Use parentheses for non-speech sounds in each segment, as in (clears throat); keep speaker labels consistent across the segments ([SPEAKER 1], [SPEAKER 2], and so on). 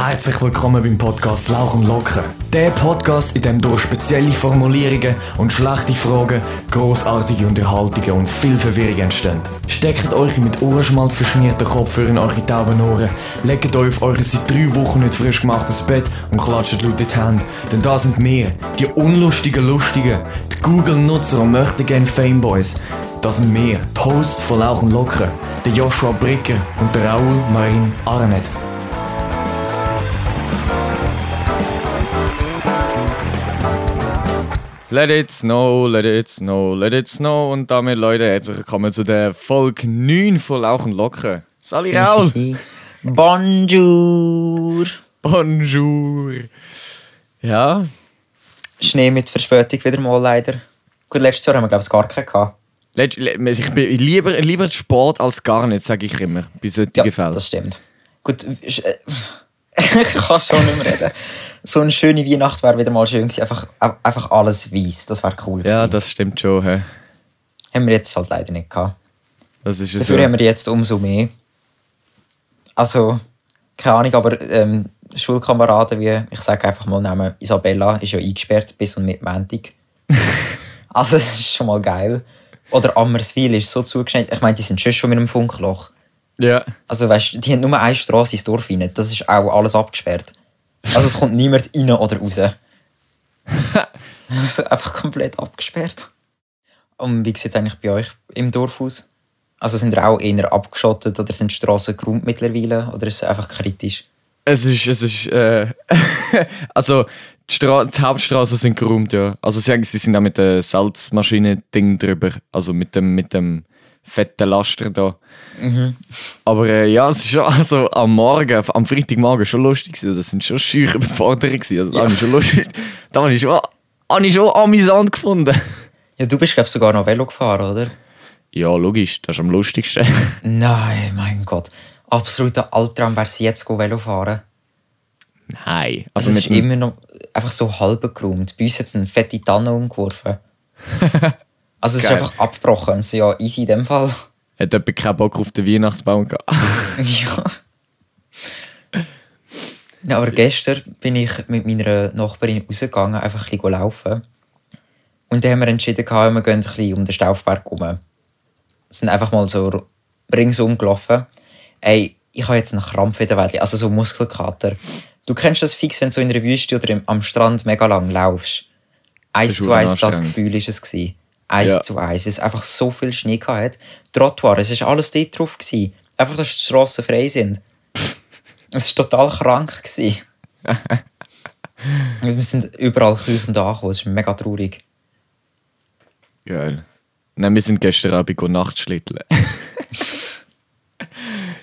[SPEAKER 1] Herzlich willkommen beim Podcast Lauch und Locker. Der Podcast, in dem durch spezielle Formulierungen und schlechte Fragen großartige Unterhaltungen und viel Verwirrung entstehen. Steckt euch mit Ohrenschmalz verschmierten Kopfhörer in eure tauben Ohren, legt euch auf euer seit drei Wochen nicht frisch gemachtes Bett und klatscht laut in die Hände. Denn da sind wir, die unlustigen Lustigen, die Google-Nutzer und möchten gerne Fameboys. Das sind wir, die Hosts von Lauch und Locker, der Joshua Bricker und der Raoul Marin Arnett.
[SPEAKER 2] Let it snow, let it snow, let it snow. Und damit, Leute, herzlich willkommen zu der Folge 9 von Lauch und Locken. Sali Raul. (laughs)
[SPEAKER 3] Bonjour!
[SPEAKER 2] Bonjour. Ja,
[SPEAKER 3] Schnee mit Verspätung wieder mal leider. Gut, letztes Jahr haben wir glaube ich gar keinen gehabt.
[SPEAKER 2] letzt- le- ich bin lieber, lieber Sport als gar nicht, sage ich immer, bei solchen
[SPEAKER 3] Ja,
[SPEAKER 2] Fällen.
[SPEAKER 3] das stimmt. Gut, äh, (laughs) ich kann schon nicht mehr reden. So eine schöne Weihnacht wäre wieder mal schön gewesen. Einfach, einfach alles weiß. Das wäre cool
[SPEAKER 2] Ja,
[SPEAKER 3] gewesen.
[SPEAKER 2] das stimmt schon. hä.
[SPEAKER 3] haben wir jetzt halt leider nicht gehabt.
[SPEAKER 2] Das ist ja
[SPEAKER 3] Dafür
[SPEAKER 2] so.
[SPEAKER 3] haben wir jetzt umso mehr. Also, keine Ahnung, aber ähm, Schulkameraden wie, ich sage einfach mal Namen, Isabella ist ja eingesperrt bis und mit Montag. (laughs) also, das ist schon mal geil. Oder Ammerswil ist so zugeschneit. Ich meine, die sind schon schon mit einem Funkloch.
[SPEAKER 2] Ja.
[SPEAKER 3] Also, weißt du, die haben nur eine Straße ins Dorf rein. Das ist auch alles abgesperrt. Also, es kommt niemand rein oder raus. (laughs) also, einfach komplett abgesperrt. Und wie sieht es eigentlich bei euch im Dorf aus? Also, sind ihr auch eher abgeschottet oder sind die Straßen geräumt mittlerweile? Oder ist es einfach kritisch?
[SPEAKER 2] Es ist, es ist, äh, (laughs) also, die, Stra die Hauptstraßen sind geräumt, ja. Also, sie, sie sind auch mit der Salzmaschine-Ding drüber. Also, mit dem, mit dem fetten Laster da. Aber äh, ja, es ist schon, also, am Morgen, am Freitagmorgen schon lustig gewesen. Das sind schon schüche Überforderungen. Also, da habe ich schon lustig, da habe ich schon, habe ich schon amüsant gefunden.
[SPEAKER 3] Ja, du bist, glaube ich, sogar noch Velo gefahren, oder?
[SPEAKER 2] Ja, logisch, das ist am lustigsten.
[SPEAKER 3] Nein, mein Gott. Absoluter Albtraum wäre es jetzt Velo fahren.
[SPEAKER 2] Nein.
[SPEAKER 3] Also,
[SPEAKER 2] Also,
[SPEAKER 3] es
[SPEAKER 2] mit
[SPEAKER 3] ist immer noch einfach so halb geräumt. Bei uns hat es eine fette Tanne umgeworfen. (laughs) Also, es ist einfach abgebrochen. Also, ja, easy in dem Fall.
[SPEAKER 2] hat jemand keinen Bock auf den Weihnachtsbaum gehabt. (laughs)
[SPEAKER 3] ja. ja. Aber gestern bin ich mit meiner Nachbarin rausgegangen, einfach ein bisschen laufen. Und dann haben wir entschieden, gehabt, wir gehen ein bisschen um den Staufberg herum. Wir sind einfach mal so ringsum gelaufen. Ey, ich habe jetzt einen Krampf in der Welt, also so Muskelkater. Du kennst das fix, wenn du so in der Wüste oder am Strand mega lang laufst. Eins
[SPEAKER 2] ist
[SPEAKER 3] zu eins das. Gefühl ist es gewesen. Eins
[SPEAKER 2] Ja.
[SPEAKER 3] zu eins, weil es einfach so viel Schnee hatte. Trottoir, es war alles dort drauf. Gewesen. Einfach, dass die Strassen frei sind. (laughs) Es war total krank. Gewesen. (laughs) wir sind überall küchend angekommen, es ist mega traurig.
[SPEAKER 2] Geil. Nein, wir sind gestern Abend go Nachtschlitteln. (laughs)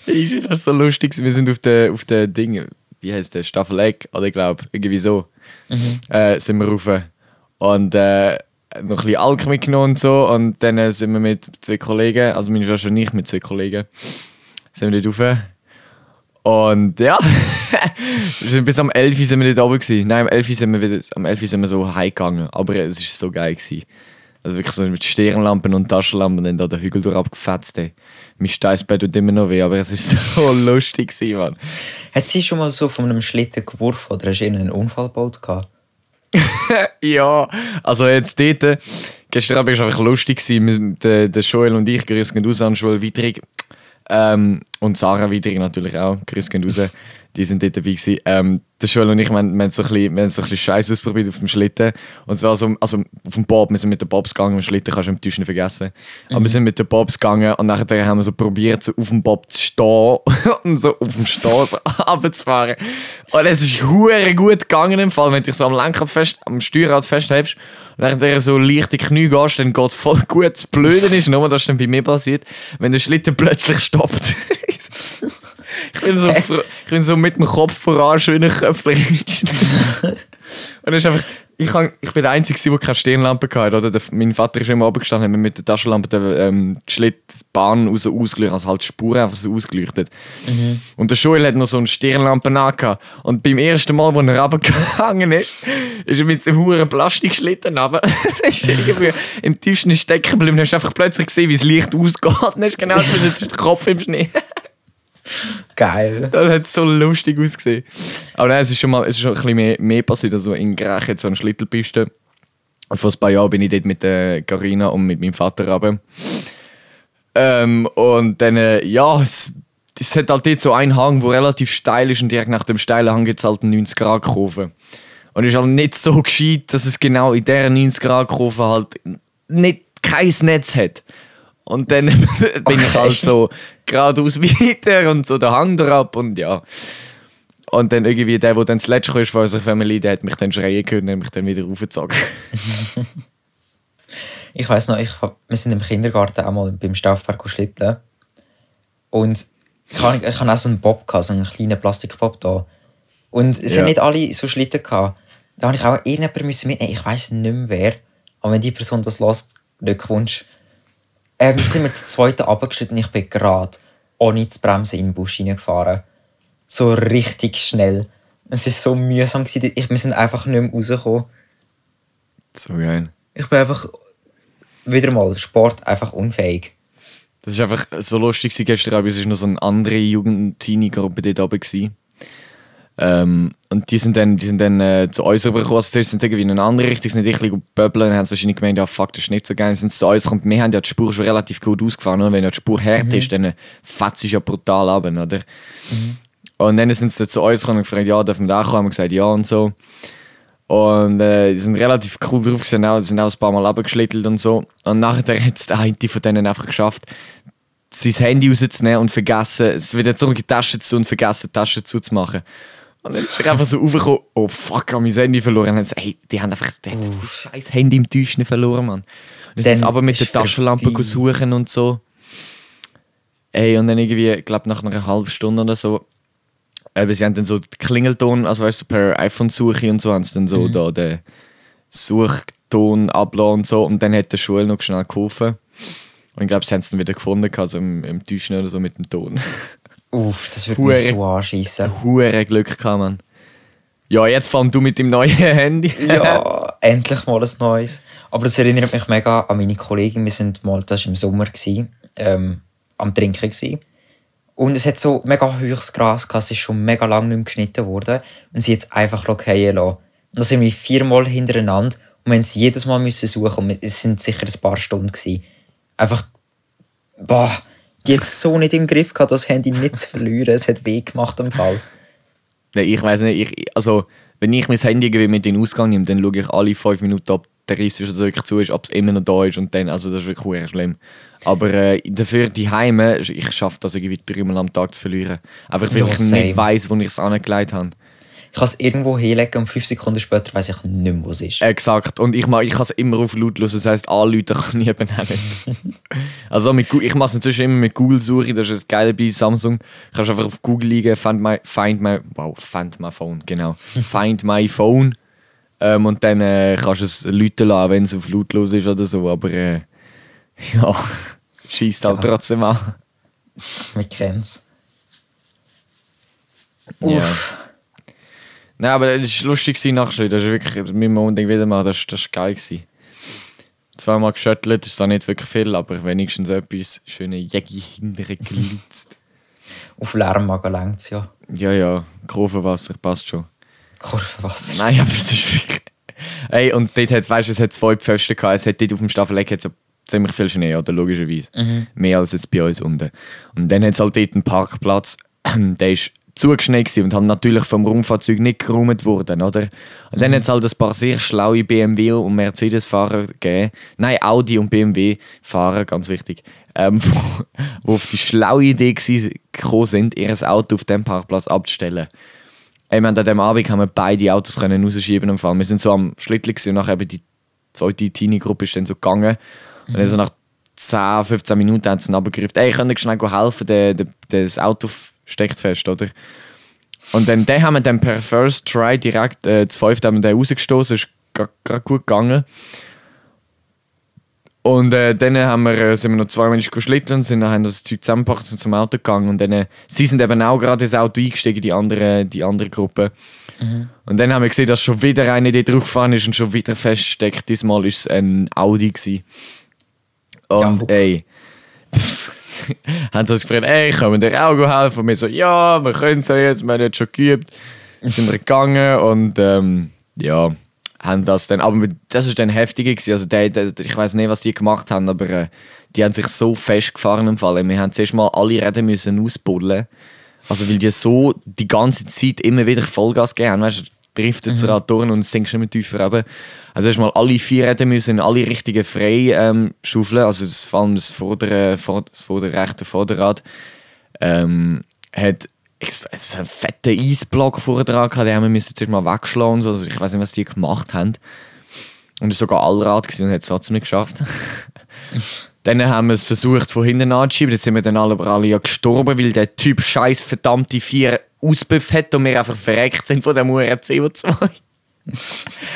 [SPEAKER 2] ist das so lustig? Wir sind auf der, auf der Ding, wie heißt der? Staffeleck, oder ich glaube, irgendwie so. Äh, sind wir rauf. Und äh, noch ein bisschen Alk mitgenommen und so. Und dann sind wir mit zwei Kollegen, also meine Schwester und ich mit zwei Kollegen, sind wir dort rauf. Und ja, (laughs) bis am 11 Uhr sind wir dort oben gewesen. Nein, am 11 Uhr sind wir wieder, am 11 Uhr sind wir so heimgegangen. Aber es war so geil. Gewesen. Also wirklich so mit Stirnlampen und Taschenlampen und dann da den Hügel durch abgefetzt. Ey. Mein Steißbett tut immer noch weh, aber es ist (laughs) so lustig gewesen, Mann.
[SPEAKER 3] Hat sie schon mal so von einem Schlitten geworfen oder hast du einen Unfall gebaut? gehabt? (laughs)
[SPEAKER 2] ja, also jetzt dort, äh, gestern Abend war es einfach lustig. Wir- Der, der Joel und ich, grüß gehen raus an Joel Wiedrig. Ähm, und Sarah Wiedrig natürlich auch, grüß gehen raus. Die sind dort dabei gewesen. Ähm, der Joel und ich, wir, wir haben so ein bisschen, wir haben so ein bisschen Scheiß ausprobiert auf dem Schlitten. Und zwar so, also auf dem Bob, wir sind mit den Bobs gegangen, den Schlitten kannst du im Tisch nicht vergessen. Aber wir sind mit den Bobs gegangen und nachher haben wir so probiert, so auf dem Bob zu stehen (laughs) und so auf dem Stehen (laughs) so runterzufahren. Und es ist hure gut gegangen im Fall, wenn du dich so am Lenkrad fest, am Steuerrad festhältst und während du so leicht in die Knie gehst, dann geht es voll gut. Das Blöde ist, nur das ist dann bei mir passiert, wenn der Schlitten plötzlich stoppt. (laughs) ich, bin so, ich bin so mit dem Kopf voran, schöner Köpflich. (laughs) Und das ist einfach, ich, kann, ich bin der Einzige, der keine Stirnlampe hatte. Oder? Der, mein Vater ist immer abgestanden, hat mir mit der Taschenlampe den, ähm, die Schlittbahn raus ausgeleuchtet, also halt die Spuren einfach so ausgeleuchtet. Und der Joel hat noch so eine Stirnlampe angehabt. Und beim ersten Mal, wo er runtergegangen ist, ist er mit so einem hohen Plastikschlitten runter. (laughs) ist irgendwie im Tisch stecken geblieben. Dann hast du einfach plötzlich gesehen, wie das Licht ausgeht. Und dann hast du genau gesehen, jetzt ist der Kopf im Schnee. (laughs)
[SPEAKER 3] Geil.
[SPEAKER 2] Das hat so lustig ausgesehen. Aber nein, es ist schon mal ist schon ein bisschen mehr, mehr passiert. Also in Grech jetzt so eine Schlittelpiste. Und vor ein paar Jahren bin ich dort mit der Carina und mit meinem Vater runter. Ähm, und dann, äh, ja, es, es hat halt dort so einen Hang, der relativ steil ist und direkt nach dem steilen Hang gibt es halt eine 90 Grad Kurve. Und es ist halt nicht so gescheit, dass es genau in dieser 90 Grad Kurve halt nicht kein Netz hat. Und dann (laughs) bin ich halt so geradeaus (laughs) weiter und so der Hang drauf und ja. Und dann irgendwie der, der dann das letzte ist von unserer Familie, der hat mich dann schreien können und mich dann wieder raufgezogen. (laughs)
[SPEAKER 3] Ich weiß noch, ich, hab- wir sind im Kindergarten auch mal beim Staufpark schlitteln. Und ich habe ich hab auch so einen Bob gehabt, so einen kleinen Plastikbob da. Und es
[SPEAKER 2] Ja.
[SPEAKER 3] haben nicht alle so Schlitten gehabt. Da habe ich auch irgendjemanden mitnehmen. Ich weiß nicht mehr wer. Aber wenn die Person das lässt, Glückwunsch. Ähm, sind wir zweiten runtergeschritten und ich bin gerade ohne zu bremsen in den Busch reingefahren. So richtig schnell. Es war so mühsam. Gewesen. Ich, wir sind einfach nicht mehr rausgekommen.
[SPEAKER 2] So geil.
[SPEAKER 3] Ich bin einfach wieder mal Sport einfach unfähig.
[SPEAKER 2] Das ist einfach so lustig gestern Abend. Es war noch so eine andere Jugend-Teenie-Gruppe dort oben. Gewesen. Ähm, und die sind dann, die sind dann äh, zu uns rübergekommen. Also zuerst sind sie irgendwie in eine andere Richtung, sind ich ein böbeln. Haben sie wahrscheinlich gemeint, ja fuck, das ist nicht so geil. Sind zu uns gekommen. Wir haben ja die Spur schon relativ gut ausgefahren. Und wenn ja die Spur hart ist, dann fetzt es ja brutal ab, oder? Und dann sind sie dann zu uns gekommen und gefragt, ja, dürfen wir da kommen? Haben wir gesagt, ja und so. Und äh, die sind relativ cool drauf gewesen, auch, sind auch ein paar Mal abgeschlittelt und so. Und nachher hat es der eine von denen einfach geschafft, sein Handy rauszunehmen und vergessen, es wieder zurück in die Tasche zu tun und vergessen, die Tasche zuzumachen. Und dann ist er einfach so raufgekommen, oh fuck, habe mein Handy verloren. Und dann so, hey, die haben einfach die haben das scheiß Handy im Täuschen verloren, Mann. Und dann sie aber mit der
[SPEAKER 3] ist
[SPEAKER 2] Taschenlampe suchen und so. Ey, und dann irgendwie, ich glaube nach einer halben Stunde oder so, eben, sie haben dann so den Klingelton, also weißt du, per iPhone-Suche und so, haben sie dann so da den Suchton abgelassen und so. Und dann hat der Schule noch schnell geholfen. Und ich glaube, sie haben es dann wieder gefunden, also im, im Täuschen oder so mit dem Ton. (laughs)
[SPEAKER 3] Uff, das würde mich so anschiessen.
[SPEAKER 2] Hure Glück gehabt, man. Ja, jetzt allem du mit dem neuen (laughs) Handy.
[SPEAKER 3] ja, endlich mal ein neues. Aber das erinnert mich mega an meine Kollegin. Wir sind mal, das war im Sommer, gewesen, ähm, am Trinken. Gewesen. Und es hat so mega hohes Gras gehabt, es ist schon mega lang nicht mehr geschnitten worden. Und sie es einfach fallen lassen. Und das sind wir viermal hintereinander. Und wir haben es jedes Mal müssen suchen. Und es sind sicher ein paar Stunden gewesen. Einfach, boah, die es so nicht im Griff gehabt, das Handy nicht zu verlieren. Es hat weh gemacht am Fall.
[SPEAKER 2] Nein, ich weiß nicht, ich, also wenn ich mein Handy irgendwie mit in den Ausgang nehme, dann schaue ich alle fünf Minuten, ob der Riss ist, wirklich zu ist, ob es immer noch da ist und dann, also das ist wirklich schlimm. Aber äh, dafür die Heime, ich schaffe das irgendwie dreimal am Tag zu verlieren. Einfach weil
[SPEAKER 3] Ja,
[SPEAKER 2] ich
[SPEAKER 3] same.
[SPEAKER 2] nicht weiss, wo ich es angelegt habe.
[SPEAKER 3] Ich kann es irgendwo hinlegen und fünf Sekunden später weiß ich nicht mehr, wo es ist.
[SPEAKER 2] Exakt. Und ich, mach- ich kann es immer auf lautlos, das heisst, anrufen kann ich eben auch nicht. (laughs) also mit, ich mache es inzwischen immer mit Google suche, das ist das Geile bei Samsung. Kannst einfach auf Google liegen, find my, find my, wow, find my phone, genau. (laughs) find my phone. Ähm, und dann äh, kannst du es läuten lassen, wenn es auf lautlos ist oder so, aber äh, (laughs) ja, schießt halt
[SPEAKER 3] Ja.
[SPEAKER 2] trotzdem an.
[SPEAKER 3] Wir kennen es. Uff.
[SPEAKER 2] Nein, aber es war lustig nachher. Das ist wirklich, das müssen wir unbedingt wieder machen. Das, das war geil. Gewesen. Zweimal geschüttelt, ist da nicht wirklich viel, aber wenigstens etwas schöne Jägi hinterher gelitzt. (laughs)
[SPEAKER 3] Auf Lärmmagen längt es ja.
[SPEAKER 2] ja, ja, Kurvenwasser passt schon.
[SPEAKER 3] Kurvenwasser.
[SPEAKER 2] Nein, (laughs) aber es ist wirklich. Ey, und dort hat es, weißt du, es hat zwei Pfosten gehabt. Es hat dort auf dem Staffeleck hat so ziemlich viel Schnee, oder? Logischerweise. Mehr als jetzt bei uns unten. Und dann hat es halt dort einen Parkplatz, (clears throat) der ist zugeschneit und halt natürlich vom Raumfahrzeug nicht geräumt worden, oder? Und dann hat es halt ein paar sehr schlaue BMW und Mercedes-Fahrer gegeben. Nein, Audi und BMW-Fahrer, ganz wichtig. Ähm, (laughs) wo, wo auf die schlaue Idee gekommen sind, ihr Auto auf dem Parkplatz abzustellen. Wir haben an diesem Abend haben wir beide Autos können rausschieben am Fall. Wir sind so am Schlittli gewesen und nachher die zweite Teenie-Gruppe ist dann so gegangen. Und dann so nach 10, 15 Minuten haben sie dann abgegriffen, ey, könnt ihr schnell helfen, der, der, das Auto steckt fest, oder? Und dann den haben wir dann per First Try direkt, äh, zu fünft haben wir den rausgestoßen, ist gerade gut gegangen. Und äh, dann haben wir, äh, sind wir noch zwei Menschen geschlitten und sind dann haben das Zeug zusammengepackt und zum Auto gegangen. Und dann, äh, sie sind eben auch gerade ins Auto eingestiegen, die andere, die andere Gruppe. Und dann haben wir gesehen, dass schon wieder einer dort drauf gefahren ist und schon wieder feststeckt. Diesmal war es ein Audi. Gewesen. Und
[SPEAKER 3] Ja.
[SPEAKER 2] ey, pff, (laughs) haben sie uns gefragt, ey, können wir dir auch helfen? Und wir so, ja, wir können es ja jetzt, wir haben jetzt schon geübt. Sind wir gegangen und ähm, ja, haben das dann, aber das ist dann heftiger gewesen. Also der, der, ich weiß nicht, was die gemacht haben, aber äh, die haben sich so festgefahren im Fall. Wir haben zuerst mal alle Räder müssen ausbuddeln. Also weil die so die ganze Zeit immer wieder Vollgas gegeben haben, weißt driftet das Rad durch und sinkst immer tiefer runter. Also erst mal alle vier Räder müssen in alle Richtungen frei ähm, schaufeln, also das, vor allem das vordere, vor, das vordere rechte Vorderrad ähm, hat es ist ein fetter Eisblock vorne dran gehabt, den haben wir müssen zuerst mal wegschlagen so. Also ich weiß nicht, was die gemacht haben. Und es war sogar Allrad und hat es trotzdem nicht geschafft. (laughs) dann haben wir es versucht von hinten anzuschieben, jetzt sind wir dann alle, alle ja gestorben, weil der Typ scheiß verdammte vier Auspuff hat und wir einfach verreckt sind von dem Uhr CO2.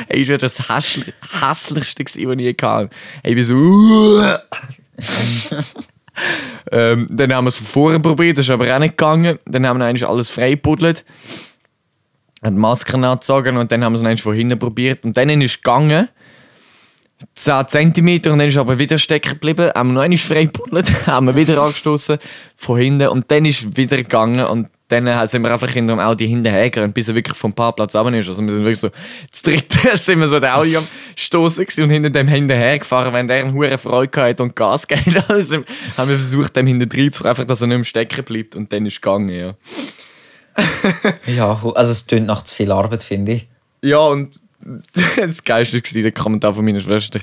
[SPEAKER 2] Ey, war das hässli- hässlichste, gewesen, was ich je hatte. Ey, ich bin so... (laughs) ähm, dann haben wir es von vorne probiert, das ist aber auch nicht gegangen. Dann haben wir eigentlich alles freigebuddelt. Haben die Masken angezogen und dann haben wir es eigentlich von hinten probiert. Und dann ist es gegangen. 10 cm und dann ist er aber wieder stecken geblieben. Haben wir noch einmal freigebuddelt, (laughs) haben wir wieder angestoßen von hinten und dann ist es wieder gegangen und dann äh, sind wir einfach hinter dem Audi hinterhergerannt, bis er wirklich vom Parkplatz runter ist. Also wir sind wirklich so, das dritte (laughs) sind wir so der Audi am Stoßen gewesen und hinter dem hinterhergefahren, wenn der eine hohe Freude hatte und Gas (laughs) gegeben hat. Also haben wir versucht, dem hinter zu einfach, dass er nicht mehr stecken bleibt und dann ist es gegangen, ja. (laughs)
[SPEAKER 3] Ja, also es tönt nach zu viel Arbeit, finde ich.
[SPEAKER 2] Ja, und das Geilste war der Kommentar von meiner Schwester.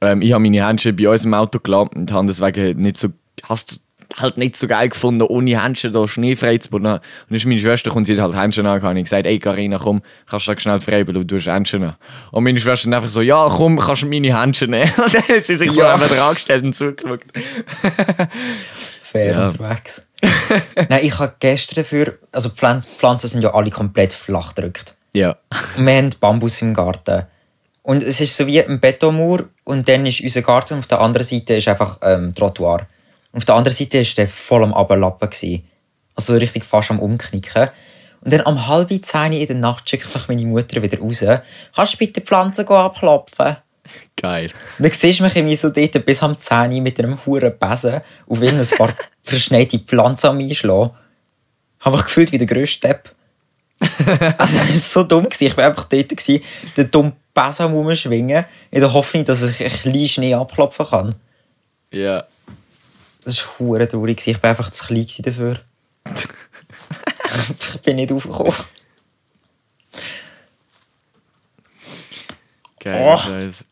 [SPEAKER 2] Ähm, ich habe meine Händchen bei uns im Auto gelassen und habe deswegen nicht so, hast halt nicht so geil gefunden, ohne Händchen da Schnee frei zu bauen. Und dann ist meine Schwester und sie hat halt Händchen an und ich gesagt, ey Carina, komm, kannst du da schnell frei bauen, du hast Händchen an. Und meine Schwester dann einfach so, ja, komm, kannst du meine Händchen nehmen. (laughs) Und dann hat sie sich so
[SPEAKER 3] Ja.
[SPEAKER 2] einfach dran gestellt und zugeschaut.
[SPEAKER 3] Fair
[SPEAKER 2] Ja.
[SPEAKER 3] unterwegs. (laughs) Nein, ich habe gestern dafür, also Pflanzen, Pflanzen sind ja alle komplett flach gedrückt.
[SPEAKER 2] Ja.
[SPEAKER 3] Und wir haben Bambus im Garten. Und es ist so wie ein Betonmauer und dann ist unser Garten und auf der anderen Seite ist einfach ähm, Trottoir. Und auf der anderen Seite ist der voll am Ablappen. Also richtig fast am Umknicken. Und dann am halb zehn in der Nacht schickt mich meine Mutter wieder raus. Kannst du bitte die Pflanzen go abklopfen?
[SPEAKER 2] Geil.
[SPEAKER 3] Und dann siehst du mich irgendwie so dort bis am 10 Uhr mit einem huren Besen und will ein paar (laughs) verschneite Pflanzen am Einschlagen. Habe ich gefühlt wie der grösste Depp. also es war so dumm. Gewesen. Ich war einfach dort, gewesen, den dummen Besen am rumschwingen, in der Hoffnung, dass ich ein bisschen Schnee abklopfen kann.
[SPEAKER 2] Ja.
[SPEAKER 3] Das war hure traurig. Ich war einfach zu klein dafür. ich (laughs) bin nicht aufgekommen.
[SPEAKER 2] Geil,
[SPEAKER 3] Oh.
[SPEAKER 2] Scheiße.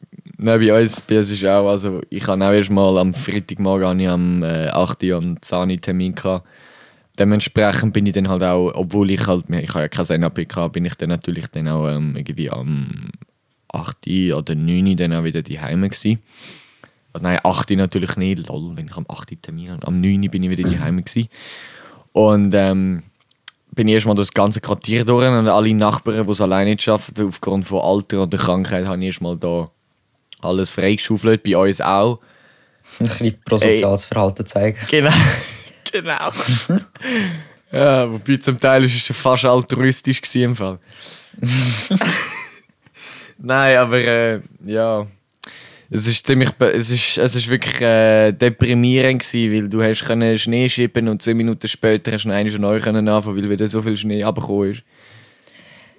[SPEAKER 2] Nein, bei uns, bei uns ist auch, also ich habe auch erst mal am Freitagmorgen ich am äh, 8 Uhr einen Zahni-Termin. Dementsprechend bin ich dann halt auch, obwohl ich halt, ich habe ja kein NAP gehabt, bin ich dann natürlich dann auch ähm, irgendwie am 8 Uhr oder 9 Uhr dann auch wieder daheim gewesen. Also nein, 8 Uhr natürlich nicht, lol, wenn ich am 8 Uhr Termin habe. Am 9 Uhr bin ich wieder daheim gewesen. Und ähm, bin ich erstmal das ganze Quartier durch und alle Nachbarn, die es alleine nicht schaffen, aufgrund von Alter oder Krankheit, habe ich erstmal da alles freigeschaufelt, bei uns auch.
[SPEAKER 3] Ein bisschen prosoziales Verhalten zeigen.
[SPEAKER 2] Genau. (laughs) genau. (laughs) ja, wobei zum Teil ist es schon fast altruistisch im Fall. (laughs) Nein, aber äh, ja. Es ist ziemlich, es ist, es ist wirklich äh, deprimierend gewesen, weil du hast können Schnee schippen und 10 Minuten später hast du einmal neu können anfangen, weil wieder so viel Schnee abgekommen ist.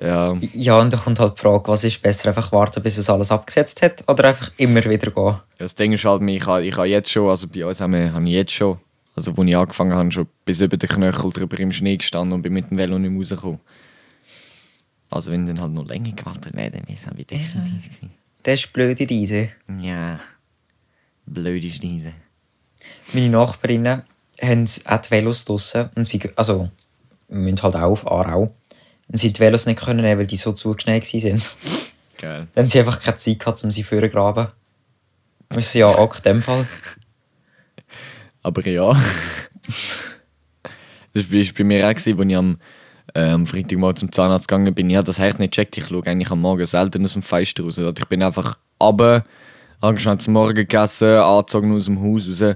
[SPEAKER 2] Ja,
[SPEAKER 3] Ja, und da kommt halt die Frage, was ist besser, einfach warten, bis es alles abgesetzt hat oder einfach immer wieder gehen?
[SPEAKER 2] das Ding ist halt, ich habe, ich habe jetzt schon, also bei uns haben wir, habe ich jetzt schon, also wo ich angefangen habe, schon bis über den Knöchel drüber im Schnee gestanden und bin mit dem Velo nicht mehr rausgekommen. Also wenn dann halt noch länger gewartet wäre, dann ist es auch wieder definitiv
[SPEAKER 3] Das ist blöd in diese.
[SPEAKER 2] gewesen. Ja, blöd ist diese.
[SPEAKER 3] Meine Nachbarinnen haben auch die Velos draussen. Und sie, also, wir müssen halt auch auf Aarau. Und sie die Velos nicht können nehmen, weil die so zugeschneit waren.
[SPEAKER 2] Geil.
[SPEAKER 3] Dann haben sie einfach keine Zeit gehabt, um sie vorzugraben. Sind ja auch in dem Fall. (laughs)
[SPEAKER 2] Aber ja. (laughs) das war bei mir auch, als ich am, äh, am Freitag mal zum Zahnarzt gegangen bin. Ich habe das Herz nicht gecheckt. Ich schaue eigentlich am Morgen selten aus dem Fenster raus. Also ich bin einfach runter, habe schnell zum Morgen gegessen, angezogen aus dem Haus raus.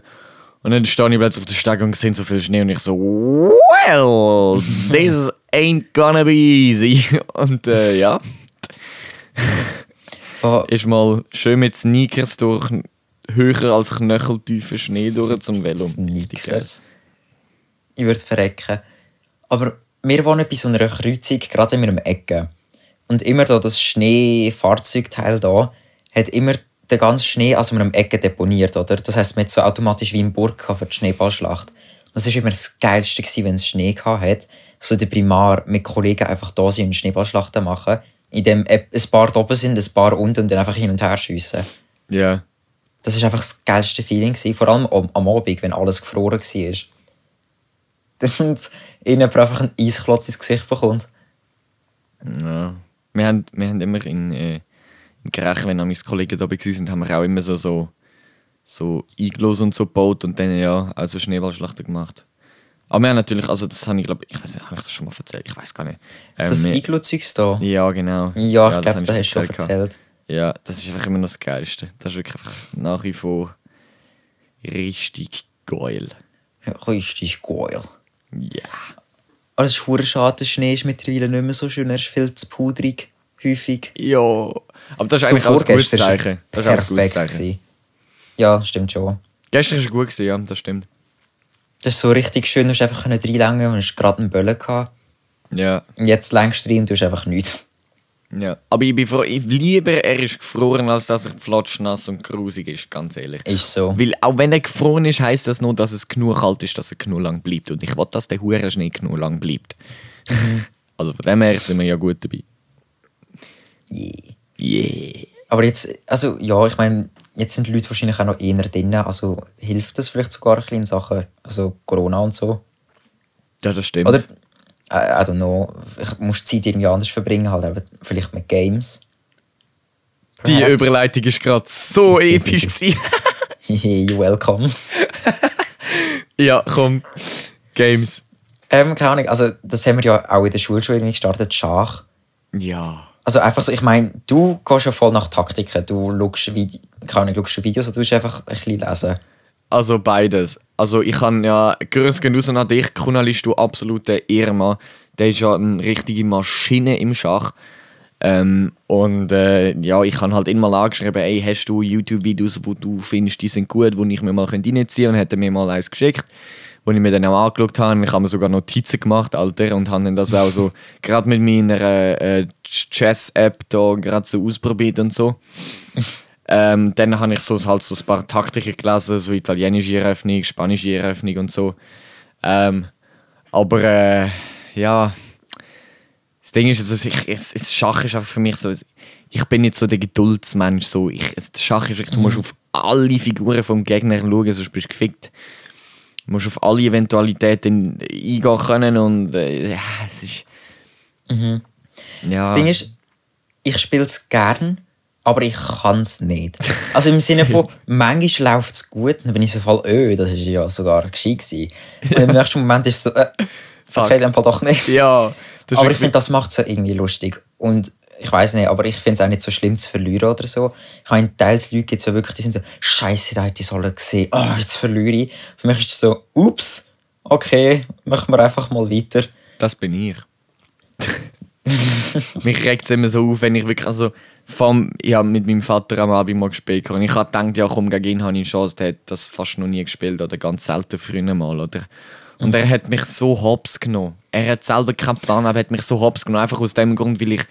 [SPEAKER 2] Und dann stehe ich plötzlich auf der Stege und sehe so viel Schnee und ich so, well, this ain't gonna be easy. (laughs) Und äh, ja,
[SPEAKER 3] Wa- (laughs)
[SPEAKER 2] ist mal schön mit Sneakers durch höher als knöcheltiefen Schnee durch zum Velo.
[SPEAKER 3] Sneakers. Ich würde verrecken. Aber wir wohnen bei so einer Kreuzung, gerade in einem Ecke. Und immer da das Schneefahrzeugteil da hat immer den ganzen Schnee an so einem Ecke deponiert, oder? Das heisst, man hat so automatisch wie im Burg für die Schneeballschlacht. Das war immer das Geilste, wenn es Schnee hat. So der Primar mit Kollegen einfach da sind und Schneeballschlachten machen. In dem ein paar oben sind, ein paar unten und dann einfach hin und her schiessen.
[SPEAKER 2] Ja.
[SPEAKER 3] Das war einfach das geilste Feeling. Gewesen. Vor allem am, am Abend, wenn alles gefroren war. Dann ihnen einfach ein Eisklotz ins Gesicht bekommt.
[SPEAKER 2] Ja. Wir haben, wir haben immer in, äh, in Grech, wenn meine Kollegen da waren, haben wir auch immer so, so, so Iglos und so gebaut und dann ja, also Schneeballschlachten gemacht. Aber wir haben natürlich, also das habe ich glaube ich, weiß nicht, habe ich das schon mal erzählt? Ich weiß gar nicht. Ähm,
[SPEAKER 3] Das Iglo-Zeugs da?
[SPEAKER 2] Ja, genau.
[SPEAKER 3] Ja, ich
[SPEAKER 2] das
[SPEAKER 3] glaube,
[SPEAKER 2] habe
[SPEAKER 3] da hast du schon
[SPEAKER 2] erzählt gehabt. Ja, das ist einfach immer noch das Geilste. Das ist wirklich einfach nach wie vor richtig geil.
[SPEAKER 3] Ja, richtig geil.
[SPEAKER 2] Ja.
[SPEAKER 3] Aber es ist verdammt schade, der Schnee ist mittlerweile nicht mehr so schön, er ist viel zu pudrig, häufig.
[SPEAKER 2] Ja. Aber das ist
[SPEAKER 3] So
[SPEAKER 2] eigentlich auch ein gutes Zeichen. Das ist auch ein gutes
[SPEAKER 3] perfekt
[SPEAKER 2] Zeichen.
[SPEAKER 3] gewesen. Ja, stimmt schon.
[SPEAKER 2] Gestern war es gut, gewesen, ja, das stimmt.
[SPEAKER 3] Das ist so richtig schön, du hast einfach reinlängen und hast gerade einen Böllen gehabt.
[SPEAKER 2] Ja.
[SPEAKER 3] Und jetzt längst rein und du hast einfach nichts.
[SPEAKER 2] Ja. Aber ich bin froh, ich lieber er ist gefroren, als dass er flotschnass und grusig ist, ganz ehrlich.
[SPEAKER 3] Ist so.
[SPEAKER 2] Weil auch wenn er gefroren ist, heisst das nur, dass es genug kalt ist, dass er genug lang bleibt. Und ich will, dass der hure Schnee genug lang bleibt. (laughs) also von dem her sind wir ja gut dabei.
[SPEAKER 3] Yeah.
[SPEAKER 2] Yeah.
[SPEAKER 3] Aber jetzt, also ja, ich meine, jetzt sind die Leute wahrscheinlich auch noch eher drin. Also hilft das vielleicht sogar ein bisschen in Sachen also Corona und so?
[SPEAKER 2] Ja, das stimmt.
[SPEAKER 3] Oder, I, I don't know, ich muss die Zeit irgendwie anders verbringen, halt eben vielleicht mit Games.
[SPEAKER 2] Die
[SPEAKER 3] Perhaps.
[SPEAKER 2] Überleitung ist gerade so (laughs) episch. gewesen.
[SPEAKER 3] You're welcome. (laughs)
[SPEAKER 2] ja, komm. Games.
[SPEAKER 3] Ähm, keine Ahnung, also das haben wir ja auch in der Schule schon irgendwie gestartet, Schach.
[SPEAKER 2] Ja.
[SPEAKER 3] Also einfach so, ich meine, du gehst ja voll nach Taktiken. Du schaust, keine Ahnung, schaust du Videos oder du tust einfach ein bisschen lesen.
[SPEAKER 2] Also beides. Also ich kann ja, grüß gehen raus an dich, Kunalis, du absoluter Ehrenmann. Der ist ja eine richtige Maschine im Schach. Ähm, und äh, ja, ich habe halt immer angeschrieben, ey, hast du YouTube-Videos, wo du findest, die sind gut, wo ich mir mal reinziehen könnte? Und hat er mir mal eins geschickt, wo ich mir dann auch angeschaut habe. Ich habe mir sogar Notizen gemacht, Alter, und habe dann das auch so, (laughs) gerade mit meiner äh, Chess-App da gerade so ausprobiert und so. Ähm, dann habe ich so, halt so ein paar Taktiken gelesen, so italienische Eröffnung, spanische Eröffnung und so. Ähm, aber äh, ja, das Ding ist, also ich, es, Schach ist einfach für mich so, ich bin nicht so der Geduldsmensch. So. Ich, Schach ist, du musst auf alle Figuren vom Gegner schauen, sonst bist du gefickt. Du musst auf alle Eventualitäten eingehen können und äh, ja, es ist... Ja.
[SPEAKER 3] Das Ding ist, ich spiele es gern, aber ich kann es nicht. Also im Sinne von, (laughs) manchmal läuft es gut, dann bin ich so voll, öh, das ist ja sogar gescheit gewesen. Und im nächsten Moment ist es so, äh, okay, dann Fall doch nicht.
[SPEAKER 2] ja, das
[SPEAKER 3] aber ich finde, das macht es ja irgendwie lustig. Und ich weiß nicht, aber ich finde es auch nicht so schlimm zu verlieren oder so. Ich habe teils Leute gibt es ja wirklich, die sind so, Scheiße, da hätte ich sollen gesehen, oh, jetzt verliere ich. Für mich ist es so, ups, okay, machen wir einfach mal weiter.
[SPEAKER 2] Das bin ich. (laughs) Mich regt es immer so auf, wenn ich wirklich, also, vom, ich habe mit meinem Vater am Abend mal gespielt und ich gedacht, ja komm, gegen ihn habe ich eine Chance, der hat das fast noch nie gespielt oder ganz selten früher mal, oder? Und er hat mich so hops genommen. Er hat selber keinen Plan, aber er hat mich so hops genommen, einfach aus dem Grund, weil ich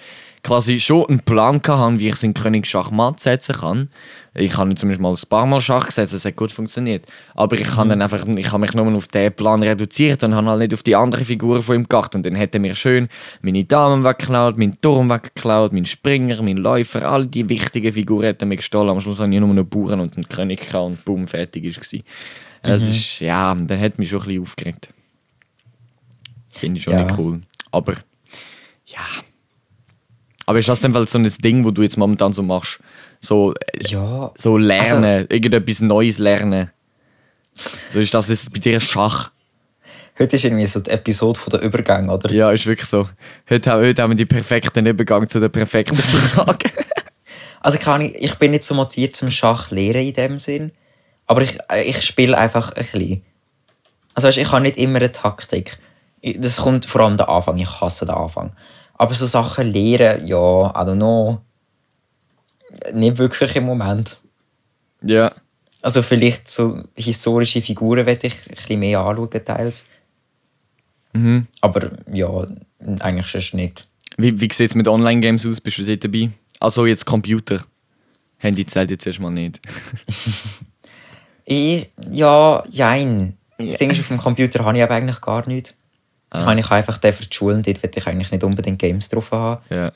[SPEAKER 2] quasi schon einen Plan hatte, wie ich es in König Schachmatt setzen kann. Ich habe zum Beispiel mal ein paar Mal Schach gesetzt, es hat gut funktioniert. Aber ich habe dann einfach, ich habe mich nur auf den Plan reduziert und habe halt nicht auf die andere Figur von ihm geachtet. Und dann er mir schön meine Damen weggeklaut, meinen Turm weggeklaut, meinen Springer, meinen Läufer, all die wichtigen Figuren hat er mir gestohlen. Am Schluss habe ich nur noch einen Bauern und einen König gehabt und boom, fertig war es. Es ist, ja, dann hat mich schon ein bisschen aufgeregt. Finde ich schon
[SPEAKER 3] Ja.
[SPEAKER 2] nicht cool. Aber, ja. Aber ist das denn so ein Ding, wo du jetzt momentan so machst? So, äh,
[SPEAKER 3] Ja,
[SPEAKER 2] so lernen,
[SPEAKER 3] Also-
[SPEAKER 2] irgendetwas Neues lernen. So ist das jetzt bei dir Schach.
[SPEAKER 3] heute ist irgendwie so die Episode von der Übergang, oder?
[SPEAKER 2] Ja, ist wirklich so. Heute, haben- heute haben wir die perfekten Übergang zu der perfekten (laughs) Frage.
[SPEAKER 3] Also keine Ahnung, ich bin nicht so motiviert zum Schach lehren in dem Sinn, aber ich, äh, ich spiele einfach ein bisschen. Also weißt, ich habe nicht immer eine Taktik. Ich- Das kommt vor allem der Anfang, ich hasse den Anfang. Aber so Sachen lehren, ja, I don't know. Nicht wirklich im Moment.
[SPEAKER 2] ja.
[SPEAKER 3] Also vielleicht so historische Figuren werde ich ein bisschen mehr anschauen, teils.
[SPEAKER 2] Mhm.
[SPEAKER 3] Aber ja, eigentlich sonst nicht.
[SPEAKER 2] Wie, wie sieht es mit Online-Games aus? Bist du dort dabei? Also jetzt Computer. Handy zählt jetzt erstmal nicht. (laughs)
[SPEAKER 3] Ich, ja, jein. Das Ding ist, auf dem Computer habe ich aber eigentlich gar nichts. Ich meine, ich habe einfach den für die Schule und dort will ich eigentlich nicht unbedingt Games drauf haben.
[SPEAKER 2] ja.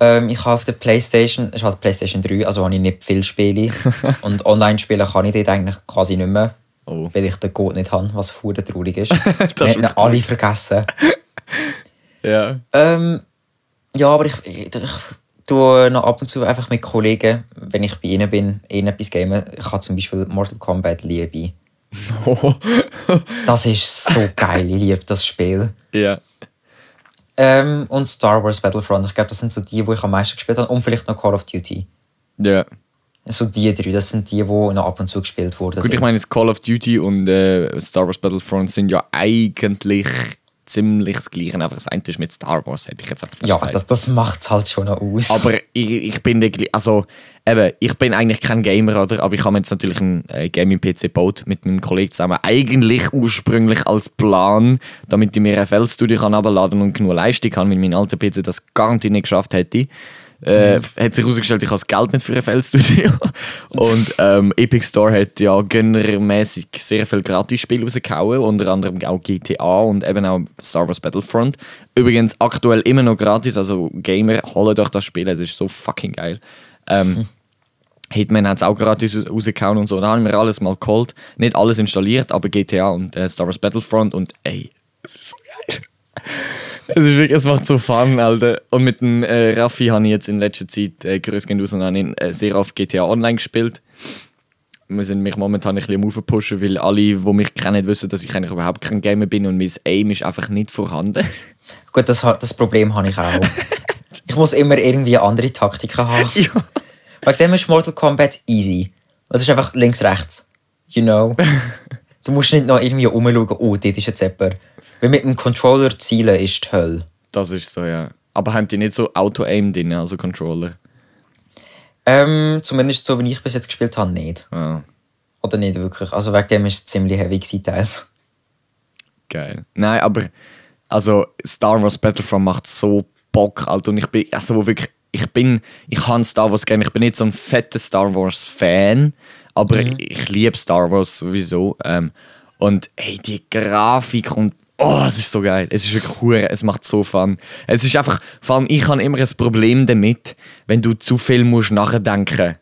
[SPEAKER 3] Ähm, ich habe auf der Playstation, es ist halt Playstation 3, also habe ich nicht viel Spiele. (laughs) und online spielen kann ich dort eigentlich quasi nicht mehr.
[SPEAKER 2] Oh.
[SPEAKER 3] Weil ich den Code nicht habe, was hure traurig ist. (laughs) Wir
[SPEAKER 2] ist
[SPEAKER 3] haben alle vergessen. (laughs)
[SPEAKER 2] Ja.
[SPEAKER 3] Ähm, ja, aber ich, ich, ich tue noch ab und zu einfach mit Kollegen, wenn ich bei ihnen bin, ihnen etwas gamen. Ich habe zum Beispiel Mortal Kombat liebe. (laughs) Das ist so geil, ich liebe das Spiel.
[SPEAKER 2] ja.
[SPEAKER 3] Ähm, und Star Wars Battlefront, ich glaube, das sind so die, die ich am meisten gespielt habe. Und vielleicht noch Call of Duty.
[SPEAKER 2] Ja.
[SPEAKER 3] So die drei, das sind die, die noch ab und zu gespielt wurden.
[SPEAKER 2] Gut, ich meine, das Call of Duty und äh, Star Wars Battlefront sind ja eigentlich ziemlich das Gleiche, einfach das eine ist mit Star Wars, hätte ich jetzt einfach
[SPEAKER 3] ja,
[SPEAKER 2] gesagt.
[SPEAKER 3] das, das macht es halt schon aus.
[SPEAKER 2] Aber ich, ich bin der, also eben, ich bin eigentlich kein Gamer, oder? Aber ich habe jetzt natürlich einen äh, Gaming-PC gebaut mit meinem Kollegen zusammen. Eigentlich ursprünglich als Plan, damit ich mir ein FL-Studio kann abladen und genug Leistung habe, weil mein alter PC das garantiert nicht geschafft hätte. Äh, Hat sich herausgestellt, ich habe das Geld nicht für ein FL-Studio. (laughs) und ähm, Epic Store hat ja gönnermäßig sehr viel Gratis-Spiele rausgehauen, unter anderem auch GTA und eben auch Star Wars Battlefront. Übrigens aktuell immer noch gratis, also Gamer, holt euch das Spiel, es ist so fucking geil. Ähm, Hitman hat es auch gratis raus- rausgehauen und so. Da haben wir alles mal geholt. Nicht alles installiert, aber GTA und äh, Star Wars Battlefront und ey, es ist so geil. Es ist wirklich, es macht so Fun, Alter. Und mit dem äh, Raffi habe ich jetzt in letzter Zeit äh, habe ihn, äh, sehr oft GTA Online gespielt. Wir sind mich momentan ein bisschen am Aufpushen, weil alle, die mich kennen, wissen, dass ich eigentlich überhaupt kein Gamer bin und mein Aim ist einfach nicht vorhanden. (laughs)
[SPEAKER 3] Gut, das, das Problem habe ich auch. (laughs) ich muss immer irgendwie andere Taktiken haben. (laughs)
[SPEAKER 2] ja.
[SPEAKER 3] Wegen dem ist Mortal Kombat easy. Das ist einfach links, rechts. You know? Du musst nicht noch irgendwie umschauen, oh, dort ist jetzt jemand. Weil mit dem Controller zielen ist die Hölle.
[SPEAKER 2] Das ist so, ja. Aber haben die nicht so Auto-Aim drin, also Controller?
[SPEAKER 3] Ähm, zumindest so, wie ich bis jetzt gespielt habe, nicht.
[SPEAKER 2] Ah.
[SPEAKER 3] Oder nicht wirklich. Also wegen dem ist es ziemlich heavy gewesen, teils.
[SPEAKER 2] Geil. Nein, aber also Star Wars Battlefront macht so Bock, Alter. Und ich bin, also wirklich, ich bin, ich kann Star Wars gerne. Ich bin nicht so ein fetter Star Wars Fan, aber ich, ich liebe Star Wars sowieso. Ähm, und hey, die Grafik und oh, es ist so geil. Es ist wirklich hure, es macht so Fun. Es ist einfach, vor allem ich habe immer ein Problem damit, wenn du zu viel musst nachdenken.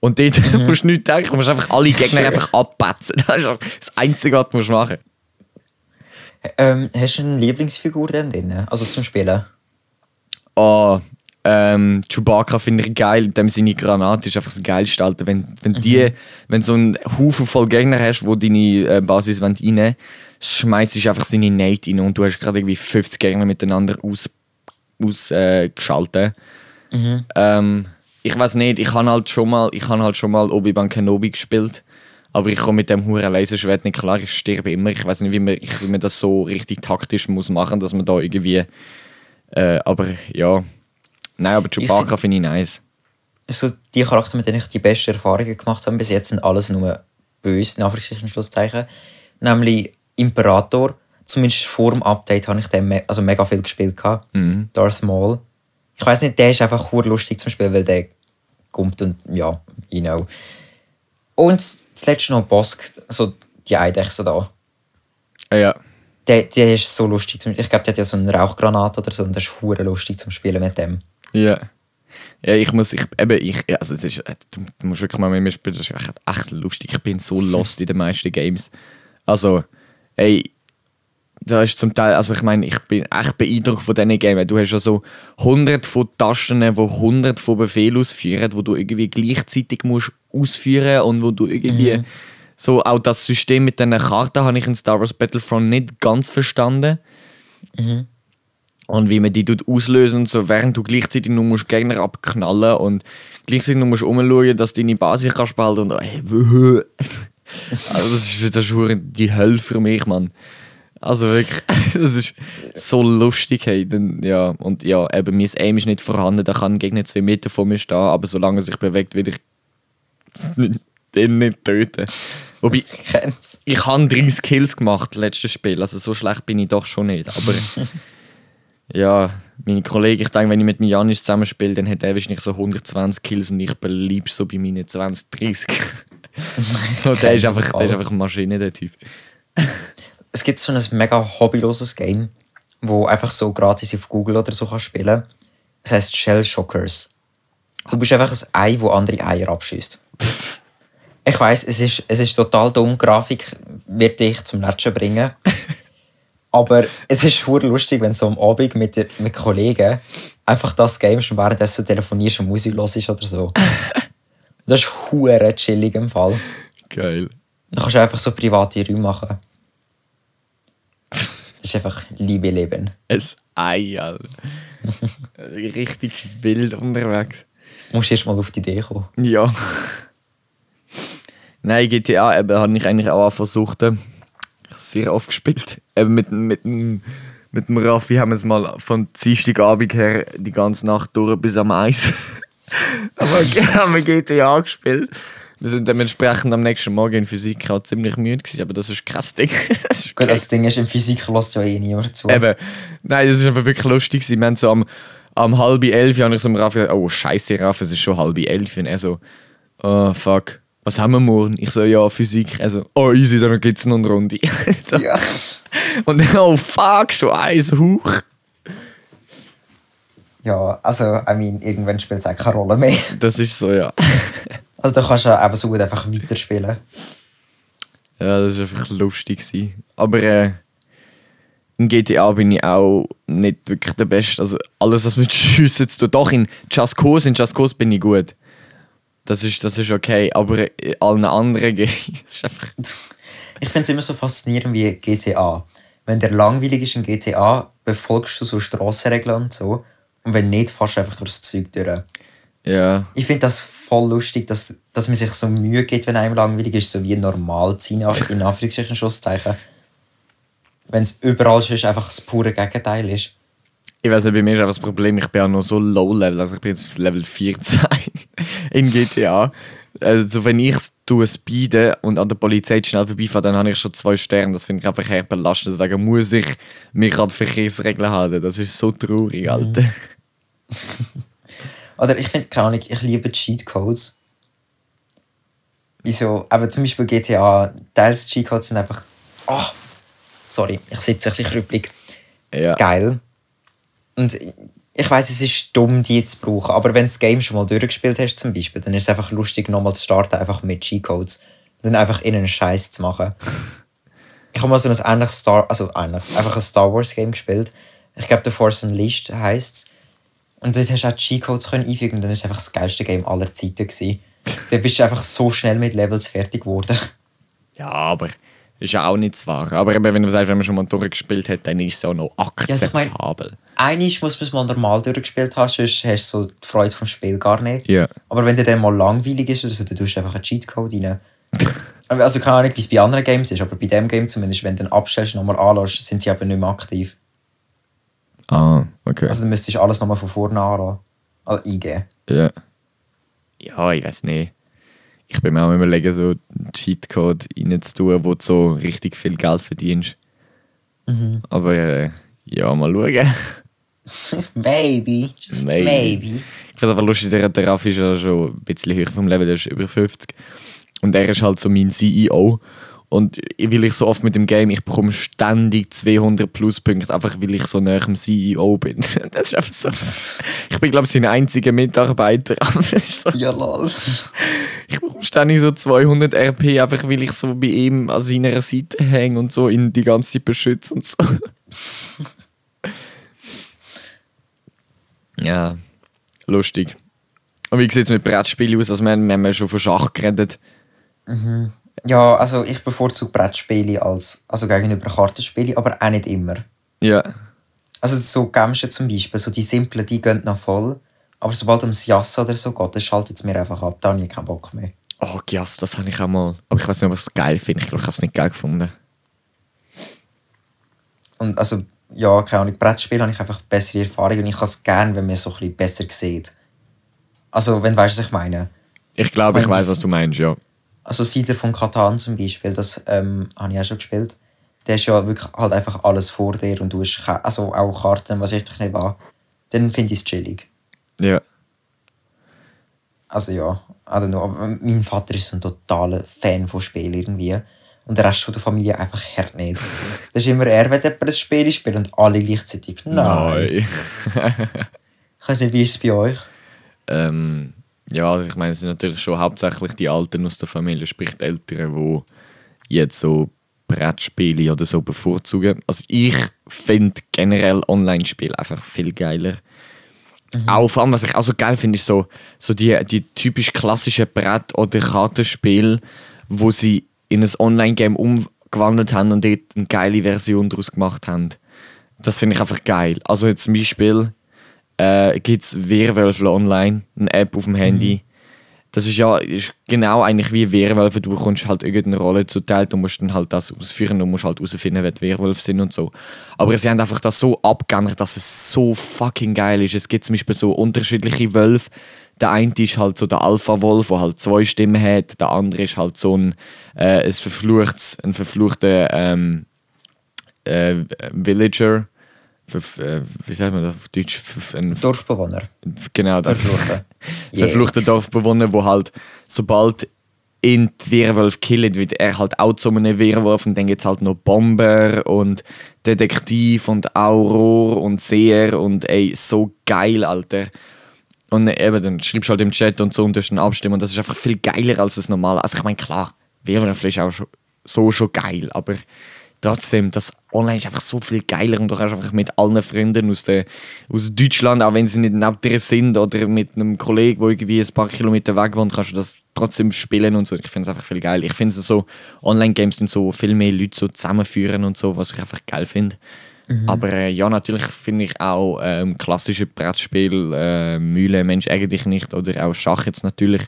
[SPEAKER 2] Und dort (laughs) musst du nichts denken, du musst einfach alle Gegner einfach (laughs) abpetzen. Das ist das Einzige, was du musst machen
[SPEAKER 3] Ähm, hast du eine Lieblingsfigur denn drin? Also zum Spielen?
[SPEAKER 2] Oh, ähm, Chewbacca finde ich geil. Dem seine Granate ist einfach das geilste, Alter. Wenn, wenn die, wenn so ein Haufen voll Gegner hast, wo deine äh, Basis wollen rein schmeißt du einfach seine Nate rein und du hast gerade irgendwie 50 Gegner miteinander aus, aus, äh, geschaltet. Ähm, ich weiß nicht, ich habe halt schon mal, ich habe halt schon mal Obi-Wan Kenobi gespielt. Aber ich komme mit dem huren Laserschwert nicht klar, ich sterbe immer. Ich weiß nicht, wie man, ich, wie man das so richtig taktisch muss machen, dass man da irgendwie. Äh, aber ja. Nein, aber Chewbacca finde ich nice.
[SPEAKER 3] so die Charakter, mit denen ich die besten Erfahrungen gemacht habe bis jetzt, sind alles nur böse, in Anführungszeichen, Schlusszeichen. Nämlich Imperator. Zumindest vor dem Update habe ich den me also mega viel gespielt. gehabt. Darth Maul. Ich weiß nicht, der ist einfach lustig zum Spielen, weil der kommt und ja, you know. Und zuletzt noch Bosk, so die Eidechse da.
[SPEAKER 2] Äh, ja.
[SPEAKER 3] Der, der ist so lustig. Zum, ich glaube, der hat ja so eine Rauchgranate oder so und das ist lustig zum Spielen mit dem.
[SPEAKER 2] Ja. Ja, ich muss, ich, eben, ich, also es ist, äh, du, du musst wirklich mal mit mir spielen, das ist echt, echt lustig. Ich bin so lost in den meisten Games. Also, ey, da ist zum Teil, also ich meine, ich bin echt beeindruckt von diesen Games. Du hast ja so hundert von Tasten, die hundert von Befehlen ausführen, wo du irgendwie gleichzeitig musst ausführen und wo du irgendwie so auch das System mit diesen Karten habe ich in Star Wars Battlefront nicht ganz verstanden. Und wie man die tut auslösen so, während du gleichzeitig nur musst Gegner abknallen und gleichzeitig nur musst umschauen, dass du deine Basis kannst behalten und ey, wuh. (laughs) also das ist, das ist die Hölle für mich, Mann. Also wirklich, (laughs) das ist so lustig, hey. Dann, ja, und ja, eben, mein Aim ist nicht vorhanden, da kann ein Gegner zwei Meter vor mir stehen, aber solange er sich bewegt, will ich (laughs) Den nicht töten. Wobei,
[SPEAKER 3] Ich
[SPEAKER 2] ich habe 30 Kills gemacht, letztes Spiel. Also so schlecht bin ich doch schon nicht. Aber ja, meine Kollegen, ich denke, wenn ich mit mir Janis zusammenspiele, dann hat er wahrscheinlich so 120 Kills und ich bleibe so bei meinen 20, 30. (laughs) so, der, ist einfach, der ist einfach eine Maschine, der Typ.
[SPEAKER 3] Es gibt so ein mega hobbyloses Game, wo einfach so gratis auf Google oder so kannst spielen. Es heißt Shell Shockers. Du bist einfach ein Ei, wo andere Eier abschießt. Ich weiß, es ist, es ist total dumm. Grafik wird dich zum Natschen bringen. (laughs) Aber es ist hure lustig, wenn du so am Abend mit, dir- mit Kollegen einfach das Game schon währenddessen telefonierst und Musik hörst oder so. (laughs) Das ist hure chillig im Fall.
[SPEAKER 2] Geil.
[SPEAKER 3] Dann kannst du einfach so private Räume machen. Das ist einfach Liebe Leben.
[SPEAKER 2] Ein Ei, Alter. Richtig wild unterwegs.
[SPEAKER 3] Du musst erst mal auf die Idee kommen.
[SPEAKER 2] Ja. Nein, GTA eben, habe ich eigentlich auch versucht. Ich habe sehr oft gespielt. Eben mit, mit, dem- mit dem Raffi haben wir es mal von Dienstagabend her die ganze Nacht durch bis am Eis. (laughs) Aber (laughs) haben wir GTA gespielt. Wir sind dementsprechend am nächsten Morgen in Physik auch ziemlich müde gewesen, aber das ist kein Ding. (laughs) Das ist
[SPEAKER 3] Gut, das Ding ist, in Physik lässt ja eh niemand zu.
[SPEAKER 2] Eben, nein, das ist einfach wirklich lustig. gewesen. Wir haben so am, am halb elf habe ich so am Raffi gesagt, oh scheiße Raffi, es ist schon halb elf. Und er so, oh fuck, was haben wir morgen? Ich so, ja, Physik. Er so, oh easy, dann gibt es noch eine Runde. (laughs) so.
[SPEAKER 3] Ja.
[SPEAKER 2] Und dann, oh fuck, schon eins hoch.
[SPEAKER 3] ja, also, I mean, irgendwann spielt es auch keine Rolle mehr.
[SPEAKER 2] Das ist so, ja. (laughs)
[SPEAKER 3] Also, da kannst du eben so gut einfach weiterspielen.
[SPEAKER 2] Ja, das war einfach lustig. Gewesen. Aber äh, in GTA bin ich auch nicht wirklich der Beste. Also alles, was mit Schüssen zu tun. Doch, in Just Cause, in Just Cause bin ich gut. Das ist, das ist okay. Aber in allen anderen (laughs) Games ist einfach...
[SPEAKER 3] Ich finde es immer so faszinierend wie GTA. Wenn der langweilig ist in GTA, befolgst du so Strassenregeln und so. Und wenn nicht, fährst du einfach durch das Zeug durch.
[SPEAKER 2] Ja,
[SPEAKER 3] Ich finde das voll lustig, dass, dass man sich so Mühe gibt, wenn einem langweilig ist, so wie normal zu sein, in Anführungszeichen, Schlusszeichen. Wenn es überall schon einfach das pure Gegenteil ist.
[SPEAKER 2] Ich weiß nicht, bei mir ist einfach das Problem, ich bin ja noch so low-level. Also ich bin jetzt Level 14 in GTA. Also wenn ich es speeden und an der Polizei schnell vorbeifahre, dann habe ich schon zwei Sterne. Das finde ich einfach her belastend. Deswegen muss ich mich an die Verkehrsregeln halten. Das ist so traurig, Alter. (laughs)
[SPEAKER 3] Oder ich finde, keine Ahnung, ich liebe Cheatcodes. Wieso? Aber zum Beispiel GTA, teils Cheatcodes sind einfach. Oh, sorry, ich sitze ein bisschen krüppelig.
[SPEAKER 2] Ja.
[SPEAKER 3] Geil. Und ich weiß, es ist dumm, die zu brauchen, aber wenn du das Game schon mal durchgespielt hast, zum Beispiel, dann ist es einfach lustig, nochmal zu starten, einfach mit. Und dann einfach in einen Scheiß zu machen. (laughs) Ich habe mal so ein ähnliches Star, also ähnliches, einfach ein Star Wars Game gespielt. Ich glaube, The Force Unleashed heisst Und dort hast du auch können einfügen und dann ist es einfach das geilste Game aller Zeiten gewesen. (laughs) Dann bist du einfach so schnell mit Levels fertig geworden.
[SPEAKER 2] Ja, aber ist ja auch nicht wahr. Aber eben, wenn du sagst, wenn man schon mal durchgespielt hat, dann ist es auch noch
[SPEAKER 3] also ich mein-
[SPEAKER 2] akzeptabel.
[SPEAKER 3] Muss man es mal normal durchgespielt haben, sonst hast du so die Freude vom Spiel gar nicht.
[SPEAKER 2] Ja.
[SPEAKER 3] Aber wenn dir dann mal langweilig ist oder so, dann tust du einfach einen Cheatcode rein. Also keine Ahnung, wie es bei anderen Games ist, aber bei dem Game zumindest, wenn du dann abstellst und nochmal anlässt, sind sie eben nicht mehr aktiv.
[SPEAKER 2] Ah, okay.
[SPEAKER 3] Also dann müsstest du alles nochmal von vorne anlassen. Also eingeben.
[SPEAKER 2] ja. Ja, ich weiß nicht. Ich bin mir auch überlegen, so einen Cheatcode reinzutun, wo du so richtig viel Geld verdienst.
[SPEAKER 3] Mhm.
[SPEAKER 2] Aber äh, ja, mal schauen. (laughs)
[SPEAKER 3] Maybe, just
[SPEAKER 2] Maybe.
[SPEAKER 3] maybe.
[SPEAKER 2] Ich finde einfach lustig, der, der Raffi ist ja schon ein bisschen höher vom Level, der ist über 50. Und er ist halt so mein CEO. Und weil ich so oft mit dem Game, ich bekomme ständig 200 Pluspunkte, einfach weil ich so nah am CEO bin. (laughs) Das ist einfach so. Ich bin, glaube ich, sein einziger Mitarbeiter. (laughs) So,
[SPEAKER 3] Ja, lol.
[SPEAKER 2] ich bekomme ständig so 200 RP, einfach weil ich so bei ihm an seiner Seite hänge und so ihn die ganze Zeit beschütze und so. (laughs) ja, lustig. Und wie sieht es mit Brettspielen aus? Also wir, haben- wir haben ja schon von Schach geredet.
[SPEAKER 3] Ja, also ich bevorzuge Brettspiele als, also gegenüber Kartenspiele, aber auch nicht immer.
[SPEAKER 2] Ja.
[SPEAKER 3] Also so Gamschen zum Beispiel, so die simplen, die gehen noch voll. Aber sobald ums Jassen oder so geht, dann schaltet es mir einfach ab. Da habe ich keinen Bock mehr.
[SPEAKER 2] Oh, Gias, das habe ich auch mal. Aber ich weiß nicht, ob ich es geil finde. Ich glaube, ich habe es nicht geil gefunden.
[SPEAKER 3] Und also, ja, keine Ahnung, Brettspiele habe ich einfach bessere Erfahrungen und ich habe es gerne, wenn man so ein bisschen besser sieht. Also, wenn du weißt, was ich meine.
[SPEAKER 2] Ich glaube, ich
[SPEAKER 3] Meinst-
[SPEAKER 2] weiß, was du meinst, ja.
[SPEAKER 3] Also Siedler von Katan zum Beispiel, das ähm, habe ich auch schon gespielt. Der ist ja wirklich halt einfach alles vor dir und du hast ke- also auch Karten, was ich doch nicht war. Dann finde ich es chillig.
[SPEAKER 2] Ja.
[SPEAKER 3] Also ja, also aber mein Vater ist so ein totaler Fan von Spielen irgendwie. Und der Rest von der Familie einfach hart nicht. (laughs) Das ist immer er, wenn jemand ein Spiel spielt und alle gleichzeitig. Nein. Ich weiß nicht, wie ist es bei euch?
[SPEAKER 2] ähm, ja, also ich meine, es sind natürlich schon hauptsächlich die Alten aus der Familie, sprich die Älteren, die jetzt so Brettspiele oder so bevorzugen. Also ich finde generell Online-Spiele einfach viel geiler. Auch vor allem, was ich auch so geil finde, ist so, so die, die typisch klassischen Brett- oder Kartenspiele, wo sie in ein Online-Game umgewandelt haben und dort eine geile Version daraus gemacht haben. Das finde ich einfach geil. Also jetzt zum Beispiel äh, gibt es Werwölfe online, eine App auf dem Handy. Das ist ja ist genau eigentlich wie Werwölfe. Du bekommst halt irgendeine Rolle zuteilt und musst dann halt das ausführen und musst halt herausfinden, wer die Werwölfe sind und so. Aber sie haben einfach das so abgeändert, dass es so fucking geil ist. Es gibt zum Beispiel so unterschiedliche Wölfe. Der eine ist halt so der Alpha-Wolf, der halt zwei Stimmen hat. Der andere ist halt so ein, äh, ein, verfluchtes, ein verfluchter ähm, äh, Villager. Äh, wie sagt man das auf Deutsch? Ein
[SPEAKER 3] Dorfbewohner.
[SPEAKER 2] genau, der
[SPEAKER 3] Verfluchten. Yeah. (laughs)
[SPEAKER 2] verfluchte Dorfbewohner, wo halt sobald ihn die Werwolf killen, wird er halt auch zu einem Werwolf und dann gibt es halt noch Bomber und Detektiv und Auror und Seher und ey, so geil, Alter. Und eben, dann schreibst du halt im Chat und so und du hast dann abstimmen und das ist einfach viel geiler als das normale. Also ich meine, klar, Werwolf ist auch schon, so schon geil, aber trotzdem, das Online ist einfach so viel geiler und du kannst einfach mit allen Freunden aus, der, aus Deutschland, auch wenn sie nicht neben dir sind oder mit einem Kollegen, der irgendwie ein paar Kilometer weg wohnt, kannst du das trotzdem spielen und so. Ich finde es einfach viel geil. Ich finde so, Online-Games sind so viel mehr Leute so zusammenführen und so, was ich einfach geil finde. Aber äh, ja, natürlich finde ich auch ähm, klassische Brettspiel, äh, Mühle, Mensch eigentlich nicht oder auch Schach jetzt natürlich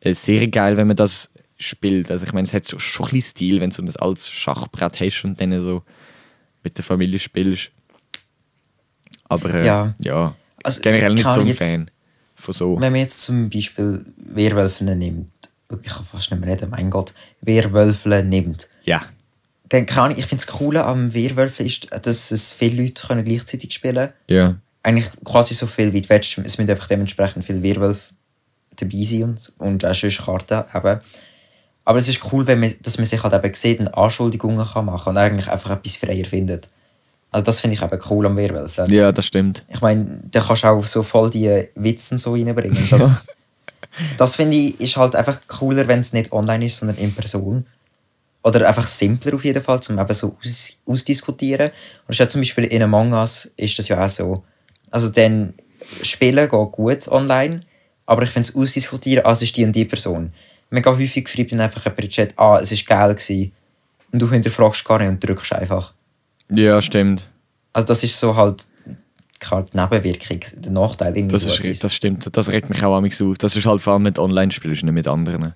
[SPEAKER 2] äh, sehr geil, wenn man das spielt. Also ich meine, es hat so, schon ein bisschen Stil, wenn du so ein altes Schachbrett hast und dann so mit der Familie spielst. Aber äh,
[SPEAKER 3] Ja.
[SPEAKER 2] ja,
[SPEAKER 3] Also,
[SPEAKER 2] generell nicht so ein
[SPEAKER 3] jetzt-
[SPEAKER 2] Fan von so.
[SPEAKER 3] Wenn man jetzt zum Beispiel Werwölfe nimmt, ich kann fast nicht mehr reden, mein Gott, Werwölfe nimmt,
[SPEAKER 2] Ja,
[SPEAKER 3] dann kann ich, ich finde das Coole am Werwölfe ist, dass es viele Leute können gleichzeitig spielen
[SPEAKER 2] ja.
[SPEAKER 3] Eigentlich quasi so viel wie du willst. Es müssen einfach dementsprechend viele Werwölfe dabei sein und, und auch sonst Karten eben. Aber es ist cool, wenn man, dass man sich halt eben sieht und Anschuldigungen kann machen und eigentlich einfach etwas freier findet. Also das finde ich eben cool am Werwölfe.
[SPEAKER 2] Ja, das stimmt.
[SPEAKER 3] Ich meine, da kannst du auch so voll die Witzen so reinbringen. (laughs) Das, das finde ich ist halt einfach cooler, wenn es nicht online ist, sondern in Person. Oder einfach simpler auf jeden Fall, zum eben so aus, ausdiskutieren. Und das ist ja zum Beispiel in Among Us ist das ja auch so. Also dann Spielen geht gut online, aber ich finde es ausdiskutieren, ah, es ist die und die Person. Mega häufig schreibt dann einfach jemand in den Chat, ah, es war geil gewesen. Und du hinterfragst gar nicht und drückst einfach.
[SPEAKER 2] Ja, stimmt.
[SPEAKER 3] Also das ist so halt keine Nebenwirkung, der Nachteil. irgendwie
[SPEAKER 2] Das,
[SPEAKER 3] so
[SPEAKER 2] ist,
[SPEAKER 3] etwas.
[SPEAKER 2] das stimmt. Das regt mich auch an mich auf. Das ist halt vor allem mit Online-Spielen, nicht mit anderen.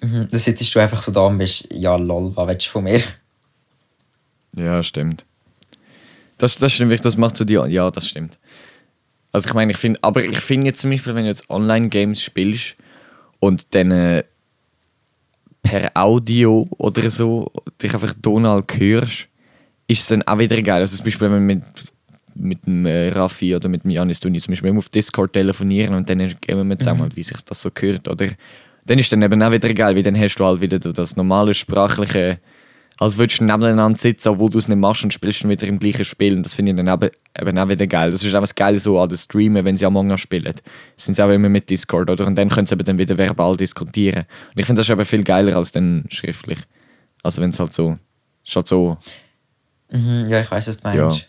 [SPEAKER 3] Da sitzt du einfach so da und bist, ja lol, was willst du von mir?
[SPEAKER 2] Ja, stimmt. Das, das stimmt wirklich, das macht so die. Ja, das stimmt. Also ich meine, ich finde, aber ich finde jetzt zum Beispiel, wenn du jetzt Online-Games spielst und dann äh, per Audio oder so dich einfach tonal hörst, ist es dann auch wieder geil. Also zum Beispiel, wenn wir mit, mit dem äh, Raffi oder mit dem Janis tun, zum Beispiel auf Discord telefonieren und dann gehen wir zusammen, wie sich das so gehört, oder? Dann ist dann eben auch wieder geil, weil dann hast du halt wieder das normale sprachliche, als würdest du nebeneinander sitzen, obwohl du es nicht machst und spielst dann wieder im gleichen Spiel. Und das finde ich dann eben, eben auch wieder geil. Das ist auch das Geile so an den Streamen, wenn sie Among Us spielen. Sind sie auch immer mit Discord, oder? Und dann können sie eben dann wieder verbal diskutieren. Und ich finde das ist eben viel geiler als dann schriftlich. Also wenn es halt so, ist halt so
[SPEAKER 3] Mhm, ja, ich weiß, was du meinst.
[SPEAKER 2] Ja.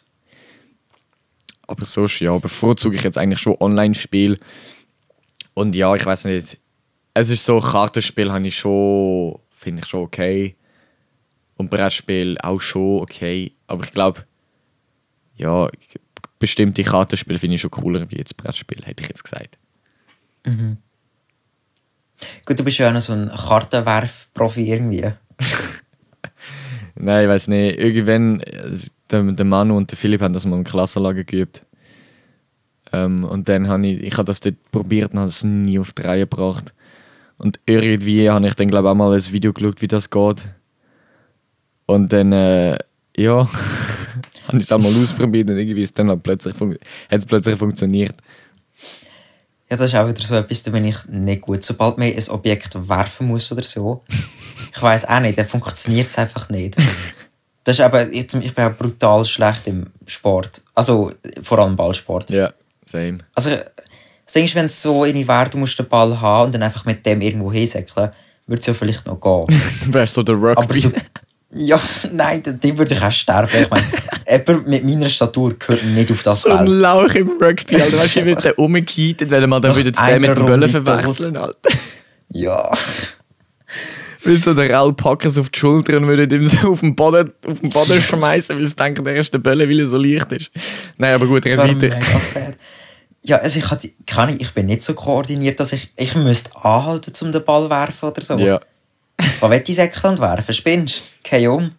[SPEAKER 2] Aber sonst, ja, bevorzuge ich jetzt eigentlich schon Online-Spiel. Und ja, ich weiß nicht. Es ist so, Kartenspiel habe ich schon, finde ich schon okay. Und Brettspiel auch schon okay. Aber ich glaube, ja, bestimmte Kartenspiele finde ich schon cooler wie jetzt Brettspiel, hätte ich jetzt gesagt.
[SPEAKER 3] Gut, du bist ja auch noch so ein Kartenwerf-Profi irgendwie. (laughs)
[SPEAKER 2] Nein, ich weiß nicht. Irgendwann, der, der Manu und der Philipp haben das mal im Klassenlager geübt. Ähm, und dann habe ich, ich habe das dort probiert und habe es nie auf die Reihe gebracht. Und irgendwie habe ich dann, glaube ich, auch mal ein Video geschaut, wie das geht. Und dann, äh, ja, (laughs) habe ich es auch mal ausprobiert und irgendwie ist dann halt plötzlich, hat es plötzlich funktioniert.
[SPEAKER 3] Ja, das ist auch wieder so etwas, da bin ich nicht gut. Sobald man ein Objekt werfen muss oder so, (laughs) ich weiß auch nicht, dann funktioniert es einfach nicht. Das ist eben, ich, ich bin auch brutal schlecht im Sport. Also vor allem Ballsport.
[SPEAKER 2] Ja, same.
[SPEAKER 3] Also, das Ding ist, wenn es so eine wäre, du musst den Ball haben und dann einfach mit dem irgendwo hinsäckeln, würde es ja vielleicht noch gehen.
[SPEAKER 2] Du (laughs) wärst so der Rugby.
[SPEAKER 3] Aber so, ja, (laughs) nein, dann würde ich auch sterben. Ich meine, (laughs) jemand mit meiner Statur gehört nicht auf das
[SPEAKER 2] so ein
[SPEAKER 3] Feld.
[SPEAKER 2] Lauch im Rugby, Alter. Weißt du, wie wird (laughs) der umgekehrt, weil man dann wieder zu dem
[SPEAKER 3] einer
[SPEAKER 2] mit dem Böllen verwechseln, Alter.
[SPEAKER 3] Ja.
[SPEAKER 2] Weil so der Raul packen auf die Schulter und würde ihm so auf den Boden, auf den Boden schmeißen, weil sie denken, der ist der Bölle, weil er so leicht ist. Nein, aber gut,
[SPEAKER 3] wäre
[SPEAKER 2] weiter.
[SPEAKER 3] Ja, also ich, hatte, keine, ich bin nicht so koordiniert, dass ich, ich müsste anhalten, um den Ball zu werfen oder so.
[SPEAKER 2] Ja.
[SPEAKER 3] Was will ich säckeln und werfen? Spinnst? Kein um.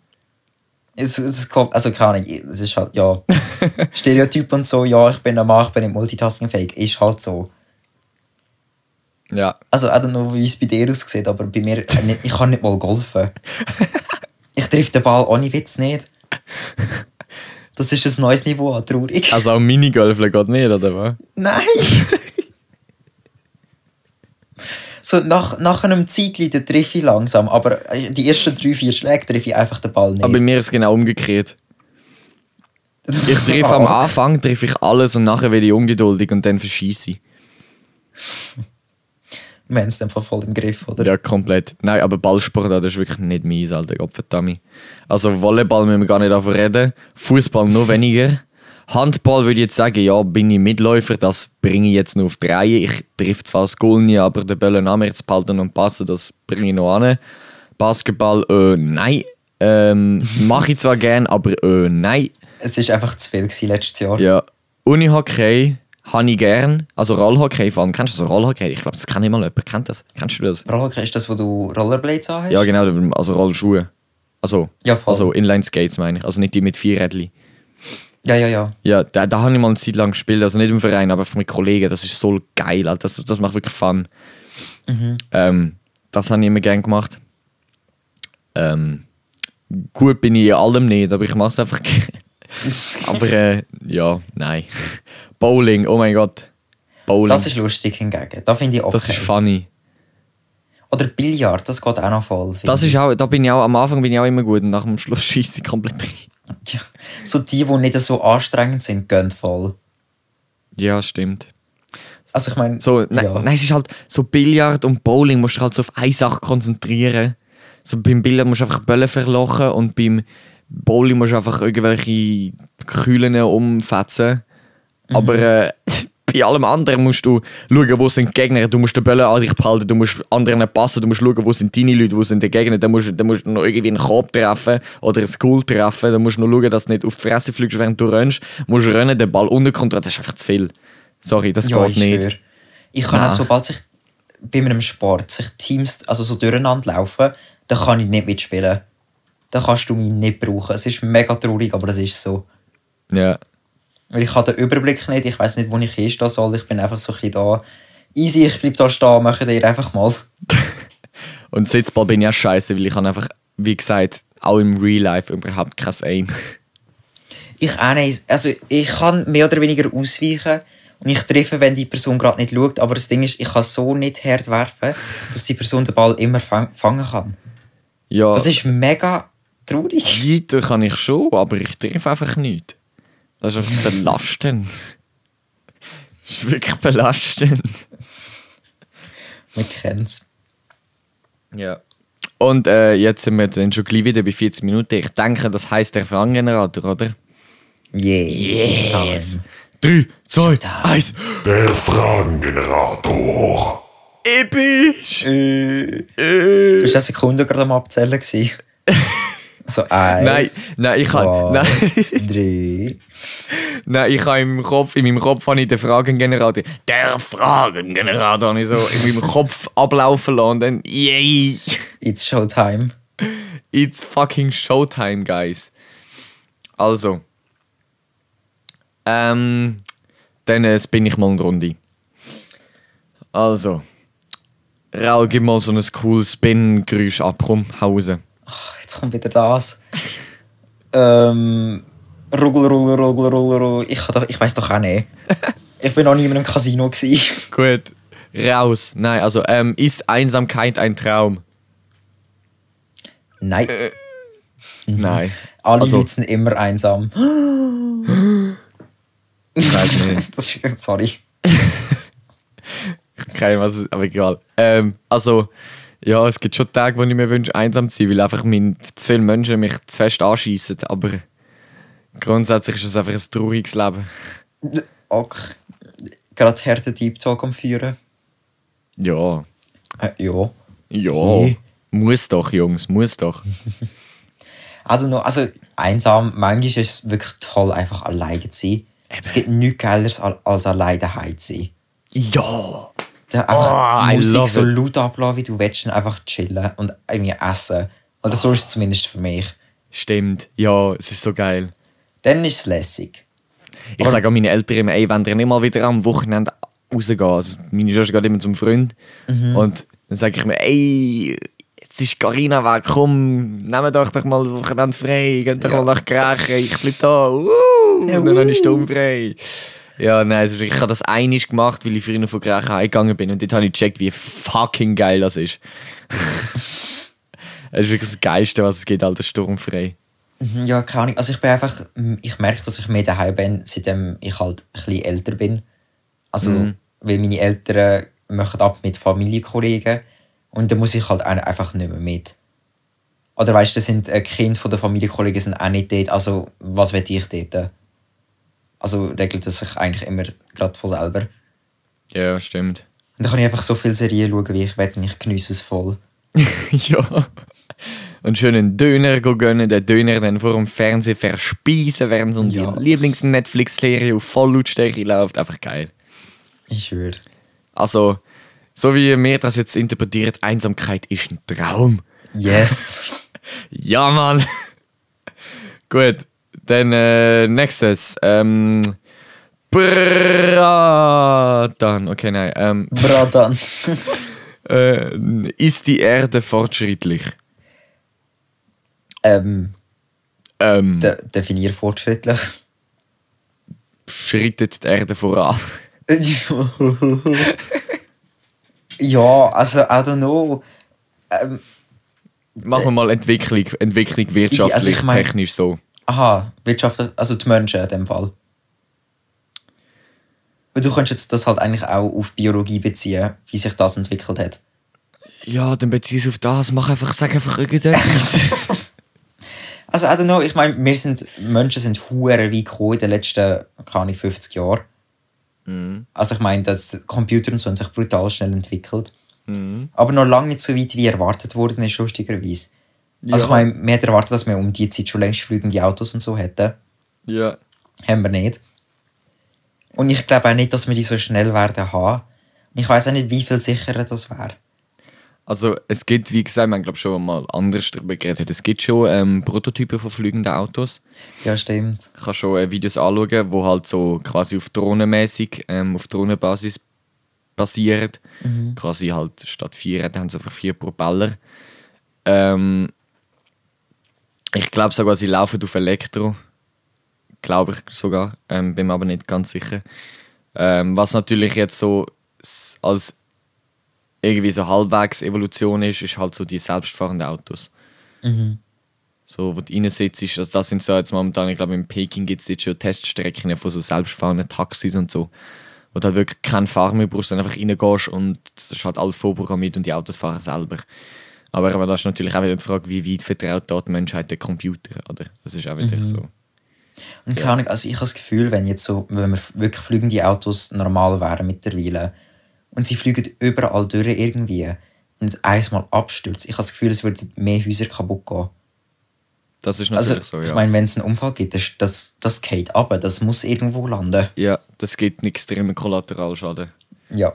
[SPEAKER 3] Es, es kommt, also keine Ahnung, es ist halt, ja, (laughs) Stereotyp und so, ja, ich bin ein Mann, ich bin nicht multitaskingfähig, ist halt so.
[SPEAKER 2] Ja.
[SPEAKER 3] Also, I don't know, wie es bei dir aussieht, aber bei mir, äh, nicht, ich kann nicht mal golfen. (laughs) ich treffe den Ball ohne Witz nicht. Das ist ein neues Niveau an traurig.
[SPEAKER 2] Also auch Minigolfen geht nicht, oder was?
[SPEAKER 3] Nein! So, nach, nach einem Zeitchen dann treffe ich langsam, aber äh, die ersten drei, vier Schläge treffe ich einfach den Ball nicht.
[SPEAKER 2] Aber bei mir ist es genau umgekehrt. (laughs) Ich treffe am Anfang treffe ich alles und nachher werde ich ungeduldig und dann verschieße ich.
[SPEAKER 3] Wir haben es einfach voll im Griff, oder?
[SPEAKER 2] Ja, komplett. Nein, aber Ballsport, das ist wirklich nicht meins, Alter. Gottverdammt. Also Volleyball müssen wir gar nicht davon reden. Fußball noch weniger. Handball würde ich jetzt sagen, ja, bin ich Mitläufer, das bringe ich jetzt noch auf die Reihe. Ich treffe zwar das Goal nie, aber den Böllen an mir zu behalten und passen, das bringe ich noch an. Basketball, äh, nein. Ähm, (laughs) Mache ich zwar gern, aber äh, nein.
[SPEAKER 3] Es war einfach zu viel gewesen letztes Jahr.
[SPEAKER 2] Ja. Unihockey habe ich gern. Also Rollhockey vor allem. Kennst du so Rollhockey? Ich glaube, das kennt nicht mal jemand. Kennt das? Kennst du das?
[SPEAKER 3] Rollhockey ist das, wo du Rollerblades anhast?
[SPEAKER 2] Ja, genau, also Rollschuhe. Also,
[SPEAKER 3] Ja, voll.
[SPEAKER 2] also Inline-Skates meine ich. Also nicht die mit vier Rädchen.
[SPEAKER 3] Ja, ja, ja.
[SPEAKER 2] Ja, da, da habe ich mal eine Zeit lang gespielt. Also nicht im Verein, aber mit Kollegen. Das ist so geil. Alter. Das, das macht wirklich Fun. Ähm, das habe ich immer gern gemacht. Ähm, gut bin ich in allem nicht, aber ich mache es einfach gerne. (laughs) aber äh, ja, nein. Bowling, oh mein Gott. Bowling.
[SPEAKER 3] Das ist lustig hingegen. Da finde ich okay.
[SPEAKER 2] Das ist funny.
[SPEAKER 3] Oder Billard, das geht auch noch voll.
[SPEAKER 2] Das ist auch, da bin ich auch, am Anfang bin ich auch immer gut und nach dem Schluss (laughs) schieße ich komplett rein.
[SPEAKER 3] Ja. So die, die nicht so anstrengend sind, gehen voll.
[SPEAKER 2] Ja, stimmt.
[SPEAKER 3] Also ich meine,
[SPEAKER 2] So, nein,
[SPEAKER 3] ja.
[SPEAKER 2] nein, es ist halt so Billard und Bowling musst du halt so auf eine Sache konzentrieren. So beim Billard musst du einfach Bälle verlochen und beim Bowling musst du einfach irgendwelche Kühlen umfetzen. Aber äh, (laughs) bei allem anderen musst du schauen, wo sind die Gegner. Du musst den Bälle an dich behalten, du musst anderen passen, du musst schauen, wo sind deine Leute, wo sind die Gegner. Dann musst, du- dann musst du noch irgendwie einen Korb treffen oder ein Goal treffen. Dann musst du noch schauen, dass du nicht auf die Fresse fliegst, während du rennst. Du musst rennen, den Ball unter Kontrolle. Das ist einfach zu viel. Sorry, das
[SPEAKER 3] ja,
[SPEAKER 2] geht
[SPEAKER 3] ich
[SPEAKER 2] nicht.
[SPEAKER 3] schwöre. Ich kann
[SPEAKER 2] Nein.
[SPEAKER 3] auch, sobald sich bei einem Sport sich Teams also so durcheinander laufen, dann kann ich nicht mitspielen. Dann kannst du mich nicht brauchen. Es ist mega traurig, aber es ist so.
[SPEAKER 2] Ja.
[SPEAKER 3] Weil ich habe den Überblick nicht, ich weiß nicht, wo ich hinstehen soll. Ich bin einfach so ein bisschen da. Easy, ich bleib da stehen, mache dir einfach mal. (laughs)
[SPEAKER 2] Und Sitzball bin ich auch scheiße, weil ich habe einfach, wie gesagt, auch im Real Life überhaupt kein Aim.
[SPEAKER 3] Ich auch nicht. Also ich kann mehr oder weniger ausweichen und ich treffe, wenn die Person gerade nicht schaut. Aber das Ding ist, ich kann so nicht hart werfen, dass die Person den Ball immer fang fangen kann.
[SPEAKER 2] Ja,
[SPEAKER 3] Das ist mega traurig.
[SPEAKER 2] weiter kann ich schon, aber ich treffe einfach nicht. Das ist einfach belastend. (laughs) Das ist wirklich belastend.
[SPEAKER 3] Man kennt's.
[SPEAKER 2] Ja. Und äh, jetzt sind wir dann schon gleich wieder bei 40 Minuten. Ich denke, das heisst der Fragengenerator, oder?
[SPEAKER 3] Yeah.
[SPEAKER 2] Yes! 3, 2,
[SPEAKER 3] da.
[SPEAKER 2] 1.
[SPEAKER 4] Der Fragengenerator.
[SPEAKER 2] Episch!
[SPEAKER 3] Äh,
[SPEAKER 2] Äh.
[SPEAKER 3] bist du eine Sekunde gerade am Abzählen gewesen? (laughs) So eins,
[SPEAKER 2] Nein, nein, ich kann-
[SPEAKER 3] zwei,
[SPEAKER 2] nein.
[SPEAKER 3] drei. (laughs)
[SPEAKER 2] Nein, ich habe im Kopf, in meinem Kopf habe ich den Fragengenerator. Der Fragengenerator habe ich so in meinem Kopf (laughs) ablaufen lassen und dann, yay!
[SPEAKER 3] It's Showtime.
[SPEAKER 2] It's fucking Showtime, guys. Also. Ähm. Dann äh, spinne ich mal eine Runde. Also. Raul, gib mal so ein cooles Spin-Geräusch ab, komm, Hause.
[SPEAKER 3] Jetzt kommt wieder das. (laughs) Ähm. Ruggel, ruggel, ruggel, ruggel, ruggel. Ich, doch- ich weiß doch auch nicht. (laughs) Ich bin noch nie in einem Casino. Gewesen.
[SPEAKER 2] Gut. Raus. Nein, also, ähm, ist Einsamkeit ein Traum?
[SPEAKER 3] Nein,
[SPEAKER 2] Nein.
[SPEAKER 3] alle
[SPEAKER 2] also-
[SPEAKER 3] Leute sind immer einsam. (gasps)
[SPEAKER 2] Ich weiß nicht.
[SPEAKER 3] Das ist, sorry. (laughs)
[SPEAKER 2] Keine was es- aber egal. Ähm, also, ja, es gibt schon Tage, wo ich mir wünsche, einsam zu sein, weil einfach mein, zu viele Menschen mich zu fest anschießen. Aber grundsätzlich ist es einfach ein trauriges Leben.
[SPEAKER 3] Auch gerade harten Deep Talk am Führen.
[SPEAKER 2] Ja.
[SPEAKER 3] Äh, ja.
[SPEAKER 2] Ja.
[SPEAKER 3] Okay.
[SPEAKER 2] Muss doch, Jungs, muss doch. (laughs)
[SPEAKER 3] Also, noch, also einsam, manchmal ist es wirklich toll, einfach alleine zu sein. Es gibt nichts Geileres, als alleine daheim zu sein.
[SPEAKER 2] Ja.
[SPEAKER 3] Da einfach
[SPEAKER 2] Oh,
[SPEAKER 3] Musik so laut ablassen, wie du willst, und einfach chillen und irgendwie essen. Oder so ist es zumindest für mich.
[SPEAKER 2] Stimmt. Ja, es ist so geil.
[SPEAKER 3] Dann ist es lässig.
[SPEAKER 2] Ich sage auch meinen Eltern immer, ey, wenn ihr nicht mal wieder am Wochenende rausgehen, also meine Schwester geht immer zum Freund und dann sage ich mir, ey, jetzt ist Carina weg, komm, nehmt euch doch mal das Wochenende frei, geht doch
[SPEAKER 3] Ja.
[SPEAKER 2] mal nach Grächen, ich bleib da, uh,
[SPEAKER 3] Ja,
[SPEAKER 2] und dann
[SPEAKER 3] uh.
[SPEAKER 2] Stunde frei. Ja, nein, also ich habe das einig gemacht, weil ich früher von Grächen heimgegangen bin und dort habe ich gecheckt, wie fucking geil das ist. (laughs) Es ist wirklich das Geilste, was es gibt, alter sturmfrei.
[SPEAKER 3] Mhm, Ja, keine Ahnung. Also ich bin einfach, ich merke, dass ich mehr daheim bin, seitdem ich halt ein bisschen älter bin. Also, weil meine Eltern machen ab mit Familienkollegen und da muss ich halt ein- einfach nicht mehr mit. Oder weißt du, das sind äh, Kinder von der Familienkollegen sind auch nicht dort, also was will ich dort? Also regelt das sich eigentlich immer gerade von selber.
[SPEAKER 2] Ja, stimmt.
[SPEAKER 3] Und dann kann ich einfach so viele Serien schauen, wie ich will und ich geniesse es voll. (laughs)
[SPEAKER 2] ja. Und schön einen Döner gönnen, den Döner dann vor dem Fernsehen verspeisen, während so
[SPEAKER 3] Ja.
[SPEAKER 2] die Lieblings-Netflix-Serie auf Volllautstärke läuft. Einfach geil.
[SPEAKER 3] Ich schwöre.
[SPEAKER 2] Also, so wie mir das jetzt interpretiert, Einsamkeit ist ein Traum.
[SPEAKER 3] Yes. (laughs)
[SPEAKER 2] Ja, Mann. (laughs) Gut, dann äh, nächstes. Ähm, Bratan. Okay, nein. Ähm,
[SPEAKER 3] Bratan. (laughs)
[SPEAKER 2] äh, ist die Erde fortschrittlich?
[SPEAKER 3] Ähm,
[SPEAKER 2] Ähm,
[SPEAKER 3] de definier fortschrittlich.
[SPEAKER 2] schrittet die Erde voran?
[SPEAKER 3] ja, also, I don't know. Ähm,
[SPEAKER 2] Machen wir mal Entwicklung, Entwicklung wirtschaftlich,
[SPEAKER 3] also ich mein-
[SPEAKER 2] technisch so.
[SPEAKER 3] aha, Wirtschaft, also die Menschen in dem Fall. Weil du könntest jetzt das halt eigentlich auch auf Biologie beziehen, wie sich das entwickelt hat.
[SPEAKER 2] Ja, dann bezieh es auf das, mach einfach, sag einfach irgendetwas. (laughs)
[SPEAKER 3] Also, I don't know, ich meine, wir sind, Menschen sind hure weit gekommen in den letzten, keine Ahnung, 50 Jahren. Also, ich meine, das Computer und so haben sich brutal schnell entwickelt. Aber noch lange nicht so weit, wie erwartet worden ist, lustigerweise. Also,
[SPEAKER 2] Ja.
[SPEAKER 3] ich meine, wir hätten erwartet, dass wir um die Zeit schon längst fliegende Autos und so hätten.
[SPEAKER 2] ja.
[SPEAKER 3] Haben wir nicht. Und ich glaube auch nicht, dass wir die so schnell werden haben. Und ich weiß auch nicht, wie viel sicherer das wäre.
[SPEAKER 2] Also es gibt, wie gesagt, man glaube schon mal anders darüber geredet, es gibt schon ähm, Prototypen von fliegenden Autos.
[SPEAKER 3] Ja, stimmt.
[SPEAKER 2] Ich kann schon äh, Videos anschauen, wo halt so quasi auf Drohnenmäßig, ähm, auf Drohnenbasis basieren. Quasi halt statt vier, dann haben sie einfach vier Propeller. Ähm, ich glaube sogar, sie laufen auf Elektro. Glaube ich sogar. Ähm, bin mir aber nicht ganz sicher. Ähm, was natürlich jetzt so als irgendwie so halbwegs Evolution ist, ist halt so die selbstfahrenden Autos. So, wo du rein sitzt, also das sind so jetzt momentan, ich glaube in Peking gibt es jetzt schon Teststrecken von so selbstfahrenden Taxis und so. Wo du halt wirklich keinen Fahrer mehr brauchst, dann einfach reingehst und das ist halt alles vorprogrammiert und die Autos fahren selber. Aber, aber das ist natürlich auch wieder die Frage, wie weit vertraut da die Menschheit den Computer, oder? Das ist auch wieder so.
[SPEAKER 3] Und keine Ahnung, also ich habe das Gefühl, wenn jetzt so, wenn wir wirklich fliegende Autos normal wären mittlerweile und sie fliegen überall durch irgendwie und eins mal abstürzt, ich habe das Gefühl, es würden mehr Häuser kaputt gehen.
[SPEAKER 2] Das ist
[SPEAKER 3] Also,
[SPEAKER 2] natürlich so, ja.
[SPEAKER 3] ich meine, wenn es einen Unfall gibt, das, das, das geht ab, das muss irgendwo landen.
[SPEAKER 2] ja, das gibt einen extremen Kollateralschaden.
[SPEAKER 3] Ja.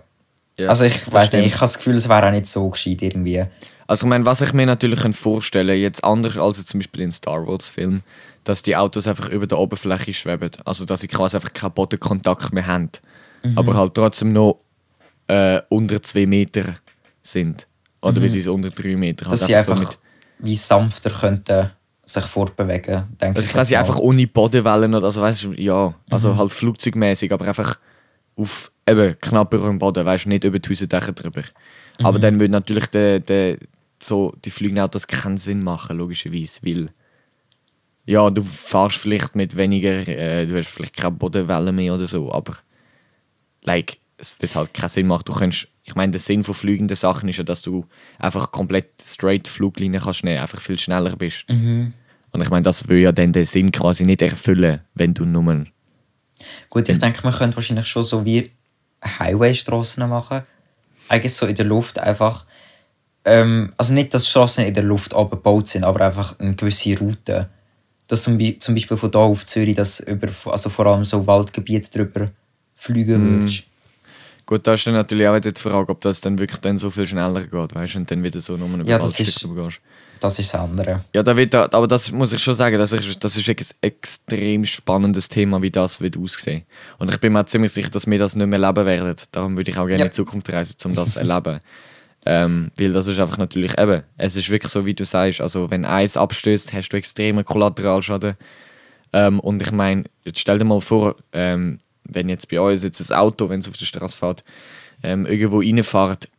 [SPEAKER 2] Ja,
[SPEAKER 3] also ich weiß nicht, ich habe das Gefühl, es wäre auch nicht so gescheit irgendwie.
[SPEAKER 2] Also ich meine, was ich mir natürlich vorstellen jetzt anders als zum Beispiel in Star Wars Film, dass die Autos einfach über der Oberfläche schweben. Also dass sie quasi einfach keinen Bodenkontakt mehr haben. Aber halt trotzdem noch äh, unter zwei Meter sind. Oder wie sie unter 3 Meter.
[SPEAKER 3] Dass
[SPEAKER 2] halt
[SPEAKER 3] sie einfach
[SPEAKER 2] so mit-
[SPEAKER 3] wie sanfter könnten sich fortbewegen, denke
[SPEAKER 2] Also
[SPEAKER 3] ich.
[SPEAKER 2] quasi einfach ohne Bodenwellen oder also weißt du, ja, also
[SPEAKER 3] Mhm.
[SPEAKER 2] halt flugzeugmäßig, aber einfach auf eben knapp über dem Boden, weißt du, nicht über die Hausdächer drüber.
[SPEAKER 3] Mhm.
[SPEAKER 2] Aber dann würde natürlich der, der, so, die fliegenden Autos keinen Sinn machen, logischerweise, weil ja, du fährst vielleicht mit weniger, äh, du hast vielleicht keine Bodenwellen mehr oder so, aber like, es wird halt keinen Sinn machen. Du kannst, ich meine, der Sinn von fliegenden Sachen ist ja, dass du einfach komplett straight Fluglinien kannst nehmen, einfach viel schneller bist.
[SPEAKER 3] Mhm.
[SPEAKER 2] Und ich meine, das will ja dann den Sinn quasi nicht erfüllen, wenn du nur.
[SPEAKER 3] Gut, ich denke, man könnte wahrscheinlich schon so wie Highway-Straßen machen. Eigentlich so in der Luft einfach. Ähm, also nicht, dass Straßen in der Luft abgebaut sind, aber einfach eine gewisse Route. Dass zum, zum Beispiel von da auf Zürich, dass über, also vor allem so Waldgebiete drüber fliegen
[SPEAKER 2] Mhm. Gut, da ist dann natürlich auch wieder die Frage, ob das dann wirklich dann so viel schneller geht, weißt du, und dann wieder so nur über
[SPEAKER 3] Ja, das ist-
[SPEAKER 2] drüber gehst.
[SPEAKER 3] Das ist das andere.
[SPEAKER 2] Ja, da wird da, aber das muss ich schon sagen, das ist, das ist ein extrem spannendes Thema, wie das wird aussehen. Und ich bin mir ziemlich sicher, dass wir das nicht mehr erleben werden. Darum würde ich auch gerne
[SPEAKER 3] Ja.
[SPEAKER 2] in die Zukunft reisen, um das zu (laughs) erleben. Ähm, weil das ist einfach natürlich eben, es ist wirklich so, wie du sagst, also wenn eins abstößt, hast du extremen Kollateralschaden. Ähm, und ich meine, jetzt stell dir mal vor, ähm, wenn jetzt bei uns jetzt ein Auto, wenn es auf der Straße fährt, ähm, irgendwo reinfährt,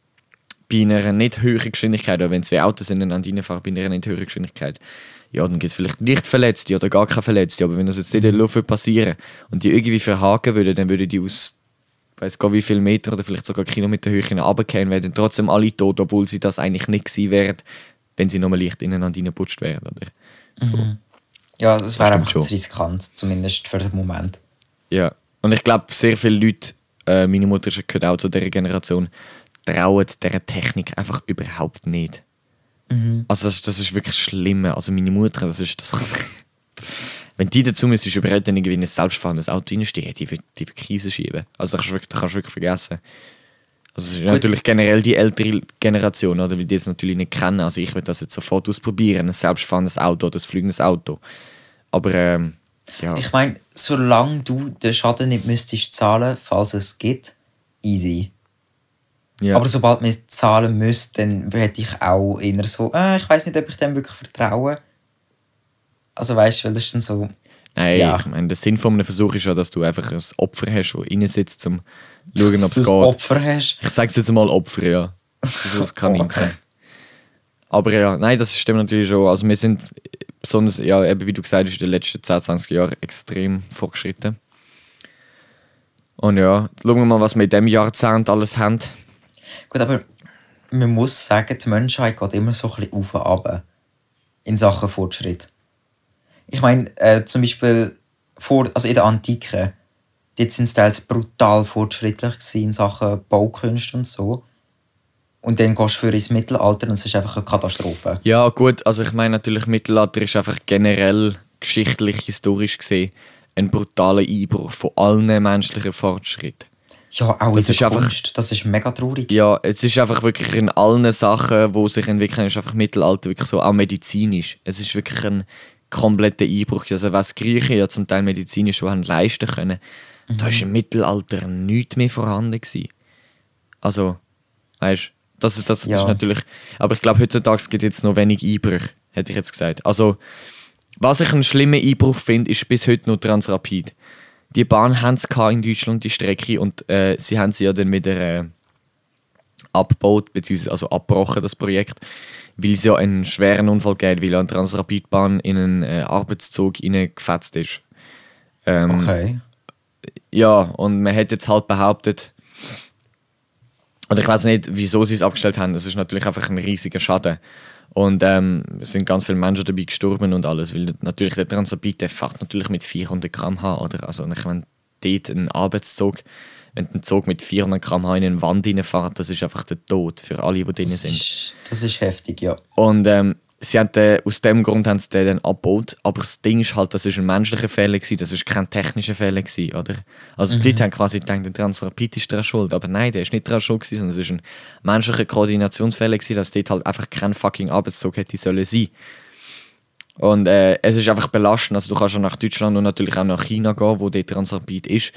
[SPEAKER 2] bei einer nicht höheren Geschwindigkeit, oder wenn zwei Autos ineinander reinfahren, bei einer nicht höheren Geschwindigkeit, ja, dann gibt es vielleicht leicht Verletzte oder gar keine Verletzte. Aber wenn das jetzt nicht in der Luft würde passieren und die irgendwie verhaken würde, dann würde die aus weiß gar wie viel Meter oder vielleicht sogar Kilometer Höhe runtergehen, wären dann trotzdem alle tot, obwohl sie das eigentlich nicht gewesen wären, wenn sie nur leicht ineinander reingeputscht wären. Oder? So.
[SPEAKER 3] Ja, das wäre einfach zu riskant, zumindest für den Moment.
[SPEAKER 2] Ja. Und ich glaube, sehr viele Leute, äh, meine Mutter gehört auch zu dieser Generation, trauen dieser Technik einfach überhaupt nicht. Also das, das ist wirklich schlimm. Also meine Mutter, das ist das. (laughs) Wenn die dazu müsstest überreden, irgendwie in ein selbstfahrendes Auto reinstehen, die wird die Krise schieben. Also das kannst du wirklich, kannst du wirklich vergessen. Also es ist natürlich generell die ältere Generation, oder, weil die das natürlich nicht kennen. Also ich würde das jetzt sofort ausprobieren, ein selbstfahrendes Auto oder ein fliegendes Auto. Aber ähm, ja.
[SPEAKER 3] Ich meine, solange du den Schaden nicht müsstest zahlen, falls es geht, easy.
[SPEAKER 2] ja.
[SPEAKER 3] Aber sobald man es zahlen müsste, dann hätte ich auch eher so, äh, ich weiß nicht, ob ich dem wirklich vertraue. Also weißt du, weil das ist dann so,
[SPEAKER 2] Nein,
[SPEAKER 3] Ja.
[SPEAKER 2] ich meine, der Sinn von einem Versuch ist ja, dass du einfach ein Opfer hast, das rein sitzt, um zu schauen, ob es geht.
[SPEAKER 3] Opfer hast.
[SPEAKER 2] Ich sage es jetzt mal Opfer, ja. Das kann ich. (laughs) Aber ja, nein, das stimmt natürlich schon. Also wir sind besonders, ja, eben wie du gesagt hast, in den letzten 10, 20 Jahren extrem fortgeschritten. Und ja, schauen wir mal, was wir in diesem Jahrzehnt alles haben.
[SPEAKER 3] Gut, aber man muss sagen, die Menschheit geht immer so ein bisschen auf und ab in Sachen Fortschritt. Ich meine, äh, zum Beispiel vor, also in der Antike, dort sind es teils brutal fortschrittlich in Sachen Baukunst und so. Und dann gehst du für ins Mittelalter und es ist einfach eine Katastrophe.
[SPEAKER 2] Ja, gut, also ich meine natürlich, Mittelalter ist einfach generell geschichtlich, historisch gesehen ein brutaler Einbruch von allen menschlichen Fortschritten.
[SPEAKER 3] Ja, auch
[SPEAKER 2] Das
[SPEAKER 3] in
[SPEAKER 2] ist
[SPEAKER 3] der
[SPEAKER 2] einfach-
[SPEAKER 3] Kunst. Das ist mega traurig.
[SPEAKER 2] Ja, es ist einfach wirklich in allen Sachen, wo sich entwickeln, ist einfach Mittelalter wirklich so auch medizinisch. Es ist wirklich ein kompletter Einbruch. Also was die Griechen ja zum Teil medizinisch schon haben leisten können, da ist im Mittelalter nichts mehr vorhanden gewesen. Also, weißt, das ist das
[SPEAKER 3] Ja.
[SPEAKER 2] ist natürlich. Aber ich glaube heutzutage gibt es jetzt noch wenig Einbrüche, hätte ich jetzt gesagt. Also was ich einen schlimmen Einbruch finde, ist bis heute noch Transrapid. Die Bahn haben es in Deutschland die Strecke und äh, sie haben sie ja dann wieder äh, abgebaut bzw. also abgebrochen das Projekt, weil es ja einen schweren Unfall gab, weil eine Transrapidbahn in einen äh, Arbeitszug hineingefetzt ist. Ähm,
[SPEAKER 3] Okay.
[SPEAKER 2] ja, und man hat jetzt halt behauptet, oder ich weiß nicht, wieso sie es abgestellt haben. Es ist natürlich einfach ein riesiger Schaden. Und ähm, es sind ganz viele Menschen dabei gestorben und alles, weil natürlich der Transrapid, der fährt natürlich mit 400 km/h, oder? Also, und ich meine, dort ein Arbeitszug, wenn ein Zug mit 400 km/h in eine Wand reinfährt, das ist einfach der Tod für alle, die drin sind.
[SPEAKER 3] ist, das ist heftig, ja.
[SPEAKER 2] Und ähm, sie haben den, aus dem Grund haben sie den dann abgebaut. Aber das Ding ist halt, das ist ein menschlicher Fehler gewesen, das ist kein technischer Fehler gewesen, oder? Also die Leute haben quasi gedacht, der Transrapid ist daran schuld. Aber nein, der ist nicht daran schuld gewesen, sondern es ist ein menschlicher Koordinationsfehler gewesen, dass dort halt einfach kein fucking Arbeitszug hätte sollen sein. Und äh, es ist einfach belastend. Also du kannst auch nach Deutschland und natürlich auch nach China gehen, wo der Transrapid ist.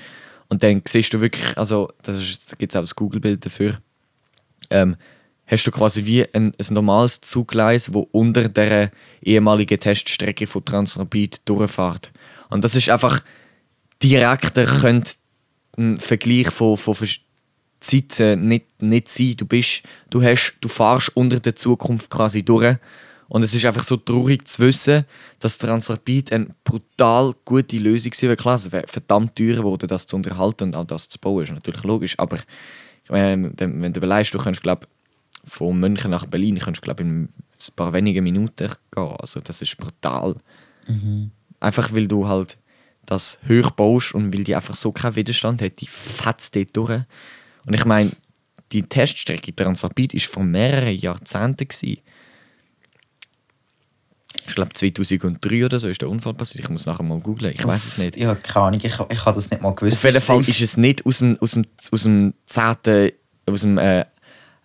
[SPEAKER 2] Und dann siehst du wirklich, also das gibt es auch das Google-Bild dafür, ähm, hast du quasi wie ein, ein normales Zuggleis, wo unter der ehemaligen Teststrecke von Transrapid durchfährt. Und das ist einfach direkter könnte ein Vergleich von, von Zeiten nicht, nicht sein. Du bist, du hast, du fahrst unter der Zukunft quasi durch. Und es ist einfach so traurig zu wissen, dass Transrapid eine brutal gute Lösung war. Klar, es wäre verdammt teuer geworden, das zu unterhalten und auch das zu bauen, ist natürlich logisch. Aber meine, wenn wenn du überlegst, du kannst, glaube von München nach Berlin kannst, glaub, in ein paar wenigen Minuten gehen. Also das ist brutal. Einfach weil du halt das hoch baust und weil die einfach so keinen Widerstand hat, die fetzt dort durch. Und ich meine, die Teststrecke Transrapid ist vor mehreren Jahrzehnten. Gewesen. Ich glaube 2003 oder so ist der Unfall passiert. Ich muss nachher mal googlen. Ich weiß es nicht.
[SPEAKER 3] Ja, keine Ahnung, ich, ich habe das nicht mal gewusst.
[SPEAKER 2] Auf jeden Fall ist es nicht aus dem, aus dem, aus dem 10. aus dem äh,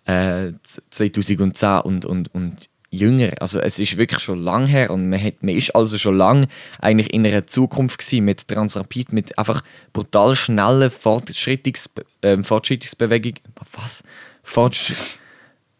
[SPEAKER 2] äh, 2010 und, und, und jünger. Also es ist wirklich schon lang her und man, hat, man ist also schon lang eigentlich in einer Zukunft gewesen mit Transrapid, mit einfach brutal schnellen Fortschrittungs, ähm, Fortschrittsbewegung. Was? Fortsch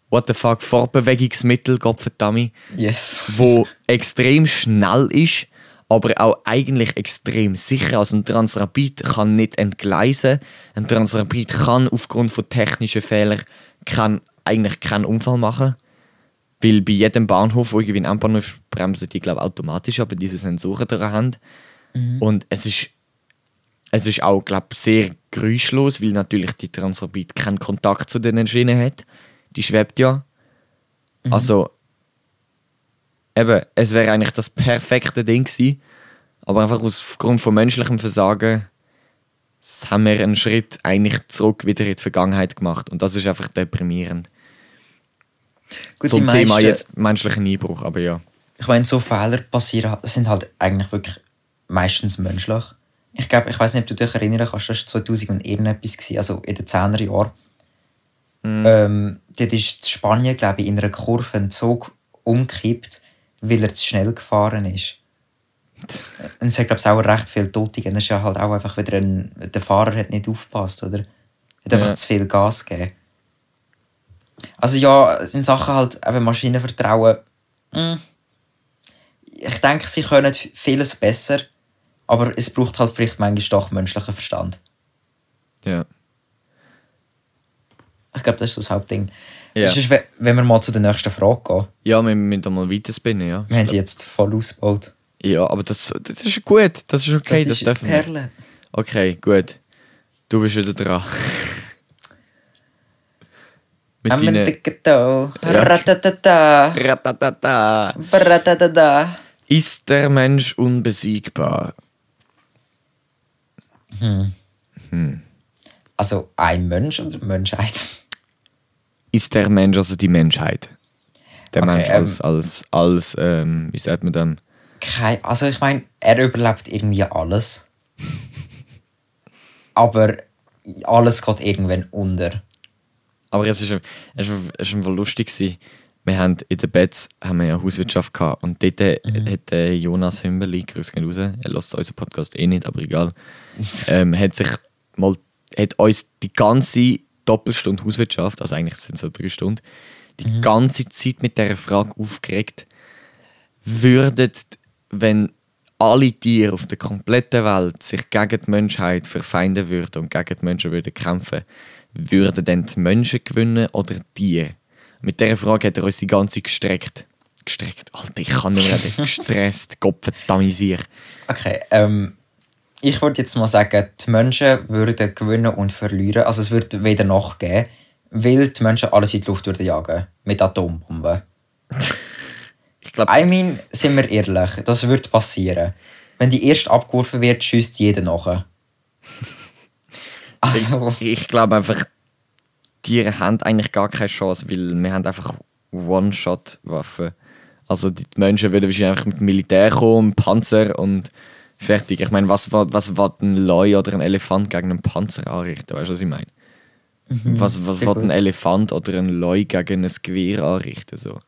[SPEAKER 2] What the fuck? Fortbewegungsmittel, Gottverdammt
[SPEAKER 3] Yes.
[SPEAKER 2] wo extrem schnell ist, aber auch eigentlich extrem sicher. Also ein Transrapid kann nicht entgleisen. Ein Transrapid kann aufgrund von technischen Fehlern kann eigentlich keinen Unfall machen. Weil bei jedem Bahnhof, wo irgendwie ein Endbahnhof ist, bremsen die glaube automatisch, aber diese Sensoren daran haben. Und es ist, es ist auch glaube sehr geräuschlos, weil natürlich die Transrapid keinen Kontakt zu den Schienen hat. Die schwebt ja. Also eben, es wäre eigentlich das perfekte Ding gewesen, aber einfach aufgrund von menschlichem Versagen s- haben wir einen Schritt eigentlich zurück wieder in die Vergangenheit gemacht und das ist einfach deprimierend.
[SPEAKER 3] Gut,
[SPEAKER 2] Zum Thema
[SPEAKER 3] meisten-
[SPEAKER 2] jetzt menschlichen Einbruch, aber ja.
[SPEAKER 3] Ich meine, so Fehler passieren, sind halt eigentlich wirklich meistens menschlich. Ich glaube, ich weiß nicht, ob du dich erinnern kannst, das war 2000 und irgendetwas, gewesen, also in den 10er Jahren. Ähm, dort ist Spanien, glaube ich, in einer Kurve ein Zug umgekippt, weil er zu schnell gefahren ist. (laughs) Und es hat, glaube ich, auch recht viele Tote gegeben. Das ist ja halt auch einfach wieder ein... Der Fahrer hat nicht aufgepasst, oder? Hat einfach
[SPEAKER 2] Ja.
[SPEAKER 3] zu viel Gas gegeben. Also ja, es sind Sachen halt, eben Maschinenvertrauen... mm, ich denke, sie können vieles besser, aber es braucht halt vielleicht manchmal doch menschlichen Verstand.
[SPEAKER 2] ja.
[SPEAKER 3] Ich glaube, das ist das Hauptding.
[SPEAKER 2] Ja.
[SPEAKER 3] Sonst, we- wenn wir mal zu der nächsten Frage gehen.
[SPEAKER 2] Ja, wir müssen da mal weiterspinnen, ja.
[SPEAKER 3] Wir haben die jetzt voll ausgebaut.
[SPEAKER 2] Ja, aber das, das ist gut, das ist okay, das,
[SPEAKER 3] ist
[SPEAKER 2] dürfen wir.
[SPEAKER 3] Perle.
[SPEAKER 2] Okay, gut. Du bist wieder dran. (laughs) Mit deinen...
[SPEAKER 3] Amendiketo.
[SPEAKER 2] Ja.
[SPEAKER 3] Ratatata.
[SPEAKER 2] Ratatata.
[SPEAKER 3] Ratatata.
[SPEAKER 2] Ist der Mensch unbesiegbar?
[SPEAKER 3] Also ein Mensch oder Menschheit?
[SPEAKER 2] Ist der Mensch also die Menschheit? Der
[SPEAKER 3] Okay,
[SPEAKER 2] Mensch
[SPEAKER 3] ähm,
[SPEAKER 2] als, als, als ähm, wie sagt man dann?
[SPEAKER 3] Kein, also ich meine, er überlebt irgendwie alles. Aber alles geht irgendwann unter.
[SPEAKER 2] Aber es ist, es ist, es ist einfach lustig gewesen. Wir haben in den Beds haben wir ja Hauswirtschaft gehabt und dort
[SPEAKER 3] Mhm.
[SPEAKER 2] hat der Jonas Hümberli, grüß gehen raus, er lässt unseren Podcast eh nicht, aber egal, (laughs) ähm, hat sich mal, hat uns die ganze Doppelstunde Hauswirtschaft, also eigentlich sind es so drei Stunden, die
[SPEAKER 3] Mhm.
[SPEAKER 2] ganze Zeit mit dieser Frage aufgeregt, würden, wenn alle Tiere auf der kompletten Welt sich gegen die Menschheit verfeinden würden und gegen die Menschen würden kämpfen, würden dann die Menschen gewinnen oder die Tiere? Mit dieser Frage hat er uns die ganze Zeit gestreckt. Gestreckt? Alter, ich kann nicht mehr reden. Gestresst, (laughs) Gottverdammt.
[SPEAKER 3] Okay, ähm, ich würde jetzt mal sagen, die Menschen würden gewinnen und verlieren. Also es würde weder noch geben, weil die Menschen alles in die Luft würden jagen. Mit Atombomben. (laughs)
[SPEAKER 2] Ich glaube,
[SPEAKER 3] I mean, sind wir ehrlich, das würde passieren. Wenn die erst abgeworfen wird, schießt jeder nachher. (laughs) Also,
[SPEAKER 2] ich glaube einfach, Tiere haben eigentlich gar keine Chance, weil wir haben einfach One-Shot-Waffen. Also die Menschen würden wahrscheinlich einfach mit dem Militär kommen, Panzer und fertig. Ich meine, was war was will ein Leu oder ein Elefant gegen einen Panzer anrichten? Weißt du, was ich meine? Was, was
[SPEAKER 3] sehr
[SPEAKER 2] will ein. Elefant oder ein Leu gegen ein Gewehr anrichten? So.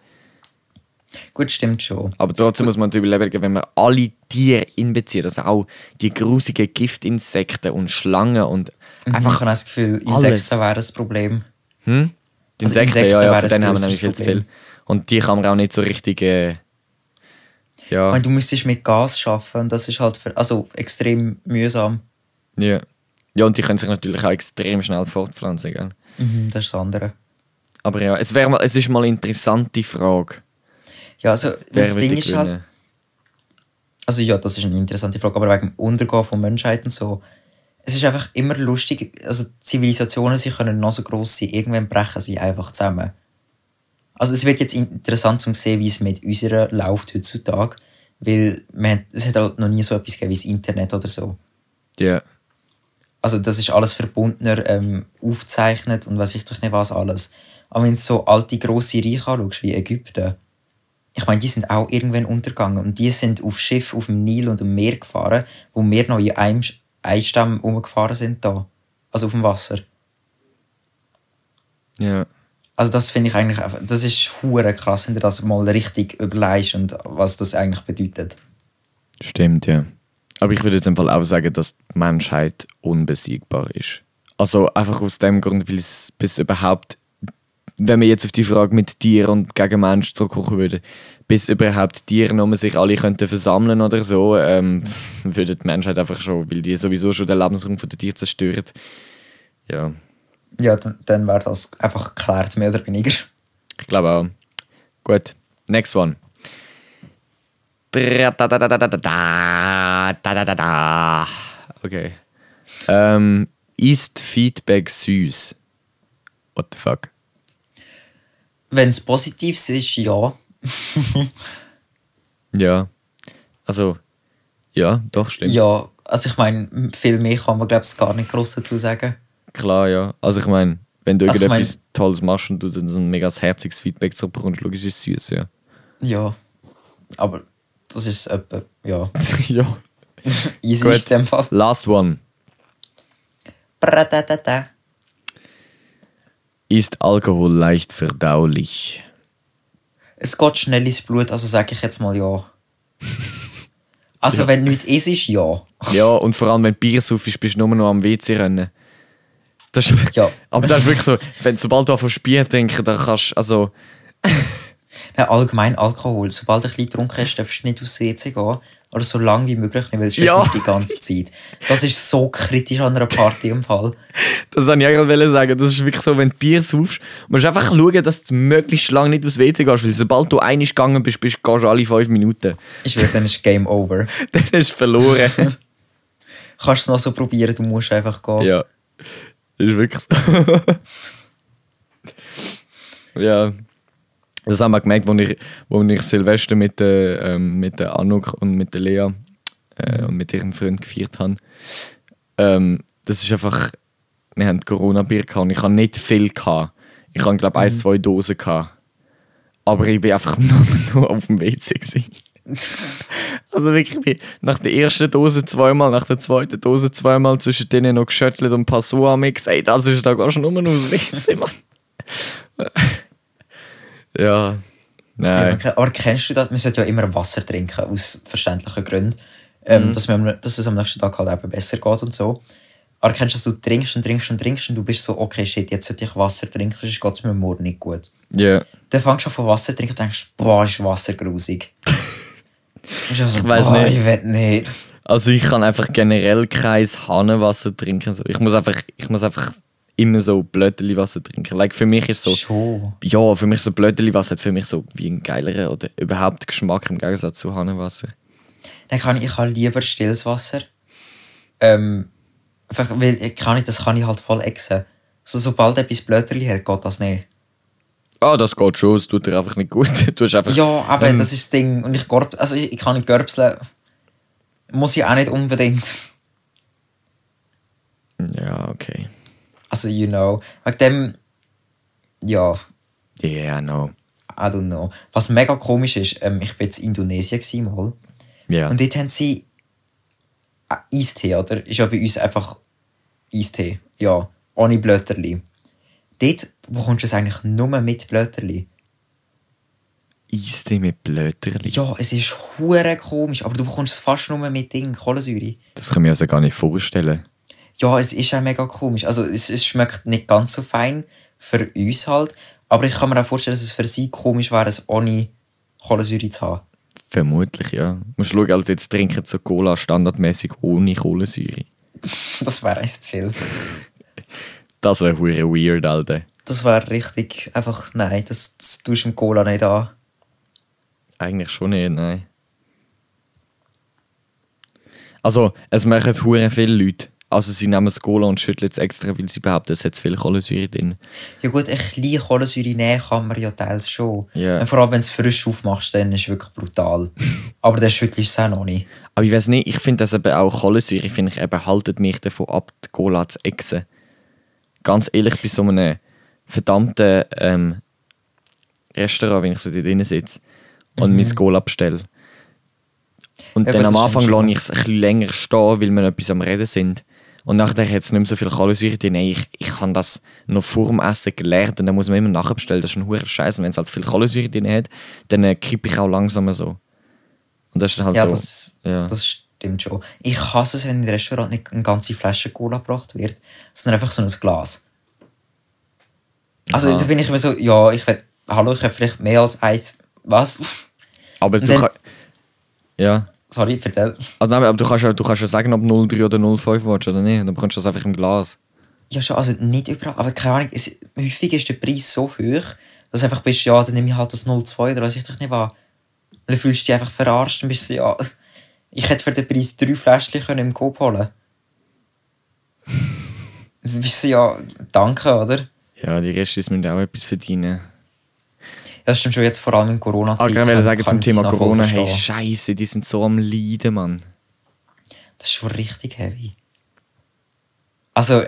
[SPEAKER 3] Gut, stimmt schon.
[SPEAKER 2] Aber trotzdem muss man natürlich überlegen, wenn man alle Tiere einbezieht, also auch die grusigen Giftinsekten und Schlangen und
[SPEAKER 3] Einfach, ich
[SPEAKER 2] einfach
[SPEAKER 3] habe das Gefühl. Insekten wären das Problem.
[SPEAKER 2] Hm? Die
[SPEAKER 3] Also
[SPEAKER 2] Insekten,
[SPEAKER 3] Insekten
[SPEAKER 2] ja, ja,
[SPEAKER 3] wären
[SPEAKER 2] von denen haben wir nämlich viel zu
[SPEAKER 3] Problem.
[SPEAKER 2] viel. Und die kann man auch nicht so richtig. Äh, ja,
[SPEAKER 3] Wenn du müsstest mit Gas und das ist halt für, also extrem mühsam.
[SPEAKER 2] ja. Ja, und die können sich natürlich auch extrem schnell fortpflanzen, gell?
[SPEAKER 3] Mhm, das ist das andere.
[SPEAKER 2] Aber ja, es, wär mal, es ist mal eine interessante Frage.
[SPEAKER 3] Ja, also
[SPEAKER 2] Wer
[SPEAKER 3] das Ding ist halt, also ja, das ist eine interessante Frage, aber wegen dem Untergehen von Menschheit und so, es ist einfach immer lustig, also Zivilisationen, sie können noch so gross sein, irgendwann brechen sie einfach zusammen. Also es wird jetzt interessant zu sehen, wie es mit unserer läuft heutzutage, weil man, es hat halt noch nie so etwas gegeben wie das Internet oder so.
[SPEAKER 2] Ja.
[SPEAKER 3] Also das ist alles verbundener, ähm, aufgezeichnet und weiß ich doch nicht was alles. Aber wenn du so alte grosse Reiche anschaust, wie Ägypten, ich meine, die sind auch irgendwann untergegangen und die sind auf Schiff auf dem Nil und am Meer gefahren, wo wir noch in einem Einstamm rumgefahren sind da. Also auf dem Wasser.
[SPEAKER 2] Ja.
[SPEAKER 3] Also das finde ich eigentlich, das ist hure krass, wenn du das mal richtig überlegst und was das eigentlich bedeutet.
[SPEAKER 2] Stimmt, ja. Aber ich würde jetzt einfach auch sagen, dass die Menschheit unbesiegbar ist. Also einfach aus dem Grund, weil es bis überhaupt, wenn wir jetzt auf die Frage mit Tieren und gegen Menschen zurückkommen würden, bis überhaupt Tiere sich alle könnten versammeln oder so, ähm, (laughs) würde die Menschheit einfach schon, weil die sowieso schon den Lebensraum der Tiere zerstört. Ja,
[SPEAKER 3] Ja, dann, dann wäre das einfach geklärt, mehr oder weniger.
[SPEAKER 2] ich glaube auch. Gut, next one. Okay. Ähm, ist Feedback süß? What the fuck?
[SPEAKER 3] Wenn es positiv ist, ja. (laughs)
[SPEAKER 2] Ja. Also, ja, doch, stimmt.
[SPEAKER 3] Ja, also ich meine, viel mehr kann man glaube ich gar nicht groß dazu sagen.
[SPEAKER 2] Klar, ja. Also, ich meine, wenn du
[SPEAKER 3] Also, ich
[SPEAKER 2] irgendetwas Tolles machst und du dann so ein mega herziges Feedback zurückbekommst, logisch ist es süß, ja.
[SPEAKER 3] Ja, aber das ist etwa, ja, (laughs)
[SPEAKER 2] ja. (laughs)
[SPEAKER 3] easy
[SPEAKER 2] Gut.
[SPEAKER 3] in dem Fall.
[SPEAKER 2] Last one.
[SPEAKER 3] Bradadada.
[SPEAKER 2] Ist Alkohol leicht verdaulich?
[SPEAKER 3] Es geht schnell ins Blut, also sage ich jetzt mal ja. (laughs) Also wenn nichts ist, ist ja.
[SPEAKER 2] Ja, und vor allem, wenn Bier saufst, bist du nur noch am WC rennen. Das ist,
[SPEAKER 3] Ja. (laughs)
[SPEAKER 2] Aber das ist wirklich so, wenn, sobald du anfängst Bier trinken, dann kannst du, also,
[SPEAKER 3] Nein, allgemein Alkohol. Sobald du ein bisschen getrunken hast, darfst du nicht aufs WC gehen. Oder so lange wie möglich nicht, weil sonst
[SPEAKER 2] Ja.
[SPEAKER 3] nicht die ganze Zeit. Das ist so kritisch an einer Party im Fall.
[SPEAKER 2] das wollte ich auch gerade sagen. Das ist wirklich so, wenn du Bier saufst, musst du einfach schauen, dass du möglichst lange nicht aufs WC gehst, weil sobald du einig gegangen bist, bist gehst du alle fünf Minuten.
[SPEAKER 3] Ich würde dann ist Game Over. (laughs)
[SPEAKER 2] Dann du verloren. (laughs)
[SPEAKER 3] Kannst du es noch so probieren, du musst einfach gehen.
[SPEAKER 2] ja. Das ist wirklich so. (laughs) ja. Das haben wir gemerkt, als ich, wo ich Silvester mit der, ähm, mit der Anuk und mit der Lea äh, und mit ihrem Freund gefeiert habe. Ähm, das ist einfach, wir haben Corona-Bier gehabt und ich habe nicht viel gehabt. Ich habe, glaube ich, ein, zwei Dosen gehabt. Aber ich bin einfach (laughs) nur, nur auf dem WC. Gewesen. (laughs) Also wirklich, nach der ersten Dose zweimal, nach der zweiten Dose zweimal, zwischen denen noch geschüttelt und ein paar Soa-Mix. Ey, das ist da gar schon nur noch aus WC, Mann. (laughs) ja,
[SPEAKER 3] Ja,
[SPEAKER 2] nein.
[SPEAKER 3] okay. Aber kennst du das? Man sollte ja immer Wasser trinken, aus verständlichen Gründen. Ähm, dass, man, am- dass es am nächsten Tag halt eben besser geht und so. Aber kennst du, dass du trinkst und trinkst und trinkst und du bist so, okay, shit, jetzt sollte ich Wasser trinken, sonst geht es mir morgen nicht gut.
[SPEAKER 2] Ja,
[SPEAKER 3] Dann fängst du an von Wasser zu trinken und denkst, boah, ist Wasser grusig. ich also,
[SPEAKER 2] Ich
[SPEAKER 3] boah,
[SPEAKER 2] nicht.
[SPEAKER 3] ich will nicht.
[SPEAKER 2] also ich kann einfach generell kein Hahnenwasser trinken. So. Ich muss einfach, ich muss einfach immer so Blödeli-Wasser trinken. Like, für mich ist so,
[SPEAKER 3] Schon.
[SPEAKER 2] ja, für mich so Blödeli-Wasser hat für mich so wie ein geilerer oder überhaupt Geschmack im Gegensatz zu Hahnenwasser.
[SPEAKER 3] Dann kann ich, ich habe lieber stilles Wasser. Ähm, einfach, weil, ich kann nicht, das kann ich halt voll exen. So, sobald etwas Blöderli hat, geht das nicht.
[SPEAKER 2] Ah, das geht schon, es tut dir einfach nicht gut. (laughs) Du hast einfach,
[SPEAKER 3] Ja, aber
[SPEAKER 2] Ähm,
[SPEAKER 3] das ist das Ding. Und ich gorb, also ich, ich kann nicht görbseln. Muss ich auch nicht unbedingt.
[SPEAKER 2] Ja, okay.
[SPEAKER 3] Also, you know. Wegen dem, ja,
[SPEAKER 2] Yeah, no.
[SPEAKER 3] I don't know. Was mega komisch ist, ähm, ich bin jetzt in Indonesien gewesen, mal.
[SPEAKER 2] Ja.
[SPEAKER 3] Und dort haben sie äh, Eistee, oder? Ist ja bei uns einfach Eistee. Ja, ohne Blöterli. Dort bekommst du es eigentlich nur mit Blöterli.
[SPEAKER 2] Eistee mit Blöterli.
[SPEAKER 3] Ja, es ist hure komisch, aber du bekommst es fast nur mit Ding, Kohlensäure.
[SPEAKER 2] Das kann ich mir also gar nicht vorstellen.
[SPEAKER 3] Ja, es ist auch mega komisch. Also es, es schmeckt nicht ganz so fein für uns halt. Aber ich kann mir auch vorstellen, dass es für sie komisch wäre, es ohne Kohlensäure zu haben.
[SPEAKER 2] Vermutlich, ja. Du musst schauen, halt jetzt trinken so Cola standardmäßig ohne Kohlensäure. (laughs)
[SPEAKER 3] Das wäre eins zu viel.
[SPEAKER 2] Das wäre hure weird, Alter.
[SPEAKER 3] Das wäre richtig einfach, nein, das, das tust du im Cola nicht an.
[SPEAKER 2] Eigentlich schon nicht, nein. Also, es machen hure viele Leute. Also, sie nehmen das Cola und schütteln es extra, weil sie behaupten, es hat zu viel Kohlensäure drin.
[SPEAKER 3] Ja gut, ein bisschen Kohlensäure nehmen kann man ja teils schon.
[SPEAKER 2] Ja.
[SPEAKER 3] Und vor allem, wenn du es frisch aufmachst, dann ist es wirklich brutal. (laughs) Aber dann schüttelst du es auch noch nicht.
[SPEAKER 2] Aber ich weiß nicht, ich finde das eben auch Kohlensäure, finde ich eben, haltet mich davon ab, die Cola zu exen. Ganz ehrlich, bei so einem verdammten ähm, Restaurant, wenn ich so da drin sitze und mein Cola bestelle. Und
[SPEAKER 3] Ja,
[SPEAKER 2] dann
[SPEAKER 3] gut,
[SPEAKER 2] am Anfang lasse ich es ein bisschen länger stehen, weil wir etwas am Reden sind. Und nachher hat es nicht mehr so viel Kohlensäure drin. Ich, ich habe das noch vor dem Essen gelernt und dann muss man immer nachbestellen. Das ist ein hoher Scheiß. Wenn es halt viel Kohlensäure drin hat, dann äh, kippe ich auch langsamer so. Und das ist halt
[SPEAKER 3] Ja,
[SPEAKER 2] so.
[SPEAKER 3] das,
[SPEAKER 2] ja.
[SPEAKER 3] das stimmt schon. Ich hasse es, wenn in Restaurant nicht eine ganze Flasche Cola gebracht wird, sondern einfach so ein Glas. Also
[SPEAKER 2] Aha.
[SPEAKER 3] da bin ich immer so, ja, ich will, hallo, ich habe vielleicht mehr als eins, was?
[SPEAKER 2] Aber du
[SPEAKER 3] dann-
[SPEAKER 2] kann, Ja.
[SPEAKER 3] Sorry, erzähl.
[SPEAKER 2] Also, nein, aber du kannst, ja, du kannst ja sagen, ob 03 oder 05 willst oder nicht. Dann bekommst du das einfach im Glas.
[SPEAKER 3] Ja, schon, also nicht überall, aber keine Ahnung, es, häufig ist der Preis so hoch, dass du einfach bist, ja, dann nehme ich halt das 02 oder was ich dich nicht an. Und dann fühlst du dich einfach verarscht und bist so, ja, ich hätte für den Preis drei Fläschchen können im Coop holen (laughs) Dann bist du so, ja, danke, oder?
[SPEAKER 2] Ja, die Restis müssen auch etwas verdienen.
[SPEAKER 3] Das stimmt schon jetzt vor allem in Corona-Zeit.
[SPEAKER 2] Ah, ich kann sagen zum Thema Corona, hey. Scheiße, die sind so am Leiden, Mann.
[SPEAKER 3] Das ist schon richtig heavy. Also,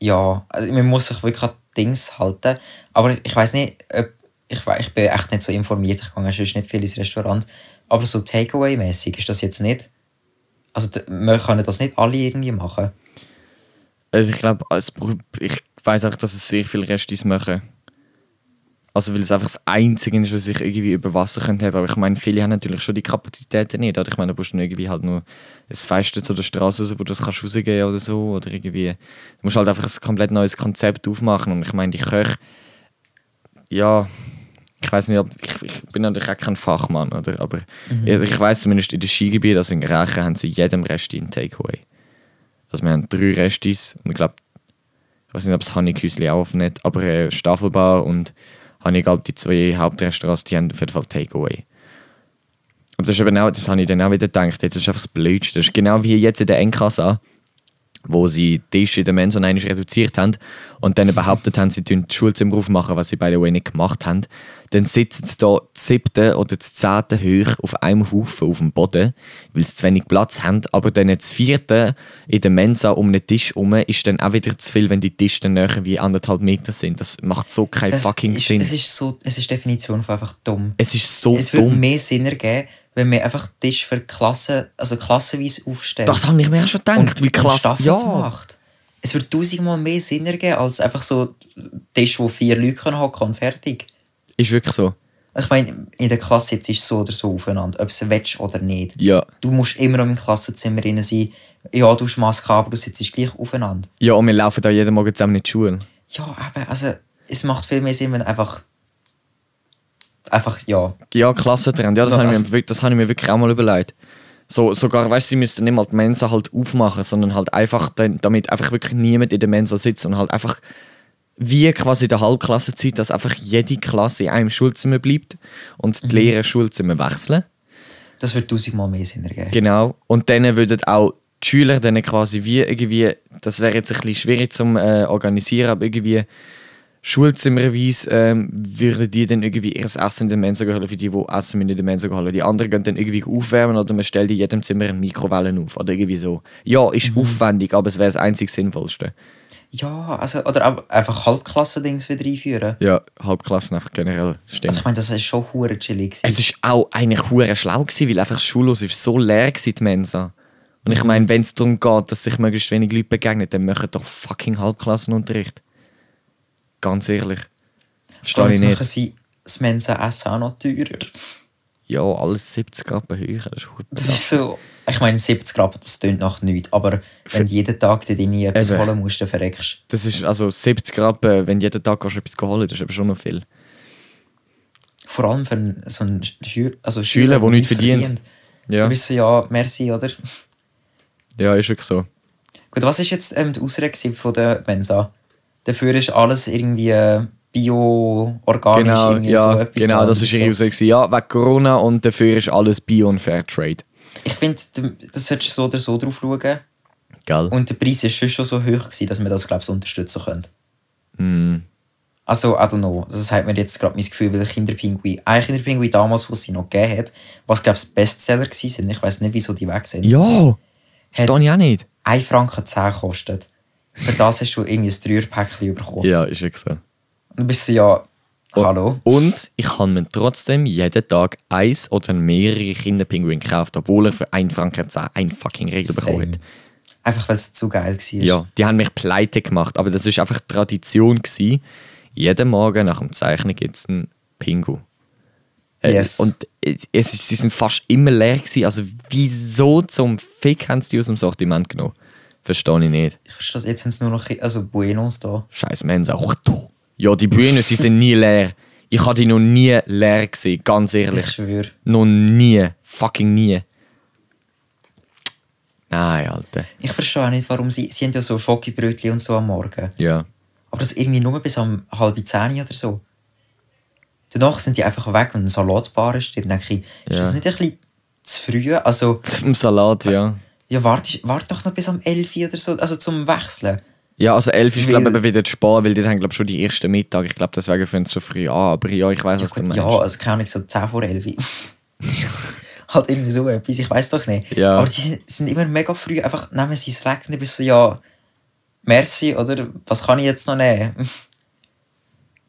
[SPEAKER 3] ja, also man muss sich wirklich an Dings halten. Aber ich weiß nicht, ob, ich, ich bin echt nicht so informiert, ich gehe sonst nicht viel ins Restaurant. Aber so Takeaway-mäßig ist das jetzt nicht. Also, wir können das nicht alle irgendwie machen.
[SPEAKER 2] Also ich glaube, ich weiß auch, dass es sehr viele Restis machen. Also weil es einfach das Einzige ist, was ich irgendwie über Wasser könnte haben. Aber ich meine, viele haben natürlich schon die Kapazitäten nicht. Oder? Ich meine, da musst du irgendwie halt nur ein Feisten zu der Straße, raus, wo du das kannst rausgehen oder so. Oder irgendwie, du musst halt einfach ein komplett neues Konzept aufmachen. Und ich meine, die Köche, ja, ich weiß nicht, ob, ich, ich bin natürlich auch kein Fachmann, oder? aber also ich weiß zumindest in den Skigebieten, also in Rechen, haben sie in jedem Resti ein Takeaway. Also wir haben drei Restis und ich glaube, ich weiß nicht, ob es Honeykhäusli auch hat, aber äh, Staffelbar und Honig, glaub, die zwei Hauptrestaurants, die haben auf jeden Fall Takeaway. Und das ist eben auch, das habe ich dann auch wieder gedacht, jetzt ist einfach das Blödste. Das ist genau wie jetzt in der Enkassa, wo sie die Tische in der Mensa einmal reduziert haben und dann behauptet haben, sie tun die Schulzimmer aufmachen, was sie by the way nicht gemacht haben. Dann sitzen sie da siebte oder zehnte hoch auf einem Haufen auf dem Boden, weil sie zu wenig Platz haben. Aber dann das vierte in der Mensa um einen Tisch herum ist dann auch wieder zu viel, wenn die Tische dann näher wie anderthalb Meter sind. Das macht so keinen
[SPEAKER 3] Das
[SPEAKER 2] fucking
[SPEAKER 3] ist,
[SPEAKER 2] Sinn.
[SPEAKER 3] Es ist so, es ist Definition von einfach dumm.
[SPEAKER 2] Es ist so
[SPEAKER 3] es würde
[SPEAKER 2] dumm.
[SPEAKER 3] mehr Sinn ergeben, wenn wir einfach Tisch für Klassen, also klassenweise aufstellen.
[SPEAKER 2] Das habe ich mir auch schon gedacht.
[SPEAKER 3] und, und
[SPEAKER 2] Klasse,
[SPEAKER 3] Staffeln
[SPEAKER 2] ja.
[SPEAKER 3] macht. Es würde tausendmal mehr Sinn ergeben, als einfach so Tisch, wo vier Leute können hocken und fertig.
[SPEAKER 2] Ist wirklich so.
[SPEAKER 3] Ich meine, in der Klasse jetzt ist es so oder so aufeinander, ob es willst oder nicht.
[SPEAKER 2] Ja.
[SPEAKER 3] Du musst immer noch im Klassenzimmer drin sein. Ja, du hast Maske, aber du sitzt gleich aufeinander.
[SPEAKER 2] Ja, und wir laufen da jeden Morgen zusammen in die Schule.
[SPEAKER 3] Ja, aber also, es macht viel mehr Sinn, wenn einfach. Einfach, ja.
[SPEAKER 2] Ja, Klassentrend, ja, das,
[SPEAKER 3] Ja,
[SPEAKER 2] habe ich,
[SPEAKER 3] also-
[SPEAKER 2] mir, das habe ich mir wirklich auch mal überlegt. So, sogar, weißt du, sie müssten nicht mal die Mensa halt aufmachen, sondern halt einfach, damit einfach wirklich niemand in der Mensa sitzt und halt einfach wie quasi in der Halbklassenzeit, dass einfach jede Klasse in einem Schulzimmer bleibt und
[SPEAKER 3] Mhm.
[SPEAKER 2] die Lehrer Schulzimmer wechseln.
[SPEAKER 3] Das wird tausendmal mehr Sinn ergeben.
[SPEAKER 2] Genau. Und dann würden auch die Schüler dann quasi wie irgendwie, das wäre jetzt ein bisschen schwierig zum äh, organisieren, aber irgendwie schulzimmerweise ähm, würden die dann irgendwie ihr Essen in der Mensa holen, für die, die Essen in der Mensa holen. Die anderen gehen dann irgendwie aufwärmen oder man stellt in jedem Zimmer eine Mikrowelle auf oder irgendwie so. Ja, ist aufwendig, aber es wäre das einzig Sinnvollste.
[SPEAKER 3] Ja, also, oder einfach Halbklassen-Dings wieder einführen.
[SPEAKER 2] Ja, Halbklassen einfach generell stimmt.
[SPEAKER 3] Also, ich meine, das ist schon hure chillig.
[SPEAKER 2] Es ist auch eigentlich hure schlau gewesen, weil einfach schullos ist so leer gewesen, die Mensa. Und ich meine, wenn es darum geht, dass sich möglichst wenig Leute begegnen, dann machen doch fucking Halbklassenunterricht. Ganz ehrlich. Verstehe ich nicht.
[SPEAKER 3] machen sie das Mensa-Essen auch noch teurer.
[SPEAKER 2] Ja, alles 70 Rappen höher. Das ist verdammt.
[SPEAKER 3] Das ist so, Ich meine, 70 Rappen, das tönt nach nichts. Aber wenn du jeden Tag dort nie etwas
[SPEAKER 2] Eben.
[SPEAKER 3] holen musst, dann verreckst
[SPEAKER 2] Das ist also 70 Rappen, wenn jeden Tag kannst du etwas holen, das ist aber schon noch viel.
[SPEAKER 3] du. Vor allem für so einen Schüler, also
[SPEAKER 2] Schüler, der nichts verdient.
[SPEAKER 3] verdient.
[SPEAKER 2] Ja,
[SPEAKER 3] Du bist so, ja, merci, oder?
[SPEAKER 2] ja ist wirklich so.
[SPEAKER 3] Gut, was war jetzt ähm, die Ausrede von der Mensa? Dafür ist alles irgendwie äh, bio-organisch,
[SPEAKER 2] Genau,
[SPEAKER 3] irgendwie
[SPEAKER 2] ja,
[SPEAKER 3] so etwas
[SPEAKER 2] genau
[SPEAKER 3] da
[SPEAKER 2] das ist Aussage. gewesen. Ja, wegen Corona und dafür ist alles Bio und Fairtrade.
[SPEAKER 3] Ich finde, das solltest du so oder so drauf schauen.
[SPEAKER 2] Gell?
[SPEAKER 3] Und der Preis ist schon so hoch gewesen, dass man das, glaube ich, so unterstützen könnte.
[SPEAKER 2] Mm.
[SPEAKER 3] Also, I don't know. Das hat mir jetzt gerade mein Gefühl, weil Kinderpinguin, ein Kinderpinguin damals, was sie noch gegeben hat, was, glaube ich, Bestseller gewesen sind, ich weiß nicht, wieso die weg sind,
[SPEAKER 2] Ja,
[SPEAKER 3] hat
[SPEAKER 2] ich auch nicht.
[SPEAKER 3] 1 Franken 10 gekostet. Für das hast du irgendwie ein Dreierpäckchen bekommen.
[SPEAKER 2] Ja, ist wirklich so.
[SPEAKER 3] Und du bist so, ja, hallo.
[SPEAKER 2] Und ich habe mir trotzdem jeden Tag eins oder mehrere Kinderpinguine gekauft, obwohl er für 1 Franken 10 ein fucking Regel bekommen hat.
[SPEAKER 3] Einfach, weil es zu geil war.
[SPEAKER 2] Ja, die haben mich pleite gemacht, aber das ist einfach Tradition gewesen. Jeden Morgen nach dem Zeichnen gibt es einen Pingu. Äh,
[SPEAKER 3] Yes.
[SPEAKER 2] Und es, sie sind fast immer leer gewesen. Also wieso zum Fick haben sie die aus dem Sortiment genommen? Verstehe ich nicht.
[SPEAKER 3] Ich verstehe, jetzt haben sie nur noch also Buenos da.
[SPEAKER 2] Scheiß Mensa. Och, du. Ja, die Buenos, die sind nie (laughs) leer. Ich habe die noch nie leer gesehen, ganz ehrlich.
[SPEAKER 3] Ich schwöre.
[SPEAKER 2] Noch nie. Fucking nie. Nein, Alter.
[SPEAKER 3] Ich verstehe auch nicht, warum sie, sie haben ja so Schokibrötchen und so am Morgen.
[SPEAKER 2] Ja.
[SPEAKER 3] Aber das irgendwie nur bis um halb zehn oder so. Danach sind die einfach weg und ein Salatbar dort. Dann denke ich, ist
[SPEAKER 2] Ja.
[SPEAKER 3] das nicht ein bisschen zu früh? Also,
[SPEAKER 2] Zum Salat, ja.
[SPEAKER 3] Ja, warte, warte doch noch bis um 11 Uhr oder so, also zum Wechseln.
[SPEAKER 2] Ja, also 11 ist, glaube ich, wieder zu spät, weil die haben, glaube ich, schon die ersten Mittag. Ich glaube, deswegen fangen sie so früh an. Aber ja, ich weiß, was du
[SPEAKER 3] Gut,
[SPEAKER 2] meinst.
[SPEAKER 3] ja, also keine Ahnung, so 10 vor 11 Uhr. (laughs) halt irgendwie so etwas, ich weiß doch nicht.
[SPEAKER 2] Ja.
[SPEAKER 3] Aber die sind, sind immer mega früh, einfach nehmen sie es weg und bin so, ja, merci, oder was kann ich jetzt noch nehmen?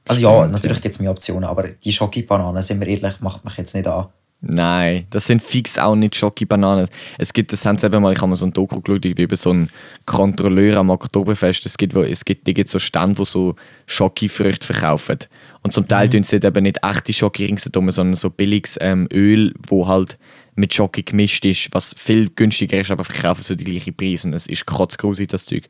[SPEAKER 3] Also ja,
[SPEAKER 2] Stimmt,
[SPEAKER 3] natürlich
[SPEAKER 2] ja.
[SPEAKER 3] gibt es mehr Optionen, aber die Schoki-Bananen, sind wir ehrlich, macht mich jetzt nicht an.
[SPEAKER 2] Nein, das sind fix auch nicht Schoki-Bananen. Es gibt, das haben sie eben mal, ich habe mal so ein Doku geschaut, wie über so einen Kontrolleur am Oktoberfest. Es gibt, wo, es gibt, die gibt so Stände, die so Schokifrüchte verkaufen. Und zum Teil tun sie eben nicht echte Schoki ringsherum, sondern so billiges ähm, Öl, wo halt mit Schoki gemischt ist, was viel günstiger ist, aber verkaufen so die gleichen Preise. Und es ist kotzgrusig, das Zeug.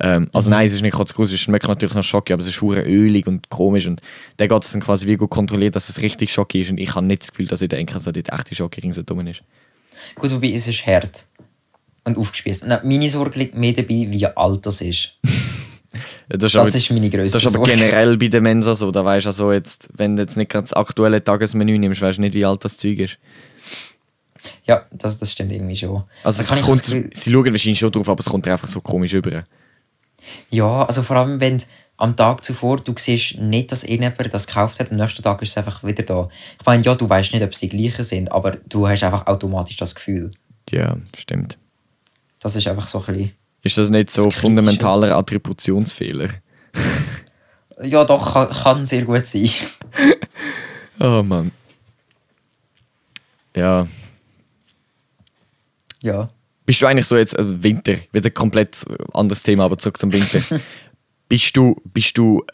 [SPEAKER 2] Ähm, also nein, es ist nicht kotzgrusig, es schmeckt natürlich nach Schoki, aber es ist hure ölig und komisch und der geht es dann quasi wie gut kontrolliert, dass es richtig Schoki ist und ich habe nicht das Gefühl, dass in der Enkelsa dort echte Schoki ringsherum ist.
[SPEAKER 3] Gut, wobei es ist hart und aufgespießt. Nein, meine Sorge liegt mehr dabei, wie alt das ist. (laughs)
[SPEAKER 2] Das ist,
[SPEAKER 3] Das
[SPEAKER 2] aber,
[SPEAKER 3] ist meine grösste
[SPEAKER 2] das ist aber
[SPEAKER 3] Sorge.
[SPEAKER 2] generell bei der Mensa so, da weißt du also jetzt, wenn du jetzt nicht gerade das aktuelle Tagesmenü nimmst, weißt du nicht, wie alt das Zeug ist.
[SPEAKER 3] Ja, das, das stimmt irgendwie schon.
[SPEAKER 2] Also es
[SPEAKER 3] ich
[SPEAKER 2] kommt,
[SPEAKER 3] das
[SPEAKER 2] sie schauen wahrscheinlich schon drauf, aber es kommt einfach so komisch über.
[SPEAKER 3] Ja, also vor allem, wenn am Tag zuvor du siehst nicht, dass irgendjemand das gekauft hat, am nächsten Tag ist es einfach wieder da. Ich meine, ja, du weißt nicht, ob sie gleiche sind, aber du hast einfach automatisch das Gefühl.
[SPEAKER 2] Ja, stimmt.
[SPEAKER 3] Das ist einfach so ein bisschen...
[SPEAKER 2] Ist das nicht so
[SPEAKER 3] Das
[SPEAKER 2] fundamentaler Attributionsfehler? (laughs)
[SPEAKER 3] Ja, doch, kann, kann sehr gut sein. (laughs)
[SPEAKER 2] Oh Mann. Ja.
[SPEAKER 3] ja.
[SPEAKER 2] Bist du eigentlich so jetzt äh, Winter, wieder komplett anderes Thema, aber zurück zum Winter. (laughs) bist du bist du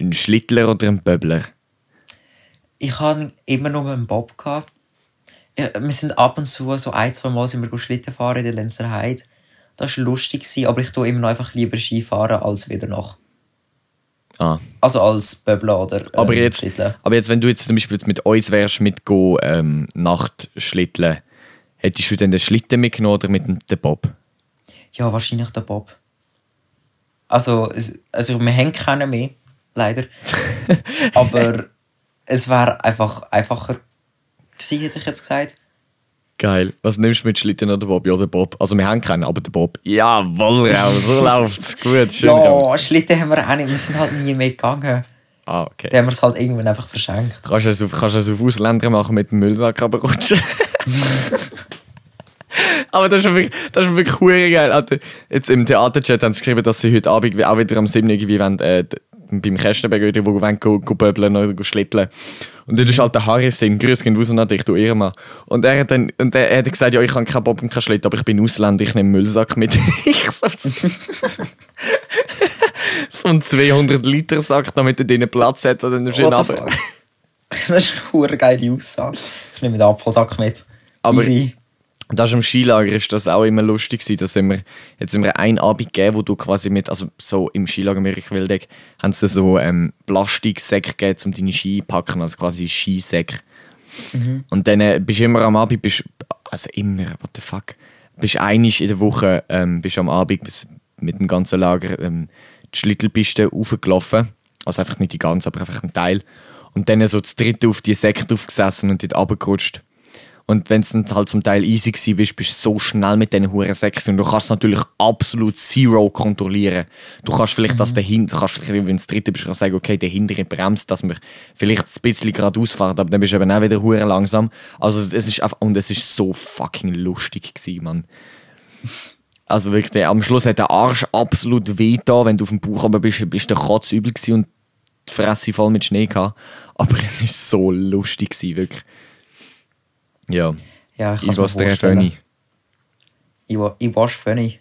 [SPEAKER 2] ein Schlittler oder ein Böbler?
[SPEAKER 3] Ich hatte immer nur einen Bob. Gehabt. Wir sind ab und zu, so ein, zwei Mal sind wir Schlitten fahren in der Lenzer Heide. Das war lustig, aber ich tue immer noch einfach lieber Skifahren als wieder noch.
[SPEAKER 2] Ah.
[SPEAKER 3] Also als Böbler oder ähm,
[SPEAKER 2] Aber jetzt,
[SPEAKER 3] Schlitteln.
[SPEAKER 2] aber jetzt, wenn du jetzt zum Beispiel jetzt mit uns wärst, mit go, ähm, Nachtschlitteln, hättest du dann den Schlitten mitgenommen oder mit dem den Bob?
[SPEAKER 3] Ja, wahrscheinlich der Bob. Also, es, also wir haben keinen mehr, leider. (laughs) Aber es wäre einfach einfacher gewesen, hätte ich jetzt gesagt.
[SPEAKER 2] Geil. Was nimmst du mit Schlitten oder Bob? Ja, der Bob. Also wir haben keinen, aber der Bob. Jawohl, Raul, so (laughs) läuft's. Gut, schön.
[SPEAKER 3] Ja, Schlitten haben wir auch nicht. Wir sind halt nie mehr gegangen.
[SPEAKER 2] Ah, okay.
[SPEAKER 3] Dann haben wir es halt irgendwann einfach verschenkt.
[SPEAKER 2] Kannst du es auf, kannst du es auf Ausländer machen mit dem Müllsack runterrutschen? (laughs) (laughs) Aber das ist wirklich, das ist wirklich geil. Alter. Jetzt im Theaterchat haben sie geschrieben, dass sie heute Abend auch wieder am 7. irgendwie wollen, äh, beim Kästenberg wieder, wo wollen, go, go pöbeln oder go schlitteln. Und dort ist halt der Harris drin, grüß gehen raus an dich, du Irma. Und er hat dann, und er, er hat gesagt, ja, ich habe keinen Bob und keinen Schlitten, aber ich bin Ausländer, ich nehme Müllsack mit. (laughs) ich so, so ein 200 Liter Sack, damit er drinnen Platz hat und dann schön runter. (laughs)
[SPEAKER 3] Das ist eine geile Aussage. Ich nehme den Apfelsack mit.
[SPEAKER 2] Aber-
[SPEAKER 3] Easy.
[SPEAKER 2] Das ist im Skilager ist das auch immer lustig gewesen. Da sind wir, jetzt wir einen Abend gegeben, wo du quasi mit, also so im Skilager Mirich Wildeck, haben sie so ähm, Plastiksäcke gegeben, um deine Ski zu packen, also quasi Skisäcke. Und dann äh, bist du immer am Abend, bist, also immer, what the fuck, bist einig in der Woche, ähm, bist am Abend bis, mit dem ganzen Lager ähm, die Schlittelpiste raufgelaufen. Also einfach nicht die ganze, aber einfach ein Teil. Und dann so das dritte auf die Säcke draufgesessen und dort runtergerutscht. Und wenn es dann halt zum Teil easy gewesen bist, bist du so schnell mit diesen Huren Säcken und du kannst natürlich absolut zero kontrollieren. Du kannst vielleicht das dahinter, kannst vielleicht, wenn du dritte bist, kannst sagen, okay, der hintere bremst, dass wir vielleicht ein bisschen geradeaus fahren, aber dann bist du eben auch wieder hure langsam. Also es ist einfach, und es ist so fucking lustig gewesen, Mann. Also wirklich, der, am Schluss hat der Arsch absolut weh da, wenn du auf dem Bauch aber bist, bist der Kotz übel gewesen und die Fresse voll mit Schnee gehabt. Aber es ist so lustig gewesen, wirklich. Ja.
[SPEAKER 3] Ja, ich
[SPEAKER 2] It
[SPEAKER 3] kann's mir
[SPEAKER 2] was
[SPEAKER 3] vorstellen.
[SPEAKER 2] funny.
[SPEAKER 3] It wa- it was funny.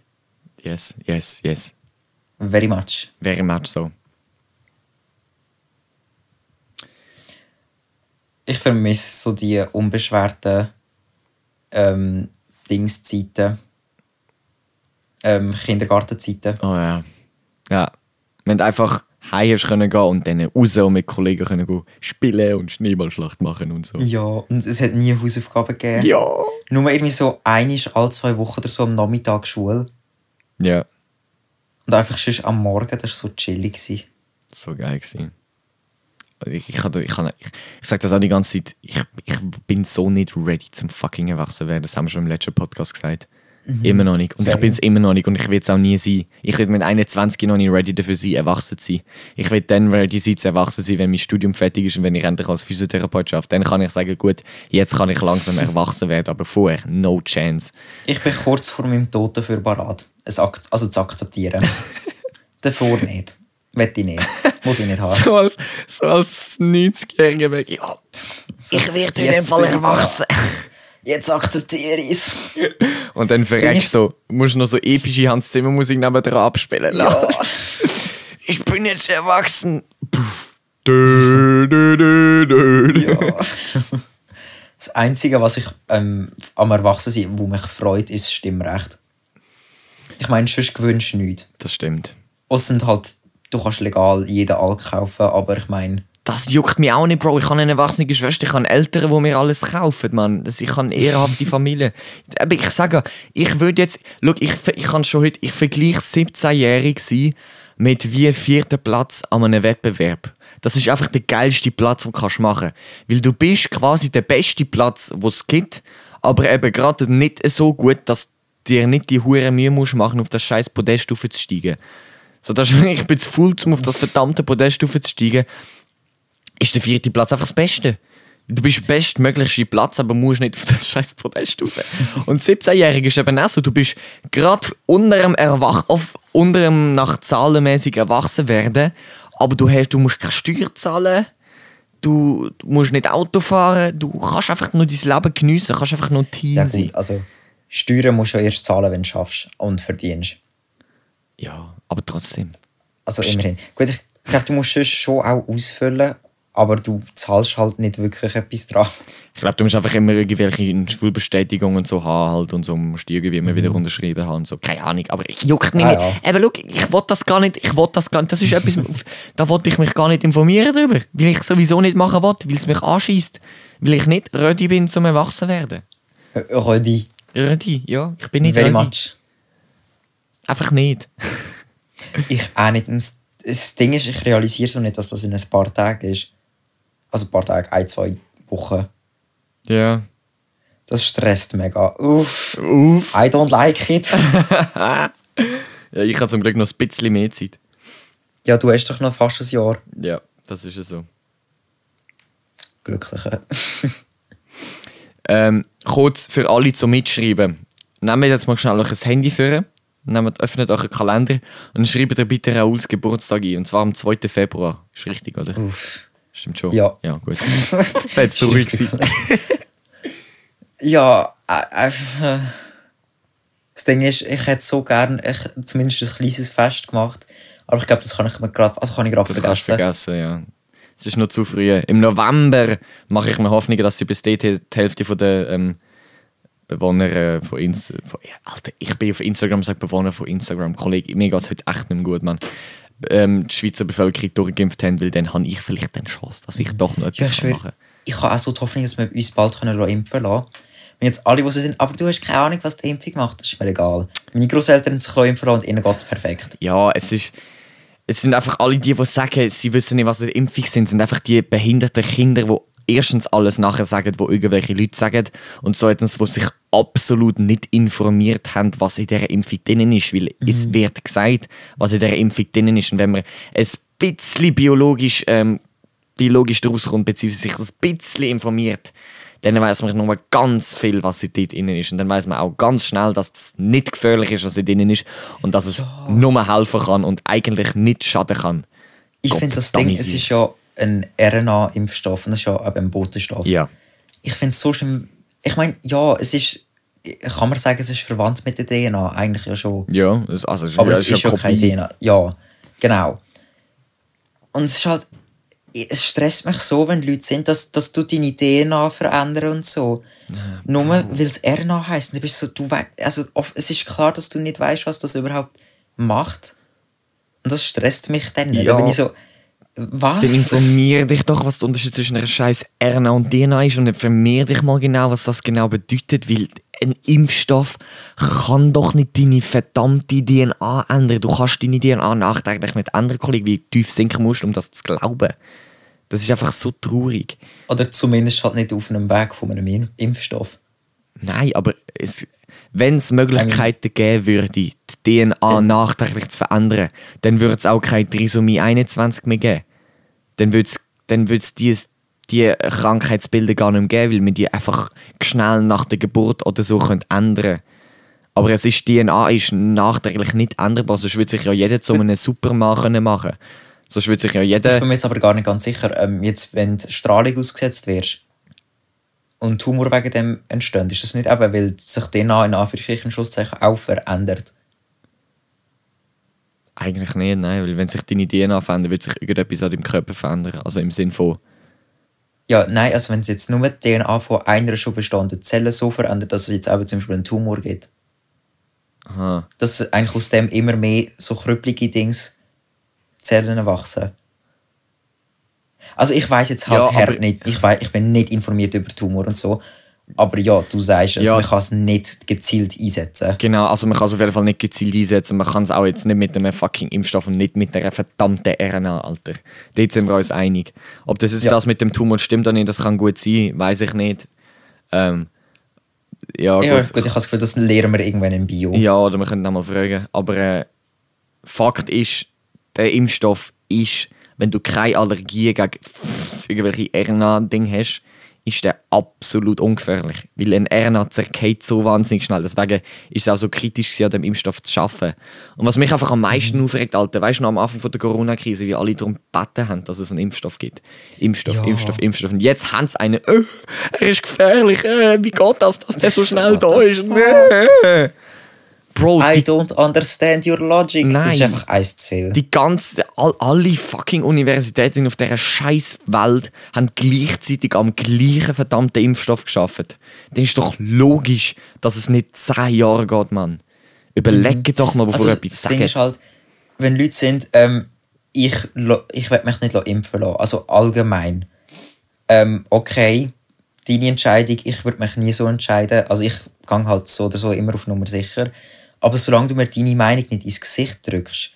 [SPEAKER 2] Yes, yes, yes.
[SPEAKER 3] Very much.
[SPEAKER 2] Very much so.
[SPEAKER 3] Ich vermisse so die unbeschwerten ähm, Dingszeiten. Ähm, Kindergartenzeiten.
[SPEAKER 2] Oh ja. Ja. Haben einfach heim hast können gehen und dann raus und mit Kollegen können spielen und Schneeballschlacht machen und so.
[SPEAKER 3] Ja, und es hat nie Hausaufgaben gegeben.
[SPEAKER 2] Ja.
[SPEAKER 3] Nur irgendwie so einisch alle zwei Wochen oder so am Nachmittag Schule.
[SPEAKER 2] Ja.
[SPEAKER 3] Und einfach sonst am Morgen, das war so chillig. gewesen.
[SPEAKER 2] So geil gewesen. Ich, ich, ich, ich, ich, ich sage das auch die ganze Zeit, ich, ich bin so nicht ready zum fucking Erwachsen werden. Das haben wir schon im letzten Podcast gesagt. Immer noch nicht. Und
[SPEAKER 3] Sehr
[SPEAKER 2] ich bin es immer noch nicht und ich will es auch nie sein. Ich will mit 21 noch nicht ready dafür sein, erwachsen zu sein. Ich will dann ready sein, zu erwachsen sein, wenn mein Studium fertig ist und wenn ich endlich als Physiotherapeut arbeite. Dann kann ich sagen, gut, jetzt kann ich langsam erwachsen werden, aber vorher, no chance.
[SPEAKER 3] Ich bin kurz vor meinem Tod dafür parat. Es also zu akzeptieren. (laughs) Davor nicht. Wette ich nicht. Muss ich nicht haben.
[SPEAKER 2] So als, so als 90-Jähriger weg. Ja, ich werde in dem Fall erwachsen.
[SPEAKER 3] Jetzt akzeptiere ich es. (laughs)
[SPEAKER 2] Und dann verreckst du so, musst noch so epische Hans Zimmer Musik nebendran abspielen
[SPEAKER 3] Ja.
[SPEAKER 2] lassen. (laughs) Ich bin jetzt erwachsen. Dö, dö, dö, dö.
[SPEAKER 3] ja. Das Einzige, was ich ähm, am Erwachsensein, wo mich freut, ist das Stimmrecht. Ich meine, sonst gewünscht nichts.
[SPEAKER 2] Das stimmt.
[SPEAKER 3] Sind halt, du kannst legal jeden Alk kaufen, aber ich meine,
[SPEAKER 2] Das juckt mich auch nicht, Bro. Ich habe eine erwachsene Schwester, ich habe Eltern, die mir alles kaufen, Mann. Ich habe eine ehrhafte (laughs) Familie. Aber ich sage, ich würde jetzt, schau, ich, ich kann schon heute, ich vergleiche 17-jährig sein mit wie vierten Platz an einem Wettbewerb. Das ist einfach der geilste Platz, den du kannst machen Weil du bist quasi der beste Platz, den es gibt, aber eben gerade nicht so gut, dass dir nicht die hure Mühe musst machen, auf das scheiß Podest aufzusteigen. So, das (laughs) ich bin zu faul, um auf das verdammte Podest aufzusteigen ist der vierte Platz einfach das Beste. Du bist der bestmöglichste Platz, aber musst nicht auf das (laughs) scheiß Podest rauf. Und 17-Jährige ist eben auch so, du bist gerade unter dem Erwach auf unter dem nach zahlenmäßig erwachsen werden, aber du, hast, du musst keine Steuer zahlen, du, du musst nicht Auto fahren, du kannst einfach nur dein Leben geniessen, kannst einfach nur Team
[SPEAKER 3] ja
[SPEAKER 2] sein.
[SPEAKER 3] also Steuern musst du erst zahlen, wenn du schaffst und verdienst.
[SPEAKER 2] Ja, aber trotzdem.
[SPEAKER 3] Also immerhin. Gut, ich glaube, du musst sonst schon auch ausfüllen, aber du zahlst halt nicht wirklich etwas dran.
[SPEAKER 2] Ich glaube, du musst einfach immer irgendwelche Schulbestätigungen und so haben halt und so musst du irgendwie immer wieder unterschrieben haben so. Keine Ahnung, aber ich juckt mich
[SPEAKER 3] Ah,
[SPEAKER 2] nicht.
[SPEAKER 3] ja.
[SPEAKER 2] Eben, schau, ich will das gar nicht, ich will das gar nicht, das ist etwas, da wollte ich mich gar nicht informieren darüber, weil ich sowieso nicht machen will, weil es mich anschießt, weil ich nicht ready bin zum Erwachsenwerden.
[SPEAKER 3] Rödi,
[SPEAKER 2] Ready, ja, ich bin nicht
[SPEAKER 3] very
[SPEAKER 2] ready.
[SPEAKER 3] much.
[SPEAKER 2] Einfach nicht.
[SPEAKER 3] Ich auch nicht. Das Ding ist, ich realisiere so nicht, dass das in ein paar Tagen ist. Also ein paar Tage, ein, zwei Wochen.
[SPEAKER 2] Ja.
[SPEAKER 3] Das stresst mega. Uff.
[SPEAKER 2] Uff.
[SPEAKER 3] I don't like it. (laughs)
[SPEAKER 2] Ja, ich habe zum Glück noch ein bisschen mehr Zeit.
[SPEAKER 3] ja, du hast doch noch fast ein Jahr.
[SPEAKER 2] Ja, das ist ja so.
[SPEAKER 3] Glückliche.
[SPEAKER 2] Ähm, kurz für alle zum Mitschreiben. Nehmt jetzt mal schnell euch ein Handy vor, nehmt, öffnet euren Kalender und schreibt bitte Rauls Geburtstag ein. Und zwar am 2. Februar. Ist richtig, oder?
[SPEAKER 3] Uff.
[SPEAKER 2] Stimmt schon?
[SPEAKER 3] Ja.
[SPEAKER 2] Ja, gut. (laughs) Das wäre jetzt ruhig gewesen.
[SPEAKER 3] Ja, äh, einfach. äh, Das Ding ist, ich hätte so gern ich, zumindest ein kleines Fest gemacht. Aber ich glaube, das kann ich mir gerade also kann ich gerade
[SPEAKER 2] Das
[SPEAKER 3] vergessen.
[SPEAKER 2] vergessen, ja. Es ist noch zu früh. Im November mache ich mir Hoffnung, dass sie bis dahin die Hälfte von der, ähm, Bewohner äh, von Instagram. Alter, ich bin auf Instagram, sage Bewohner von Instagram. Kollege, mir geht es heute echt nicht mehr gut, Mann. Ähm, die Schweizer Bevölkerung durchgeimpft haben, weil dann habe ich vielleicht eine Chance, dass ich doch noch etwas
[SPEAKER 3] Ja, ich
[SPEAKER 2] machen
[SPEAKER 3] ich habe auch so die Hoffnung, dass wir uns bald können impfen lassen Wenn jetzt alle, die so sind, aber du hast keine Ahnung, was die Impfung macht, das ist mir egal. Meine Großeltern haben sich impfen lassen und ihnen geht es perfekt.
[SPEAKER 2] Ja, es ist. Es sind einfach alle die, die sagen, sie wissen nicht, was eine Impfung sind, sind einfach die behinderten Kinder, die erstens alles nachher sagen, wo irgendwelche Leute sagen. Und zweitens, die sich absolut nicht informiert haben, was in dieser Impfung drin ist, weil es wird gesagt, was in dieser Impfung drin ist. Und wenn man ein bisschen biologisch, ähm, biologisch daraus kommt, beziehungsweise sich ein bisschen informiert, dann weiß man nur ganz viel, was in dort drin ist. Und dann weiß man auch ganz schnell, dass das nicht gefährlich ist, was in drin ist. Und dass es nur helfen kann und eigentlich nicht schaden kann.
[SPEAKER 3] Ich finde das Ding, es ist ja ein RNA-Impfstoff und das ist ja eben ein Botenstoff.
[SPEAKER 2] Ja.
[SPEAKER 3] Ich finde es so schlimm. Ich meine, ja, es ist, kann man sagen, es ist verwandt mit der DNA? Eigentlich ja schon.
[SPEAKER 2] Ja, es, also, es
[SPEAKER 3] Aber
[SPEAKER 2] ja,
[SPEAKER 3] es ist ja
[SPEAKER 2] eine
[SPEAKER 3] keine. DNA. Ja, genau. Und es ist halt, es stresst mich so, wenn Leute sind, dass, dass du deine DNA verändern und so. Nur weil es RNA heisst. Du bist so, du also es ist klar, dass du nicht weißt, was das überhaupt macht. Und das stresst mich dann nicht.
[SPEAKER 2] Ja.
[SPEAKER 3] Da bin ich so, was?
[SPEAKER 2] Dann informier dich doch, was der Unterschied zwischen einer scheiß RNA und DNA ist und informier dich mal genau, was das genau bedeutet, weil ein Impfstoff kann doch nicht deine verdammte DNA ändern. Du kannst deine DNA nachträglich nicht ändern, Kollege, wie tief sinken musst, um das zu glauben. Das ist einfach so traurig.
[SPEAKER 3] Oder zumindest halt nicht auf einem Weg von einem Im- Impfstoff.
[SPEAKER 2] Nein, aber es, wenn es Möglichkeiten geben würde, die DNA nachträglich zu verändern, dann würde es auch keine Trisomie 21 mehr geben. Dann würde es dann würd's die, die Krankheitsbilder gar nicht mehr geben, weil man die einfach schnell nach der Geburt oder so könnte ändern Aber es ist, DNA ist nachträglich nicht änderbar, sonst würde sich ja jeder zu einem Supermann machen Sonst würde sich ja
[SPEAKER 3] Ich
[SPEAKER 2] jeder...
[SPEAKER 3] bin mir jetzt aber gar nicht ganz sicher, ähm, jetzt, wenn du Strahlung ausgesetzt wirst und Tumor wegen dem entsteht, ist das nicht eben, weil sich DNA in Anführungsstrichen Schlusszeichen auch verändert?
[SPEAKER 2] Eigentlich nicht, nein, weil wenn sich deine DNA verändert, wird sich irgendetwas an deinem Körper verändern. Also im Sinn von...
[SPEAKER 3] Ja, nein, also wenn es jetzt nur die DNA von einer schon bestehenden Zelle so verändert, dass es jetzt eben zum Beispiel einen Tumor gibt,
[SPEAKER 2] Aha.
[SPEAKER 3] dass eigentlich aus dem immer mehr so krüppelige Dings Zellen wachsen. Also ich weiß jetzt halt
[SPEAKER 2] Ja,
[SPEAKER 3] nicht, ich, weiss, ich bin nicht informiert über Tumor und so, aber ja, du sagst es,
[SPEAKER 2] Ja.
[SPEAKER 3] man kann es nicht gezielt einsetzen.
[SPEAKER 2] Genau, also man kann es auf jeden Fall nicht gezielt einsetzen. Man kann es auch jetzt nicht mit einem fucking Impfstoff und nicht mit einer verdammten RNA, Alter. Dort sind wir uns einig. Ob das jetzt
[SPEAKER 3] Ja.
[SPEAKER 2] das mit dem Tumor stimmt oder nicht, das kann gut sein, weiß ich nicht. Ähm, ja,
[SPEAKER 3] Ja,
[SPEAKER 2] gut.
[SPEAKER 3] ich habe das Gefühl, das lernen wir irgendwann im Bio.
[SPEAKER 2] Ja, oder wir können mal fragen. Aber äh, Fakt ist, der Impfstoff ist, wenn du keine Allergie gegen irgendwelche RNA-Dinge hast, ist der absolut ungefährlich. Weil ein RNA zerkehrt so wahnsinnig schnell. Deswegen ist es auch so kritisch, an dem Impfstoff zu arbeiten. Und was mich einfach am meisten aufregt, Alter, weißt du noch am Anfang von der Corona-Krise, wie alle darum gebeten haben, dass es einen Impfstoff gibt. Impfstoff,
[SPEAKER 3] Ja.
[SPEAKER 2] Impfstoff, Impfstoff. Und jetzt haben sie einen, äh, er ist gefährlich, äh, wie geht das, dass der so schnell da ist? Bro,
[SPEAKER 3] I don't understand your logic. Das ist
[SPEAKER 2] Nein.
[SPEAKER 3] einfach eins zu viel.
[SPEAKER 2] die ganze, all, alle fucking Universitäten auf dieser scheiß Welt haben gleichzeitig am gleichen verdammten Impfstoff geschafft. Dann ist doch logisch, dass es nicht zehn Jahre geht, Mann. Überlegt doch mal, bevor ihr etwas
[SPEAKER 3] das Ding
[SPEAKER 2] sagt.
[SPEAKER 3] ist halt, wenn Leute sind, ähm, ich, ich will mich nicht impfen lassen, also allgemein. Ähm, okay, deine Entscheidung, ich würde mich nie so entscheiden. Also ich gehe halt so oder so immer auf Nummer sicher. Aber solange du mir deine Meinung nicht ins Gesicht drückst,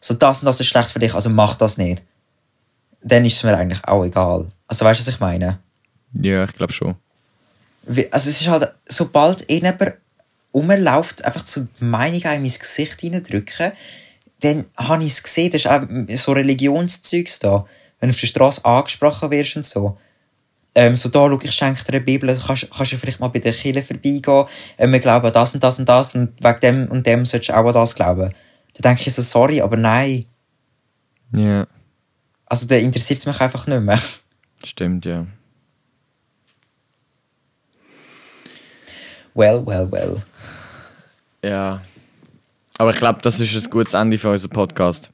[SPEAKER 3] so das und das ist schlecht für dich, also mach das nicht, dann ist es mir eigentlich auch egal. Also weißt du, was ich meine?
[SPEAKER 2] Ja, ich glaube schon.
[SPEAKER 3] Wie- Also es ist halt, sobald jemand rumläuft, einfach so die Meinung einem ins Gesicht reindrücken, dann habe ich es gesehen, das ist auch so Religionszeugs da. Wenn du auf der Straße angesprochen wirst und so. Ähm, so da, schau, ich schenke dir eine Bibel, kannst, kannst du vielleicht mal bei der Kirche vorbeigehen. Ähm, wir glauben das und das und das und wegen dem und dem solltest du auch an das glauben. Da denke ich so, sorry, aber nein.
[SPEAKER 2] Ja,
[SPEAKER 3] Also da interessiert es mich einfach nicht mehr.
[SPEAKER 2] stimmt, ja.
[SPEAKER 3] Well, well, well.
[SPEAKER 2] Ja. Aber ich glaube, das ist ein gutes Ende für unseren Podcast.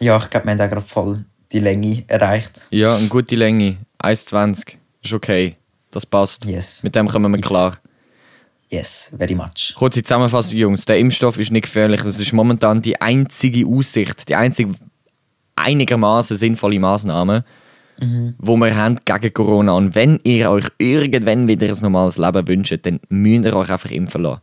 [SPEAKER 3] Ja, ich glaube, wir haben auch gerade voll die Länge erreicht.
[SPEAKER 2] Ja, eine gute Länge. 1,20. Ist okay. Das passt.
[SPEAKER 3] Yes.
[SPEAKER 2] Mit dem kommen wir
[SPEAKER 3] It's-
[SPEAKER 2] klar.
[SPEAKER 3] Yes, very much.
[SPEAKER 2] Kurze Zusammenfassung, Jungs. Der Impfstoff ist nicht gefährlich. Das ist momentan die einzige Aussicht, die einzige einigermaßen sinnvolle Maßnahme, mhm. wo wir haben gegen Corona. Und wenn ihr euch irgendwann wieder ein normales Leben wünscht, dann müsst ihr euch einfach impfen lassen.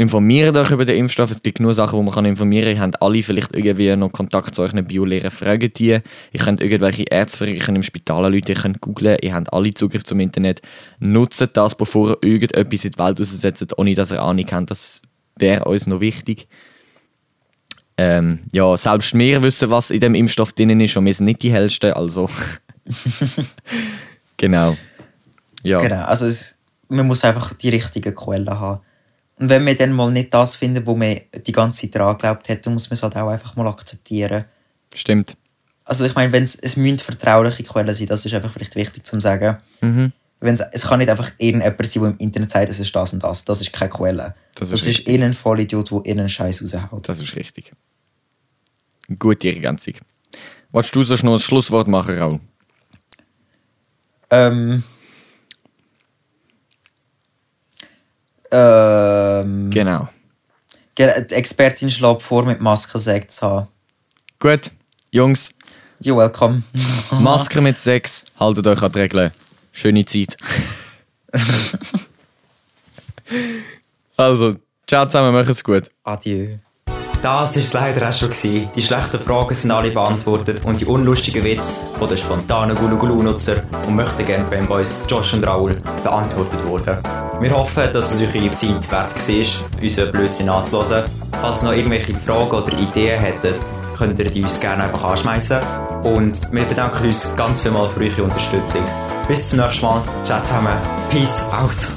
[SPEAKER 2] Informiert euch über den Impfstoff. Es gibt nur Sachen, wo man kann informieren kann. Ihr habt alle vielleicht irgendwie noch Kontakt zu euren Biolehrern. Fragen die. Ihr könnt irgendwelche Ärzte fragen, ihr könnt im Spital Leute, ihr könnt googlen. Ihr habt alle Zugriff zum Internet. Nutzt das, bevor ihr irgendetwas in die Welt aussetzt, ohne dass ihr Ahnung habt. Das wäre uns noch wichtig. Ähm, ja, selbst wir wissen, was in dem Impfstoff drin ist und wir sind nicht die hellsten, also. (laughs) genau. Ja.
[SPEAKER 3] Genau, also es, man muss einfach die richtigen Quellen haben. Und wenn man dann mal nicht das findet, wo man die ganze Zeit daran geglaubt hat, dann muss man es halt auch einfach mal akzeptieren.
[SPEAKER 2] Stimmt.
[SPEAKER 3] Also ich meine, wenn es, es müssen vertrauliche Quellen sein, das ist einfach vielleicht wichtig zu sagen. Mhm. Wenn's, es kann nicht einfach irgendjemand sein, der im Internet sagt, es ist das und das. Das ist keine Quelle. Das ist, das ist irgendein Vollidiot, der irgendeinen Scheiß raushaut.
[SPEAKER 2] Das ist richtig. Gute Ergänzung. Wolltest du sonst noch ein Schlusswort machen, Raul?
[SPEAKER 3] Ähm, Ähm,
[SPEAKER 2] genau.
[SPEAKER 3] Die Expertin schlägt vor, mit Maske Sex zu haben.
[SPEAKER 2] Gut, Jungs.
[SPEAKER 3] You're welcome. (laughs)
[SPEAKER 2] Maske mit Sex, haltet euch an die Regeln. Schöne Zeit. (laughs) also, ciao zusammen, macht es gut.
[SPEAKER 3] Adieu.
[SPEAKER 4] Das war es leider auch schon. Gewesen. Die schlechten Fragen sind alle beantwortet und die unlustigen Witze von den spontanen Gulu-Gulu-Nutzer und möchten gerne Fanboys Josh und Raul beantwortet wurden. Wir hoffen, dass es euch Ihre Zeit wert war, unseren Blödsinn anzuhören. Falls ihr noch irgendwelche Fragen oder Ideen hättet, könnt ihr die uns gerne einfach anschmeißen. Und wir bedanken uns ganz vielmals für eure Unterstützung. Bis zum nächsten Mal. Ciao zusammen. Peace out.